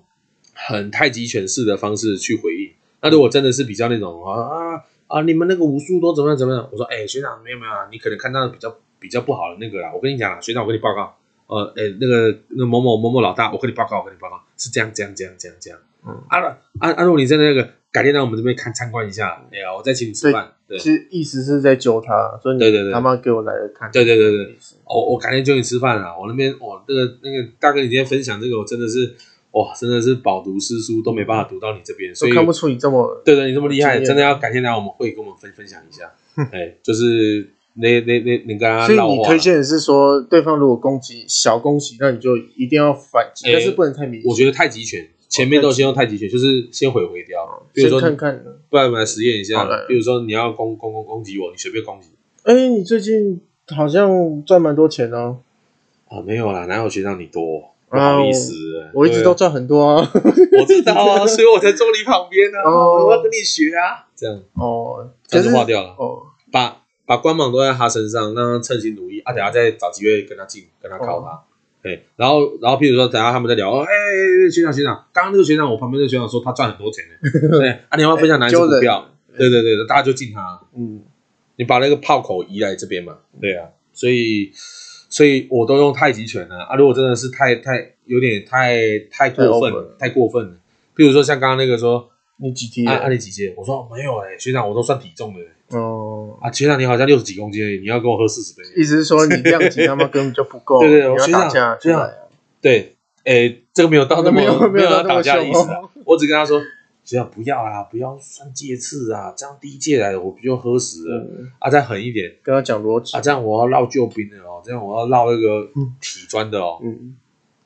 很太极拳式的方式去回应。那如果真的是比较那种啊啊啊，你们那个武术都怎么样怎么样？我说，哎，学长没有没有啊，你可能看到比较比较不好的那个啦。我跟你讲啊，学长，我跟你报告，呃，哎，那个那某某某某老大，我跟你报告，我跟你报告，是这样这样这样这样这样。嗯，啊啊啊！如果你在那个改天来我们这边看参观一下，哎呀，我再请你吃饭。对，其实意思是在揪他，所以你他妈给我来了看。对对对对，我我改天揪你吃饭啊！我那边我那个那个大哥，你今天分享这个，我真的是哇，真的是饱读诗书都没办法读到你这边，所以看不出你这么对对，你这么厉害，真的要改天来我们会跟我们分分享一下。哎，就是那那那你跟他，所以你推荐的是说，对方如果攻击小攻击，那你就一定要反击，但是不能太明显。我觉得太极拳。前面都先用太极拳，就是先回回掉。比如说，看看，不然我们来实验一下。比如说，你要攻攻攻攻击我，你随便攻击。哎，你最近好像赚蛮多钱哦。啊，没有啦，哪有学长你多？不好意思，我一直都赚很多啊。我知道啊，所以我才坐你旁边呢。哦，我要跟你学啊。这样哦，这样就划掉了。哦，把把光芒都在他身上，让他称心如意。啊，等下再找机会跟他进，跟他靠他。对，然后，然后，譬如说，等下他们在聊，哎，学长，学长，刚刚那个学长，我旁边那个学长说他赚很多钱呢。对，啊，你要分享哪一支股票？对对对，大家就敬他。嗯，你把那个炮口移来这边嘛。对啊，所以，所以我都用太极拳了啊。如果真的是太太有点太太过分了，太过分了。譬如说像刚刚那个说，你几级？啊啊，你几级？我说没有哎，学长，我都算体重的。哦啊，学长你好像六十几公斤，你要跟我喝四十杯，意思是说你量级他妈根本就不够。对对对，学长学长，对，哎，这个没有到那么没有要打架的意思啊，我只跟他说，学长不要啊，不要算戒次啊，这样第一届来的我不就喝死了啊？再狠一点，跟他讲逻辑啊，这样我要烙救兵的哦，这样我要烙那个体砖的哦，嗯，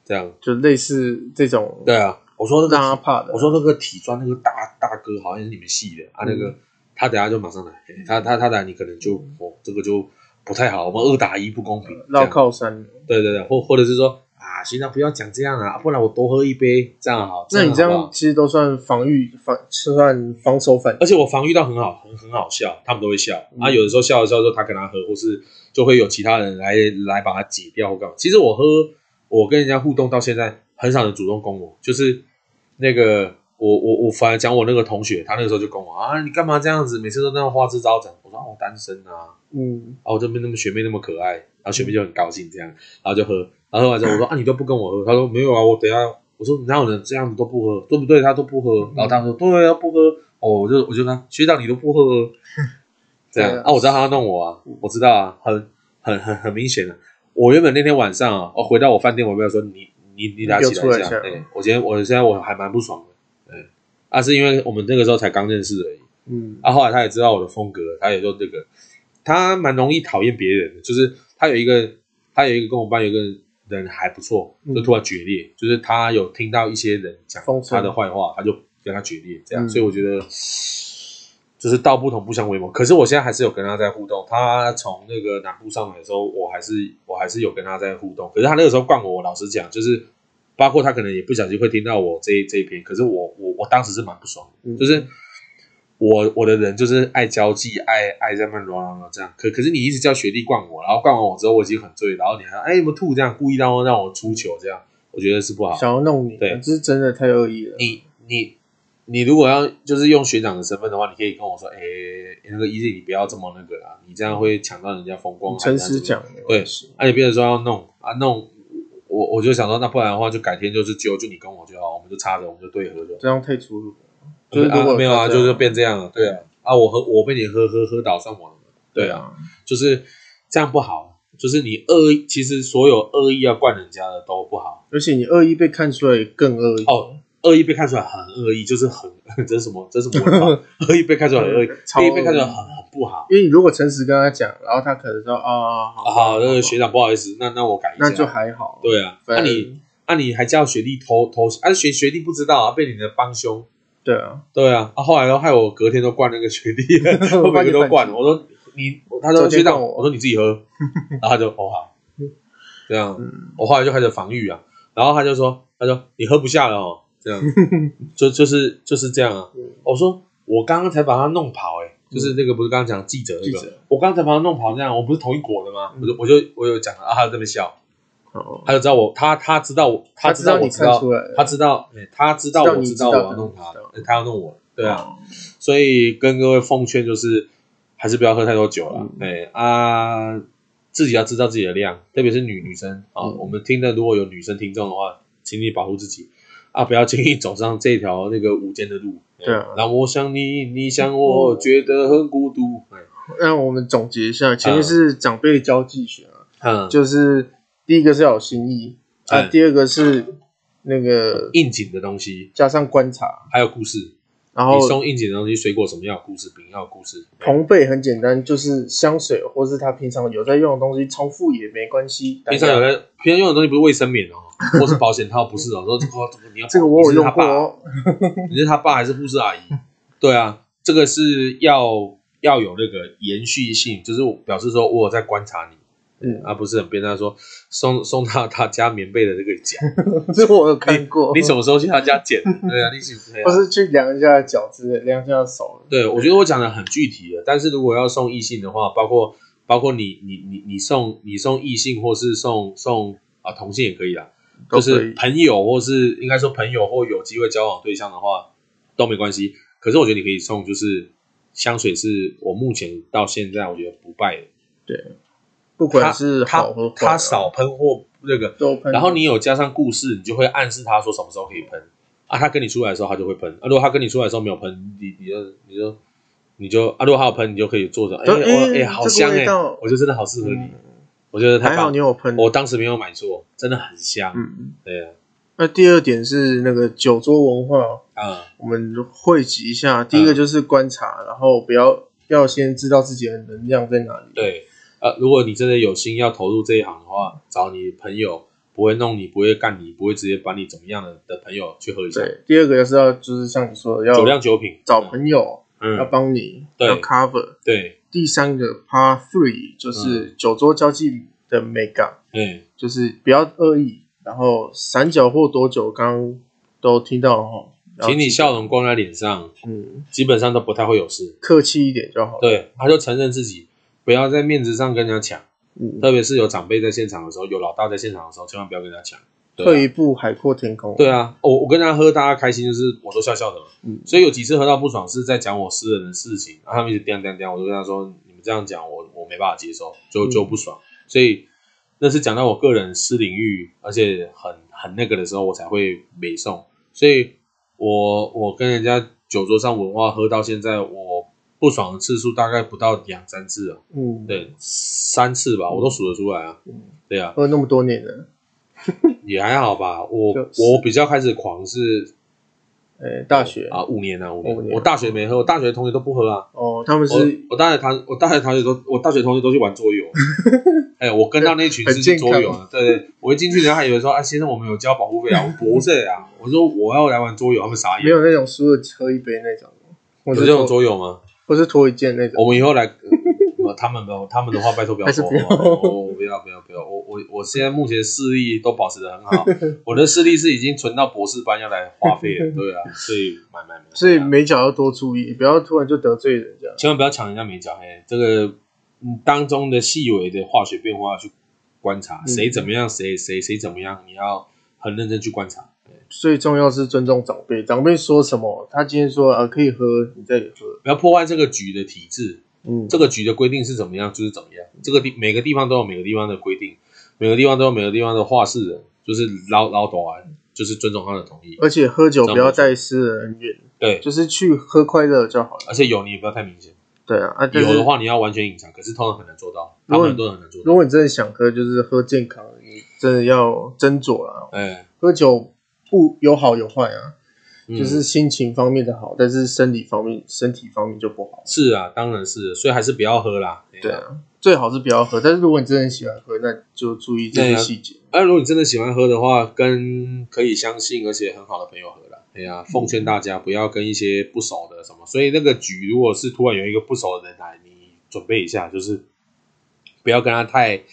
这样就类似这种，对啊，我说让他怕的，我说那个体砖那个大大哥好像是你们系的啊，那个。他等下就马上来，他他他来你可能就哦，这个就不太好，我们二打一不公平，绕靠山。对对对，或或者是说啊，学长不要讲这样啊，不然我多喝一杯，这样好。那你这样其实都算防御防，算防守反。而且我防御到很好，很很好笑，他们都会笑。啊，有的时候笑的时候，说他跟他喝，或是就会有其他人来来把他解掉或干嘛。其实我喝，我跟人家互动到现在，很少人主动攻我，就是那个。我我我反而讲我那个同学，他那个时候就跟我啊，你干嘛这样子，每次都那样花枝招展。我说我单身啊，嗯，啊我这边那么学妹那么可爱，然后学妹就很高兴这样，然后就喝，然后喝完之后我说啊你都不跟我喝，他说没有啊，我等下我说哪有人这样子都不喝，对不对？他都不喝，然后他说对啊不喝，哦我就我就说学长你都不喝，这样啊我知道他要弄我啊，我知道啊，很很很很明显的，我原本那天晚上啊，我回到我饭店，我没有说你你你俩起来一下，对我今天我现在我还蛮不爽的。那、啊、是因为我们那个时候才刚认识而已，嗯，啊，后来他也知道我的风格，他也说这个，他蛮容易讨厌别人的，就是他有一个，他有一个跟我班有一个人还不错，就突然决裂，嗯、就是他有听到一些人讲他的坏话，他就跟他决裂，这样，嗯、所以我觉得就是道不同不相为谋。可是我现在还是有跟他在互动，他从那个南部上来的时候，我还是我还是有跟他在互动。可是他那个时候灌我，我老实讲，就是包括他可能也不小心会听到我这一这一篇，可是我我我当时是蛮不爽的，嗯、就是。我我的人就是爱交际，爱爱在那乱乱乱这样。可可是你一直叫学弟灌我，然后灌完我之后我已经很醉，然后你还哎有吐这样，故意让我让我出糗这样，我觉得是不好。想要弄你，对，这是真的太恶意了。你你你如果要就是用学长的身份的话，你可以跟我说，哎，那个 Easy 你不要这么那个啦，你这样会抢到人家风光。诚实讲，对，而且别人说要弄啊弄，我我就想说，那不然的话就改天就是揪就你跟我就好，我们就插着我们就对喝着。这样太粗鲁了。就是啊，没有啊，就是变这样了，对啊，啊，我喝我被你喝喝喝倒算我的，对啊，就是这样不好，就是你恶意，其实所有恶意要灌人家的都不好，而且你恶意被看出来更恶意。哦，恶意被看出来很恶意，就是很 这是什么？这是什么？恶意被看出来很恶意，恶意。被看出来很很不好，因为你如果诚实跟他讲，然后他可能说啊，好，那个学长不好意思，那那我改一下，那就还好，对啊，那你那你还叫学弟偷偷，啊学学弟不知道啊，被你的帮凶。对啊，对啊，啊，后来都害我隔天都灌那个学弟，我每个都灌。我说你，他说学长，我。说你自己喝，然后他就哦好，这样，我后来就开始防御啊，然后他就说，他说你喝不下了哦，这样，就就是就是这样啊。我说我刚刚才把他弄跑，哎，就是那个不是刚刚讲记者那个，我刚才把他弄跑这样，我不是同一国的吗？我就我就我有讲了啊，他在那边笑。他就知道我，他他知道我，他知道我知道，他知道，他知道我知道我要弄他，他要弄我，对啊，所以跟各位奉劝就是，还是不要喝太多酒了，哎啊，自己要知道自己的量，特别是女女生啊，我们听的如果有女生听众的话，请你保护自己啊，不要轻易走上这条那个无间的路。对啊，让我想你，你想我，觉得很孤独。那我们总结一下，前面是长辈交际学啊，就是。第一个是要有心意啊，第二个是那个应景的东西，加上观察，还有故事。然后你送应景的东西，水果什么要有故事，饼要有故事。同辈很简单，就是香水或是他平常有在用的东西，重复也没关系。平常有在平常用的东西不是卫生棉哦，或是保险套，不是哦。说这个你要这个我有用过，你是他爸还是护士阿姨？对啊，这个是要要有那个延续性，就是表示说我有在观察你。嗯，啊不是很变态说送送他他家棉被的这个夹，这我有看过。你什么时候去他家捡？对啊，你是不是去量一下脚之类，量一下手？对，我觉得我讲的很具体的，但是如果要送异性的话，包括包括你你你你送你送异性或是送送啊同性也可以啦，就是朋友或是应该说朋友或有机会交往对象的话都没关系。可是我觉得你可以送，就是香水是我目前到现在我觉得不败的，对。不管是好和坏，他少喷或那个，然后你有加上故事，你就会暗示他说什么时候可以喷啊。他跟你出来的时候，他就会喷啊。如果他跟你出来的时候没有喷，你你就你就你就啊。如果他有喷，你就可以坐着。哎我哎，好香哎！我觉得真的好适合你。我觉得还好你有喷，我当时没有买错，真的很香。嗯，对啊。那第二点是那个酒桌文化啊，我们汇集一下。第一个就是观察，然后不要要先知道自己的能量在哪里。对。呃，如果你真的有心要投入这一行的话，找你朋友不会弄你，不会干你，不会直接把你怎么样的的朋友去喝一下。对，第二个就是要就是像你说的，要酒量酒品，找朋友，嗯，要帮你，要 cover。对，第三个 part three 就是酒桌交际的美感，嗯，就是不要恶意，然后散酒或多酒，刚刚都听到了哈，请你笑容光在脸上，嗯，基本上都不太会有事，客气一点就好。对，他就承认自己。不要在面子上跟人家抢，嗯，特别是有长辈在现场的时候，有老大在现场的时候，千万不要跟人家抢。退一步，海阔天空。对啊，我我跟人家喝，大家开心，就是我都笑笑的嘛。嗯，所以有几次喝到不爽，是在讲我私人的事情，然后他们一直颠颠颠，我就跟他说：“你们这样讲，我我没办法接受，就就不爽。”所以那是讲到我个人私领域，而且很很那个的时候，我才会美送。所以我我跟人家酒桌上文化喝到现在，我。不爽的次数大概不到两三次哦，嗯，对，三次吧，我都数得出来啊，嗯，对啊，喝那么多年了，也还好吧，我我比较开始狂是呃，大学啊，五年啊，五年。我大学没喝，我大学同学都不喝啊。哦，他们是，我大学同我大学同学都，我大学同学都去玩桌游。哎，我跟到那群是去桌游的，对对。我一进去，人家还以为说，啊，先生，我们有交保护费啊？我不是啊，我说我要来玩桌游，他们傻眼。没有那种输了喝一杯那种。有这种桌游吗？不是脱一件那种。我们以后来。他们没有，他们的话拜托不要说。我不要不要不要，我我我现在目前视力都保持的很好，我的视力是已经存到博士班要来花费了。对啊，所以买买买。所以美甲要多注意，不要突然就得罪人家。千万不要抢人家美甲，嘿，这个当中的细微的化学变化去观察，谁怎么样，谁谁谁怎么样，你要很认真去观察。最重要是尊重长辈，长辈说什么，他今天说啊可以喝，你再喝，不要破坏这个局的体制。嗯，这个局的规定是怎么样，就是怎么样。这个地每个地方都有每个地方的规定，每个地方都有每个地方的话事人，就是老老多啊，就是尊重他的同意。而且喝酒不要带私人恩怨，对，就是去喝快乐就好了。而且有你也不要太明显，对啊，啊有的话你要完全隐藏，可是通常很难做到，他们很多人很难做到。如果你真的想喝，就是喝健康，你真的要斟酌啊。哎，喝酒不有好有坏啊。就是心情方面的好，嗯、但是身理方面、身体方面就不好。是啊，当然是，所以还是不要喝啦。对啊，最好是不要喝。但是如果你真的很喜欢喝，那就注意这些细节。哎、啊，如果你真的喜欢喝的话，跟可以相信而且很好的朋友喝啦。哎呀、啊，奉劝大家不要跟一些不熟的什么。所以那个局，如果是突然有一个不熟的人来，你准备一下，就是不要跟他太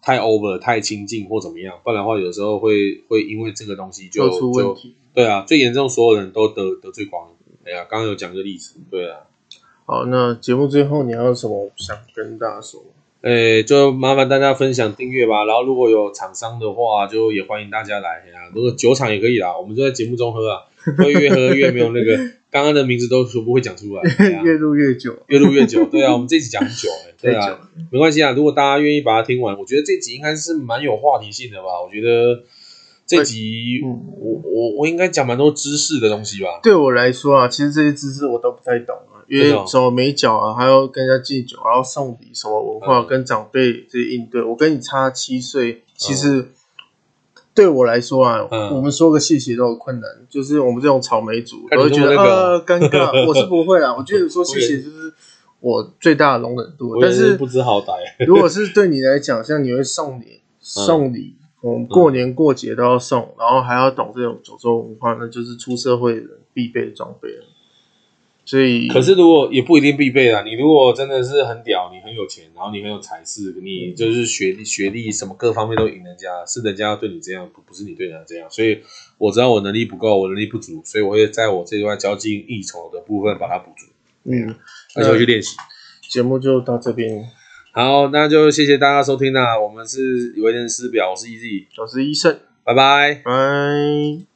太 over、太亲近或怎么样，不然的话，有时候会会因为这个东西就出问题。对啊，最严重，所有人都得得罪光。哎呀，刚刚有讲个例子。对啊，好，那节目最后你要有什么想跟大家说？哎，就麻烦大家分享订阅吧。然后如果有厂商的话，就也欢迎大家来。哎呀，如果酒厂也可以啦，我们就在节目中喝啊，会越喝越没有那个刚刚的名字都说不会讲出来。越录越久，越录越久。对啊，我们这集讲很久哎。对啊，没关系啊。如果大家愿意把它听完，我觉得这集应该是蛮有话题性的吧。我觉得。这集我我我应该讲蛮多知识的东西吧？对我来说啊，其实这些知识我都不太懂啊，因为什么美角啊，还要跟人家敬酒，然后送礼，什么文化跟长辈这些应对。我跟你差七岁，其实对我来说啊，我们说个谢谢都有困难，就是我们这种草莓族我会觉得呃尴尬。我是不会啊，我觉得说谢谢就是我最大的容忍度。但是不知好歹，如果是对你来讲，像你会送礼送礼。我们，过年过节都要送，嗯、然后还要懂这种酒桌文化，那就是出社会人必备的装备了。所以，可是如果也不一定必备啦。你如果真的是很屌，你很有钱，然后你很有才识，你就是学历、学历什么各方面都赢人家，是人家要对你这样，不不是你对人家这样。所以我知道我能力不够，我能力不足，所以我会在我这段交际应酬的部分把它补足。嗯，而且我去练习。节目就到这边。好，那就谢谢大家收听啦。我们是维人师表，我是 EZ，我是医生，拜拜，拜。